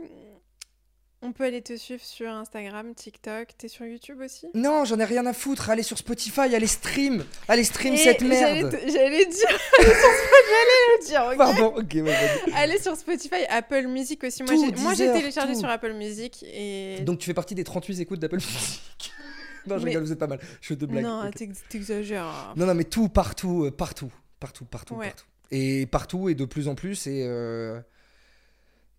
Speaker 1: on peut aller te suivre sur Instagram, TikTok. T'es sur YouTube aussi?
Speaker 2: Non, j'en ai rien à foutre. Allez sur Spotify, allez stream. Allez stream cette merde.
Speaker 1: J'allais dire. J'allais le dire.
Speaker 2: Pardon, ok.
Speaker 1: allez sur Spotify, Apple Music aussi. Moi, j'ai téléchargé sur Apple Music. et...
Speaker 2: Donc tu fais partie des 38 écoutes d'Apple Music Non, je rigole, vous êtes pas mal. Je te blague.
Speaker 1: Non, t'exagères.
Speaker 2: Non, non, mais tout, partout, euh, partout. Partout, partout, partout. Et partout et de plus en plus. Et. Euh,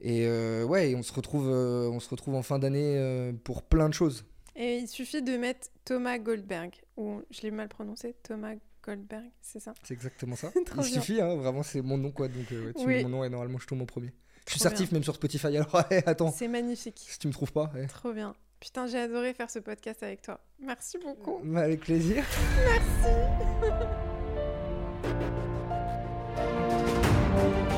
Speaker 2: et euh, ouais, on se retrouve, euh, on se retrouve en fin d'année pour plein de choses.
Speaker 1: Et il suffit de mettre Thomas Goldberg, ou je l'ai mal prononcé, Thomas Goldberg, c'est ça?
Speaker 2: C'est exactement ça. il suffit, hein, vraiment, c'est mon nom quoi. Donc tu mets mon nom et normalement je tombe en premier. je suis certif même sur Spotify, alors attends.
Speaker 1: C'est magnifique.
Speaker 2: Si tu me trouves pas.
Speaker 1: Trop bien. Putain, j'ai adoré faire ce podcast avec toi. Merci beaucoup.
Speaker 2: Bah, avec plaisir.
Speaker 1: Merci. Thank you.